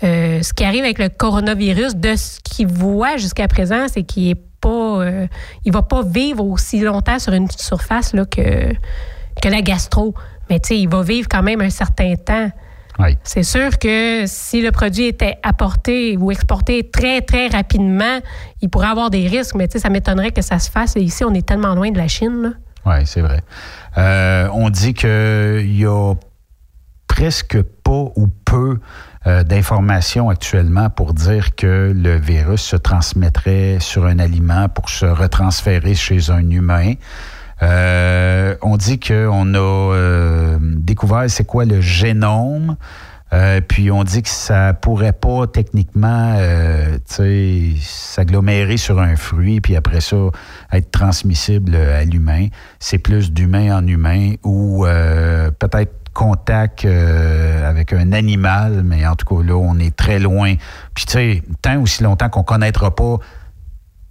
Euh, ce qui arrive avec le coronavirus, de ce qu'il voit jusqu'à présent, c'est qu'il est pas, euh, il va pas vivre aussi longtemps sur une surface là, que, que la gastro. Mais tu sais, il va vivre quand même un certain temps. C'est sûr que si le produit était apporté ou exporté très, très rapidement, il pourrait avoir des risques, mais ça m'étonnerait que ça se fasse. Et ici, on est tellement loin de la Chine. Oui, c'est vrai. Euh, on dit qu'il y a presque pas ou peu euh, d'informations actuellement pour dire que le virus se transmettrait sur un aliment pour se retransférer chez un humain. Euh, on dit qu'on a euh, découvert c'est quoi le génome. Euh, puis on dit que ça pourrait pas techniquement s'agglomérer sur un fruit, puis après ça, être transmissible à l'humain. C'est plus d'humain en humain ou peut-être contact avec un animal, mais en tout cas là, on est très loin. Puis tu sais, tant aussi longtemps qu'on connaîtra pas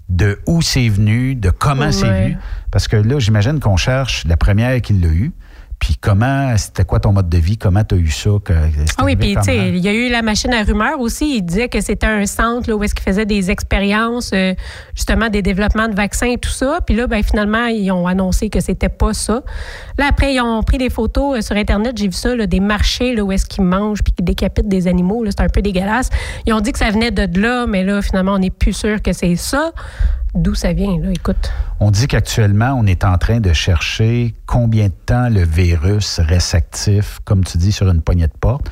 de où c'est venu, de comment c'est venu. Parce que là, j'imagine qu'on cherche la première qui l'a eu. Puis comment, c'était quoi ton mode de vie? Comment tu as eu ça? Que, Ah oui, puis tu sais, il y a eu la machine à rumeurs aussi. Il disait que c'était un centre là, où est-ce qu'ils faisaient des expériences, euh, justement des développements de vaccins et tout ça. Puis là, ben, finalement, ils ont annoncé que c'était pas ça. Là, après, ils ont pris des photos euh, sur Internet. J'ai vu ça, là, des marchés là, où est-ce qu'ils mangent puis qu'ils décapitent des animaux. C'est un peu dégueulasse. Ils ont dit que ça venait de là, mais là, finalement, on n'est plus sûr que c'est ça. D'où ça vient? Écoute. On dit qu'actuellement, on est en train de chercher combien de temps le virus reste actif, comme tu dis, sur une poignée de porte.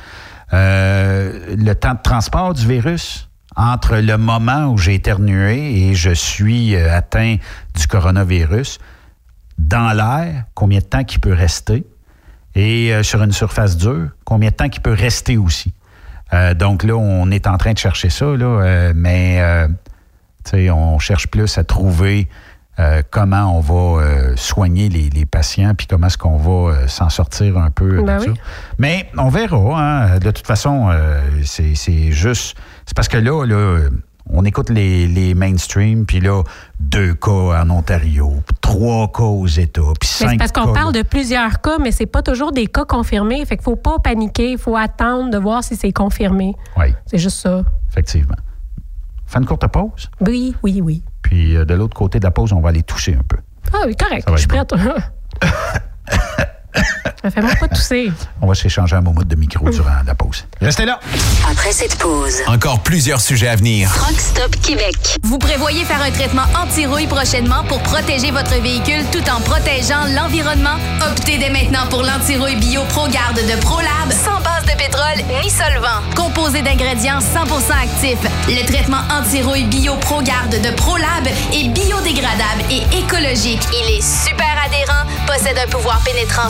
Euh, le temps de transport du virus entre le moment où j'ai éternué et je suis euh, atteint du coronavirus, dans l'air, combien de temps qu'il peut rester, et euh, sur une surface dure, combien de temps qu'il peut rester aussi? Donc là, on est en train de chercher ça, mais on cherche plus à trouver euh, comment on va euh, soigner les, les patients, puis comment est-ce qu'on va euh, s'en sortir un peu. Ben oui. ça. Mais on verra. hein. De toute façon, c'est juste... C'est parce que là, là on écoute les, les mainstream, puis là, deux cas en Ontario, puis trois cas aux États, puis Mais cinq c'est parce qu'on parle de plusieurs cas, mais c'est pas toujours des cas confirmés. Fait qu'il faut pas paniquer. Il faut attendre de voir si c'est confirmé. Oui, C'est juste ça. effectivement. Fait une courte pause, Oui, oui, oui. puis euh, de l'autre côté de la pause, on va aller toucher un peu. Ah oui, correct. Je suis prête. <laughs> Ça fait pas tousser. On va s'échanger un moment de micro durant la pause. Restez là. Après cette pause, Encore plusieurs sujets à venir. Truck Stop Québec. Vous prévoyez faire un traitement anti-rouille prochainement pour protéger votre véhicule tout en protégeant l'environnement? Optez dès maintenant pour l'anti-rouille bio ProGarde de ProLab sans base de pétrole ni solvant. Composé d'ingrédients 100% actifs, le traitement anti-rouille bio ProGarde de ProLab est biodégradable et écologique. Il est super adhérent, possède un pouvoir pénétrant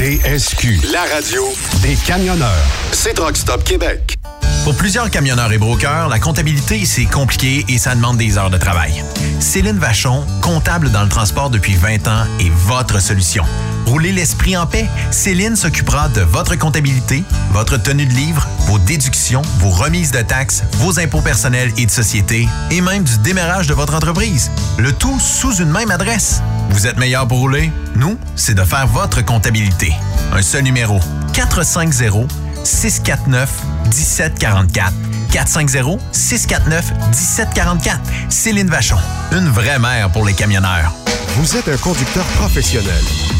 TSQ, La radio des camionneurs. c'est Truck Stop Québec. Pour plusieurs camionneurs et brokers, la comptabilité, c'est compliqué et ça demande des heures de travail. Céline Vachon, comptable dans le transport depuis 20 ans, est votre solution. Roulez l'esprit en paix. Céline s'occupera de votre comptabilité, votre tenue de livre, vos déductions, vos remises de taxes, vos impôts personnels et de société, et même du démarrage de votre entreprise. Le tout sous une même adresse. Vous êtes meilleur pour rouler? Nous, c'est de faire votre comptabilité. Un seul numéro. 450 649 1744. 450-649-1744. Céline Vachon, une vraie mère pour les camionneurs. Vous êtes un conducteur professionnel.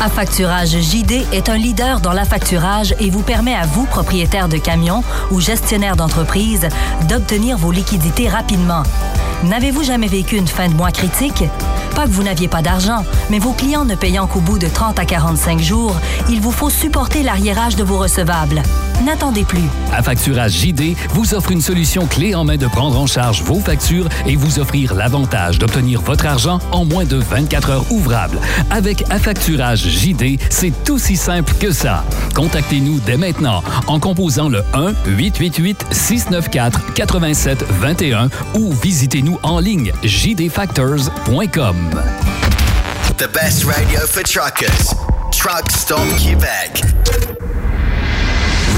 Affacturage JD est un leader dans l'affacturage et vous permet à vous, propriétaire de camions ou gestionnaire d'entreprise, d'obtenir vos liquidités rapidement. N'avez-vous jamais vécu une fin de mois critique? Pas que vous n'aviez pas d'argent, mais vos clients ne payant qu'au bout de 30 à 45 jours, il vous faut supporter l'arriérage de vos recevables. N'attendez plus. Affacturage JD vous offre une solution clé en main de prendre en charge vos factures et vous offrir l'avantage d'obtenir votre argent en moins de 24 heures ouvrables. Avec Affacturage JD, c'est aussi simple que ça. Contactez-nous dès maintenant en composant le 1-888-694-8721 ou visitez-nous en ligne jdfactors.com. The best radio for truckers. Truck Québec.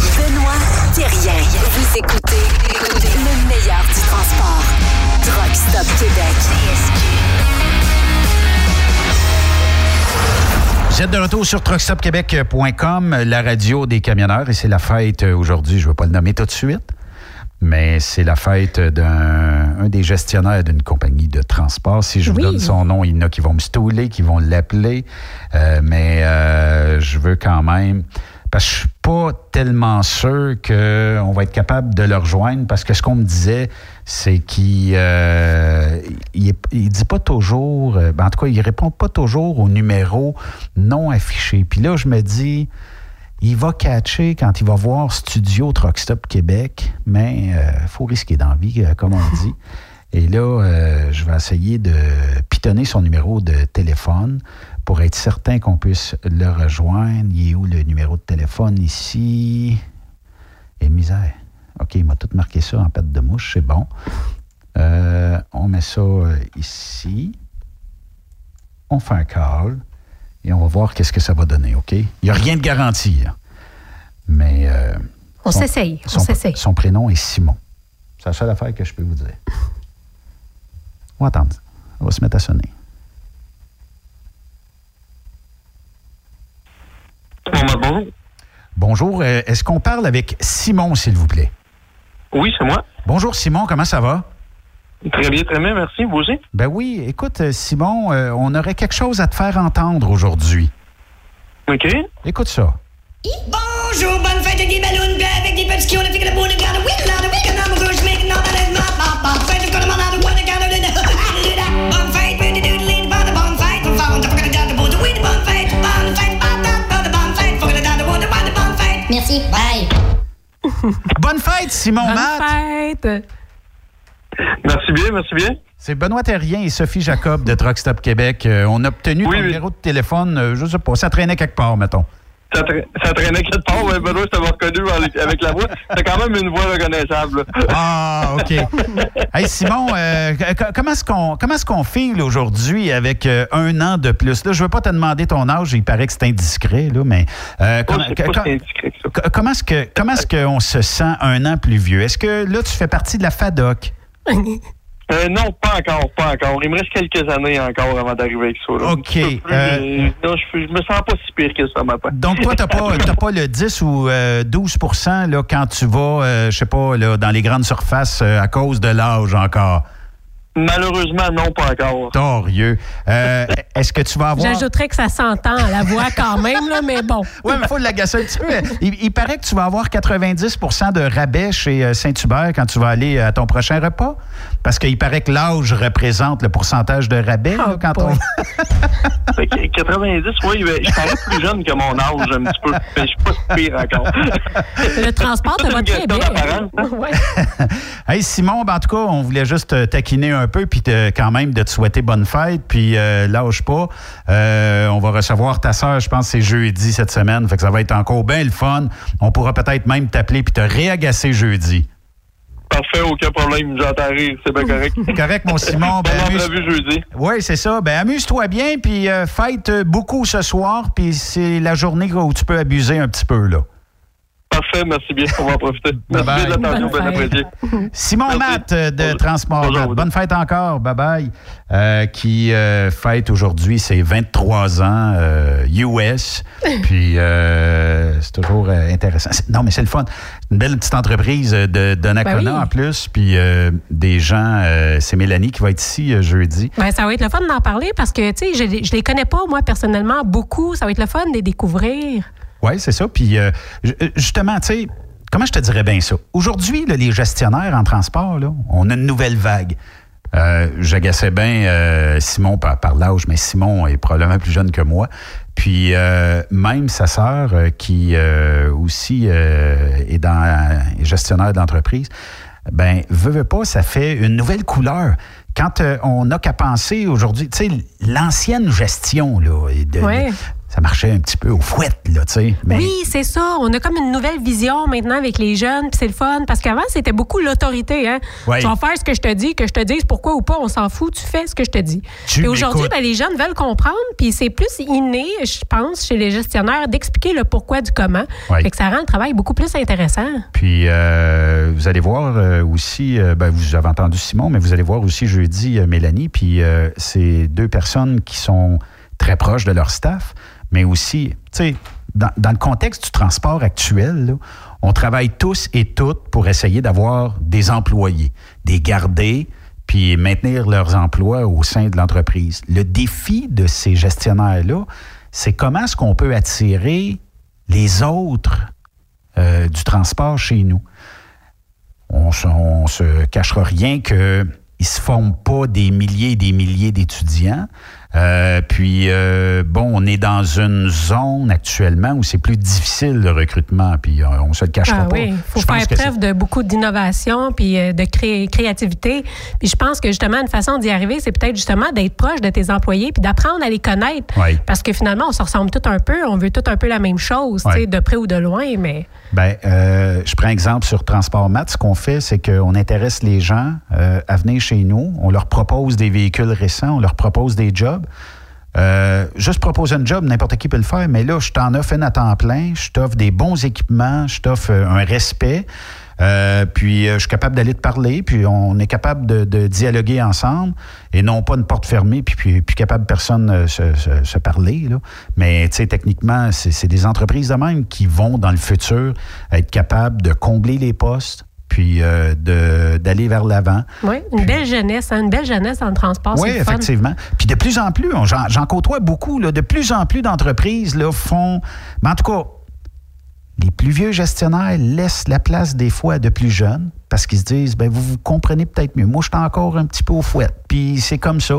Benoît Thérien. Vous écoutez le meilleur du transport. Truck Stop Québec. Vous êtes de retour sur truckstopquebec.com, la radio des camionneurs, et c'est la fête aujourd'hui, je ne vais pas le nommer tout de suite, mais c'est la fête d'un un des gestionnaires d'une compagnie de transport. Si je vous Oui. donne son nom, il y en a qui vont me stouler, qui vont l'appeler, euh, mais euh, je veux quand même... Parce que je suis pas tellement sûr qu'on va être capable de le rejoindre parce que ce qu'on me disait, c'est qu'il euh, il, il dit pas toujours, euh, ben, en tout cas, il répond pas toujours au numéro non affiché. Puis là, je me dis, il va catcher quand il va voir Studio Truck Stop Québec, mais il faut risquer d'envie, euh, comme on dit. <laughs> Et là, euh, je vais essayer de pitonner son numéro de téléphone pour être certain qu'on puisse le rejoindre. Il est où le numéro de téléphone ici? Et misère. OK, il m'a tout marqué ça en pâte de mouche, c'est bon. Euh, on met ça euh, ici. On fait un call et on va voir qu'est-ce que ça va donner, OK? Il n'y a rien de garanti, là. Mais. euh, On s'essaye, on s'essaye. Son prénom est Simon. C'est la seule affaire que je peux vous dire. On va attendre. On va se mettre à sonner. Bonjour. Bonjour. euh, Est-ce qu'on parle avec Simon, s'il vous plaît? Oui, c'est moi. Bonjour, Simon. Comment ça va? Très bien, très bien, merci. Vous aussi? Ben oui. Écoute, euh, Simon, euh, on aurait quelque chose à te faire entendre aujourd'hui. OK. Écoute ça. Bonjour, bonne fête avec des ballons, avec des petits qui ont fait le bout de garde. Oui, <laughs> Bonne fête, Simon Bonne Matt. fête! Merci bien, merci bien. C'est Benoît Terrien et Sophie Jacob de Truck Stop Québec. Euh, on a obtenu ton numéro de téléphone, euh, je sais pas, ça traînait quelque part, mettons. Ça, tra- ça traînait quelque part, ouais, Benoît, je t'avais reconnu avec- avec la voix. C'est quand même une voix reconnaissable. <laughs> Ah, OK. hey, Simon, euh, comment est-ce qu'on comment est-ce qu'on file aujourd'hui avec euh, un an de plus? Là, je veux pas te demander ton âge, il paraît que c'est indiscret, là, mais euh, comment, indiscret est-ce que comment est-ce qu'on se sent un an plus vieux? Est-ce que là, tu fais partie de la FADOC? <laughs> Euh, non, pas encore, pas encore. Il me reste quelques années encore avant d'arriver avec ça. là. OK, plus, euh, mais non, je, je me sens pas si pire que ça, ma part. Donc, toi, tu n'as pas, t'as pas le 10 ou euh, 12 là, quand tu vas, euh, je sais pas, là, dans les grandes surfaces euh, à cause de l'âge encore? Malheureusement, non, pas encore. Torieux. Euh, Est-ce que tu vas avoir. J'ajouterais que ça s'entend à la voix quand même, là, mais bon. <laughs> Oui, mais il faut l'agacer un petit peu. Il, il paraît que tu vas avoir 90% de rabais chez euh, Saint-Hubert quand tu vas aller à ton prochain repas. Parce qu'il paraît que l'âge représente le pourcentage de rabais là, quand on. <laughs> Fait que 90, oui, je parais plus jeune que mon âge un petit peu. Mais je suis pas si pire encore. Le transport, ça va très bien. Ouais. <laughs> Hey Simon, ben, en tout cas, on voulait juste te taquiner un peu, puis quand même de te souhaiter bonne fête, puis euh, lâche pas. Euh, on va recevoir ta sœur, je pense c'est jeudi cette semaine, fait que ça va être encore bien le fun. On pourra peut-être même t'appeler puis te réagacer jeudi. Parfait, aucun problème. J'entends rire, c'est bien correct. <laughs> Correct, mon Simon. Ben, amuse- jeudi. Oui, c'est ça. Ben, amuse-toi bien, puis euh, fête beaucoup ce soir, puis c'est la journée où tu peux abuser un petit peu, là. Parfait, merci bien. On va en profiter. <laughs> Merci Bye-bye. bien de l'attention, bien apprécié. Simon Matt euh, de Transport Matt. Bonne fête encore, bye bye. Euh, qui euh, fête aujourd'hui ses 23 ans euh, US. <laughs> Puis euh, c'est toujours euh, intéressant. Non, mais c'est le fun. C'est une belle petite entreprise de, de Nakona Ben oui. en plus. Puis euh, des gens, euh, c'est Mélanie qui va être ici euh, jeudi. Ben, ça va être le fun d'en parler parce que, tu sais, je, je les connais pas, moi, personnellement, beaucoup. Ça va être le fun de les découvrir. Oui, c'est ça. Puis euh, ju- justement, tu sais, comment je te dirais bien ça? Aujourd'hui, les gestionnaires en transport, là, on a une nouvelle vague. Euh, bien euh, Simon par, l'âge, mais Simon est probablement plus jeune que moi. Puis euh, même sa sœur, euh, qui euh, aussi euh, est, dans, est gestionnaire d'entreprise, ben veut, veut pas, ça fait une nouvelle couleur. Quand euh, on n'a qu'à penser aujourd'hui, tu sais, l'ancienne gestion, là, de-. Ça marchait un petit peu au fouet, là, tu sais. Mais Oui, c'est ça. On a comme une nouvelle vision maintenant avec les jeunes, puis c'est le fun. Parce qu'avant, c'était beaucoup l'autorité. Hein? Ouais. Tu vas faire ce que je te dis, que je te dise pourquoi ou pas, on s'en fout, tu fais ce que je te dis. Puis aujourd'hui, ben, les jeunes veulent comprendre, puis c'est plus inné, je pense, chez les gestionnaires, d'expliquer le pourquoi du comment. Ouais. Fait que ça rend le travail beaucoup plus intéressant. Puis, euh, vous allez voir euh, aussi, euh, ben, vous avez entendu Simon, mais vous allez voir aussi jeudi Mélanie. Puis, c'est deux personnes qui sont très proches de leur staff, mais aussi, tu sais, dans, le contexte du transport actuel, on travaille tous et toutes pour essayer d'avoir des employés, des garder, puis maintenir leurs emplois au sein de l'entreprise. Le défi de ces gestionnaires-là, c'est comment est-ce qu'on peut attirer les autres euh, du transport chez nous. On on se cachera rien que ils se forment pas des milliers et des milliers d'étudiants. Euh, puis, euh, bon, on est dans une zone actuellement où c'est plus difficile le recrutement, puis on se le cachera Ah pas. oui, il faut Je faire preuve de beaucoup d'innovation puis euh, de cré- créativité. Puis je pense que justement, une façon d'y arriver, c'est peut-être justement d'être proche de tes employés puis d'apprendre à les connaître. Oui. Parce que finalement, on se ressemble tout un peu, on veut tout un peu la même chose, de près ou de loin, mais euh, je prends exemple sur Transport Mat. Ce qu'on fait, c'est qu'on intéresse les gens à venir chez nous. On leur propose des véhicules récents, on leur propose des jobs. Euh, juste proposer un job, n'importe qui peut le faire, mais là, je t'en offre un à temps plein, je t'offre des bons équipements, je t'offre euh, un respect, euh, puis euh, je suis capable d'aller te parler, puis on est capable de, dialoguer ensemble, et non pas une porte fermée, puis, puis, puis capable personne se, se- se parler. Là. Mais tu sais, techniquement, c'est des entreprises de même qui vont dans le futur être capables de combler les postes, puis euh, de- d'aller vers l'avant. oui, une belle jeunesse, hein, une belle jeunesse dans le transport, Oui, fun. effectivement. Puis de plus en plus, j'en côtoie beaucoup, là, de plus en plus d'entreprises font. Mais en tout cas, les plus vieux gestionnaires laissent la place des fois à de plus jeunes parce qu'ils se disent, ben vous vous comprenez peut-être mieux. Moi, je suis encore un petit peu au fouet. Puis c'est comme ça.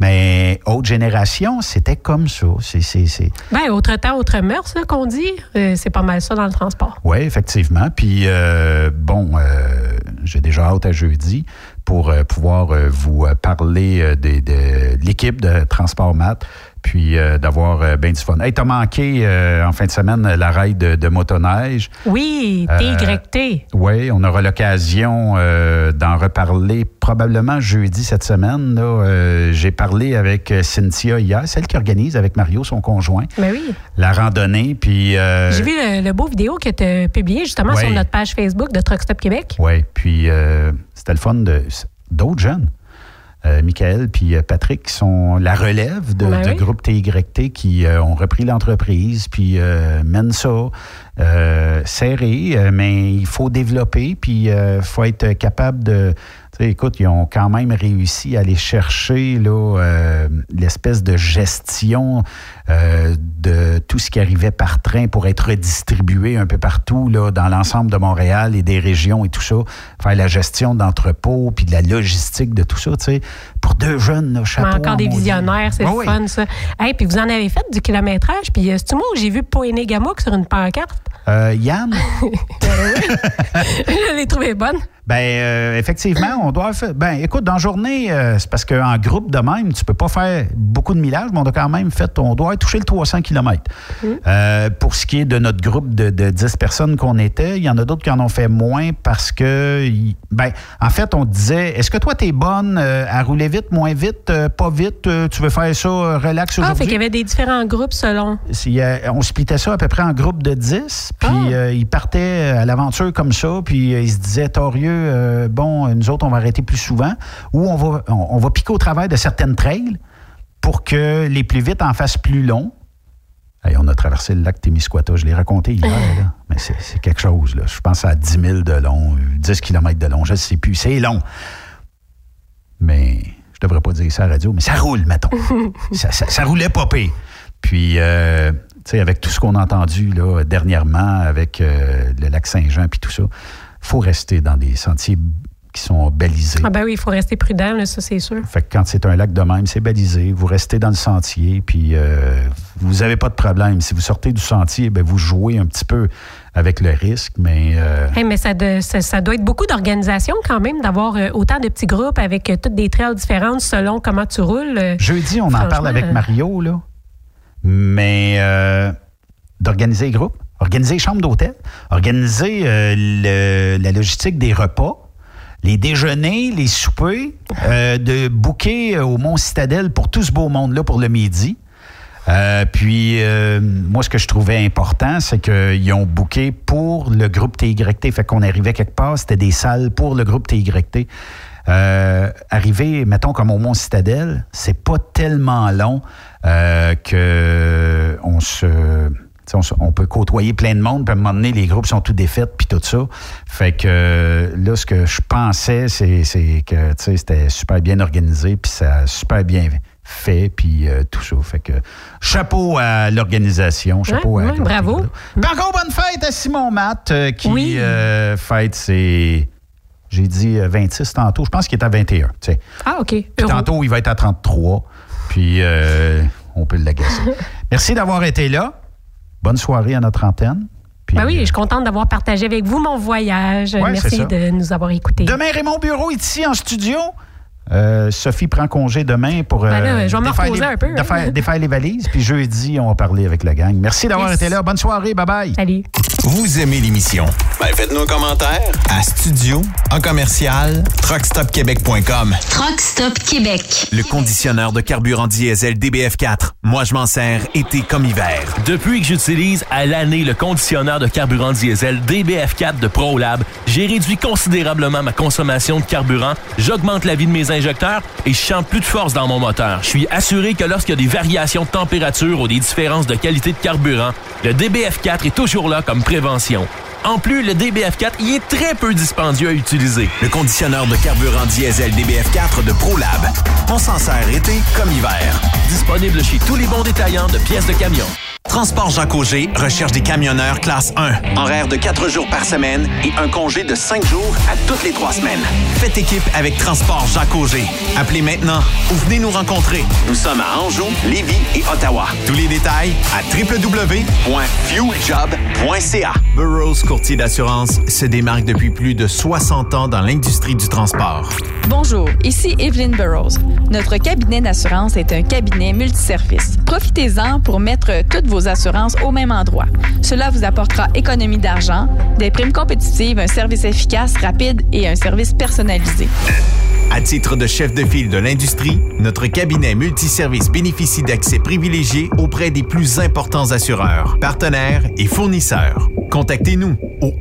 Mais autre génération, c'était comme ça. C'est. Ben, autre temps, autre mœurs, qu'on dit. Euh, c'est pas mal ça dans le transport. Oui, effectivement. Puis, euh, bon, euh, j'ai déjà hâte à jeudi pour pouvoir vous parler euh, des- de, l'équipe de Transport Mat, puis euh, d'avoir euh, bien du fun. Hey, t'as manqué euh, en fin de semaine la raid de, de motoneige. Oui, TYT. Oui, on aura l'occasion d'en reparler probablement jeudi cette semaine. j'ai parlé avec Cynthia hier, celle qui organise avec Mario, son conjoint, Ben oui. la randonnée. Puis, J'ai vu le, le beau vidéo que tu as publié justement Ouais. sur notre page Facebook de Truck Stop Québec. Oui, puis c'était le fun de d'autres jeunes. Euh, Michael puis euh, Patrick qui sont la relève de, Ben de groupe TYT qui euh, ont repris l'entreprise puis euh, mènent ça serré, mais il faut développer puis il faut être capable de. Tu sais, écoute, ils ont quand même réussi à aller chercher là, euh, l'espèce de gestion euh, de tout ce qui arrivait par train pour être redistribué un peu partout là, dans l'ensemble de Montréal et des régions et tout ça. Faire la gestion d'entrepôts puis de la logistique de tout ça. tu sais. Pour deux jeunes, là, chapeau. encore en des visionnaires, c'est Ah le oui. fun, ça. Hey, puis vous en avez fait du kilométrage, puis euh, c'est-tu moi où j'ai vu Poéné Gamouk sur une pancarte? Euh, Yann? <laughs> <laughs> Je l'ai trouvé bonne. Ben, euh, effectivement, on doit faire. Ben, écoute, dans la journée, euh, c'est parce qu'en groupe de même, tu peux pas faire beaucoup de millage, mais on a quand même fait, on doit toucher le 300 km. Euh, pour ce qui est de notre groupe de, de 10 personnes qu'on était, il y en a d'autres qui en ont fait moins parce que, ben, en fait, on disait, est-ce que toi, tu es bonne à rouler vite, moins vite, pas vite, tu veux faire ça relax Ah, fait aujourd'hui? qu'il y avait des différents groupes selon. On splitait ça à peu près en groupe de 10, puis Ah. ils partaient à l'aventure comme ça, puis ils se disaient, Torieux, euh, bon, nous autres, on va arrêter plus souvent, ou on va, on, on va piquer au travers de certaines trails pour que les plus vite en fassent plus long. Hey, on a traversé le lac Témiscouata, je l'ai raconté hier, là. <laughs> mais c'est quelque chose. Là. Je pense à 10 000 de long, euh, 10 km de long, je ne sais plus, c'est long. Mais je devrais pas dire ça à la radio, mais ça roule, mettons. <laughs> ça, ça- ça roulait. Puis, euh, tu sais, avec tout ce qu'on a entendu là, dernièrement, avec euh, le lac Saint-Jean puis tout ça, faut rester dans des sentiers qui sont balisés. Ah ben oui, il faut rester prudent, là, ça c'est sûr. Fait que quand c'est un lac de même, c'est balisé. Vous restez dans le sentier, puis euh, vous n'avez pas de problème. Si vous sortez du sentier, ben, vous jouez un petit peu avec le risque, mais euh, Hey, mais ça, de- ça, ça doit être beaucoup d'organisation quand même, d'avoir euh, autant de petits groupes avec toutes des trails différentes selon comment tu roules. jeudi, on en parle avec Mario, là. Mais euh, d'organiser les groupes, organiser les chambres d'hôtel, organiser euh, la logistique des repas, les déjeuners, les soupers, euh, de booker au Mont Citadelle pour tout ce beau monde-là pour le midi. Euh, puis, euh, moi, ce que je trouvais important, c'est qu'ils ont booké pour le groupe TYT. Fait qu'on arrivait quelque part, c'était des salles pour le groupe TYT. Euh, arriver, mettons, comme au Mont Citadelle, c'est pas tellement long euh, que on se. On, peut côtoyer plein de monde, puis à un moment donné, les groupes sont tout défaits, puis tout ça. Fait que euh, là, ce que je pensais, c'est que c'était super bien organisé, puis ça a super bien fait, puis euh, tout ça. Fait que chapeau à l'organisation, chapeau Ouais, à ouais, bravo. Puis encore bonne fête à Simon Matt, euh, qui euh, fête ses. J'ai dit euh, 26 tantôt, je pense qu'il est à 21. tu sais. Ah, OK. Puis tantôt, il va être à 33. Puis on peut l'agacer. <laughs> Merci d'avoir été là. Bonne soirée à notre antenne. Puis, Ben oui, je suis contente d'avoir partagé avec vous mon voyage. Ouais, Merci de nous avoir écoutés. Demain, Raymond Bureau ici en studio. Euh, Sophie prend congé demain pour Ben là, euh, je vais me défaire reposer les- un peu, hein. défaire- défaire les valises. Puis jeudi, on va parler avec la gang. Merci d'avoir Yes. été là. Bonne soirée. Bye-bye. Salut. Vous aimez l'émission? Ben, faites-nous un commentaire à studio en commercial truckstopquebec.com. Truck Stop Québec. Le conditionneur de carburant diesel DBF4. Moi, je m'en sers été comme hiver. Depuis que j'utilise à l'année le conditionneur de carburant diesel DBF4 de ProLab, j'ai réduit considérablement ma consommation de carburant, j'augmente la vie de mes et je sens plus de force dans mon moteur. Je suis assuré que lorsqu'il y a des variations de température ou des différences de qualité de carburant, le DBF4 est toujours là comme prévention. En plus, le DBF4 y est très peu dispendieux à utiliser. Le conditionneur de carburant diesel DBF4 de ProLab. On s'en sert été comme hiver. Disponible chez tous les bons détaillants de pièces de camion. Transport Jacques Auger recherche des camionneurs classe 1. Horaire de 4 jours par semaine et un congé de 5 jours à toutes les 3 semaines. Faites équipe avec Transport Jacques Auger. Appelez maintenant ou venez nous rencontrer. Nous sommes à Anjou, Lévis et Ottawa. Tous les détails à www.fueljob.ca. Burroughs Courtier d'assurance se démarque depuis plus de 60 ans dans l'industrie du transport. Bonjour, ici Evelyn Burrows. Notre cabinet d'assurance est un cabinet multiservice. Profitez-en pour mettre toutes vos assurances au même endroit. Cela vous apportera économie d'argent, des primes compétitives, un service efficace, rapide et un service personnalisé. À titre de chef de file de l'industrie, notre cabinet multiservice bénéficie d'accès privilégié auprès des plus importants assureurs, partenaires et fournisseurs. Contactez-nous au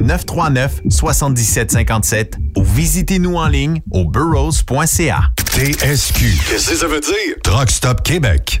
1-800-939-7757 ou visitez-nous en ligne au burrows.ca. TSQ. Qu'est-ce que ça veut dire? Truck Stop Québec.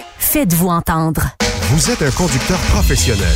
Faites-vous entendre. Vous êtes un conducteur professionnel.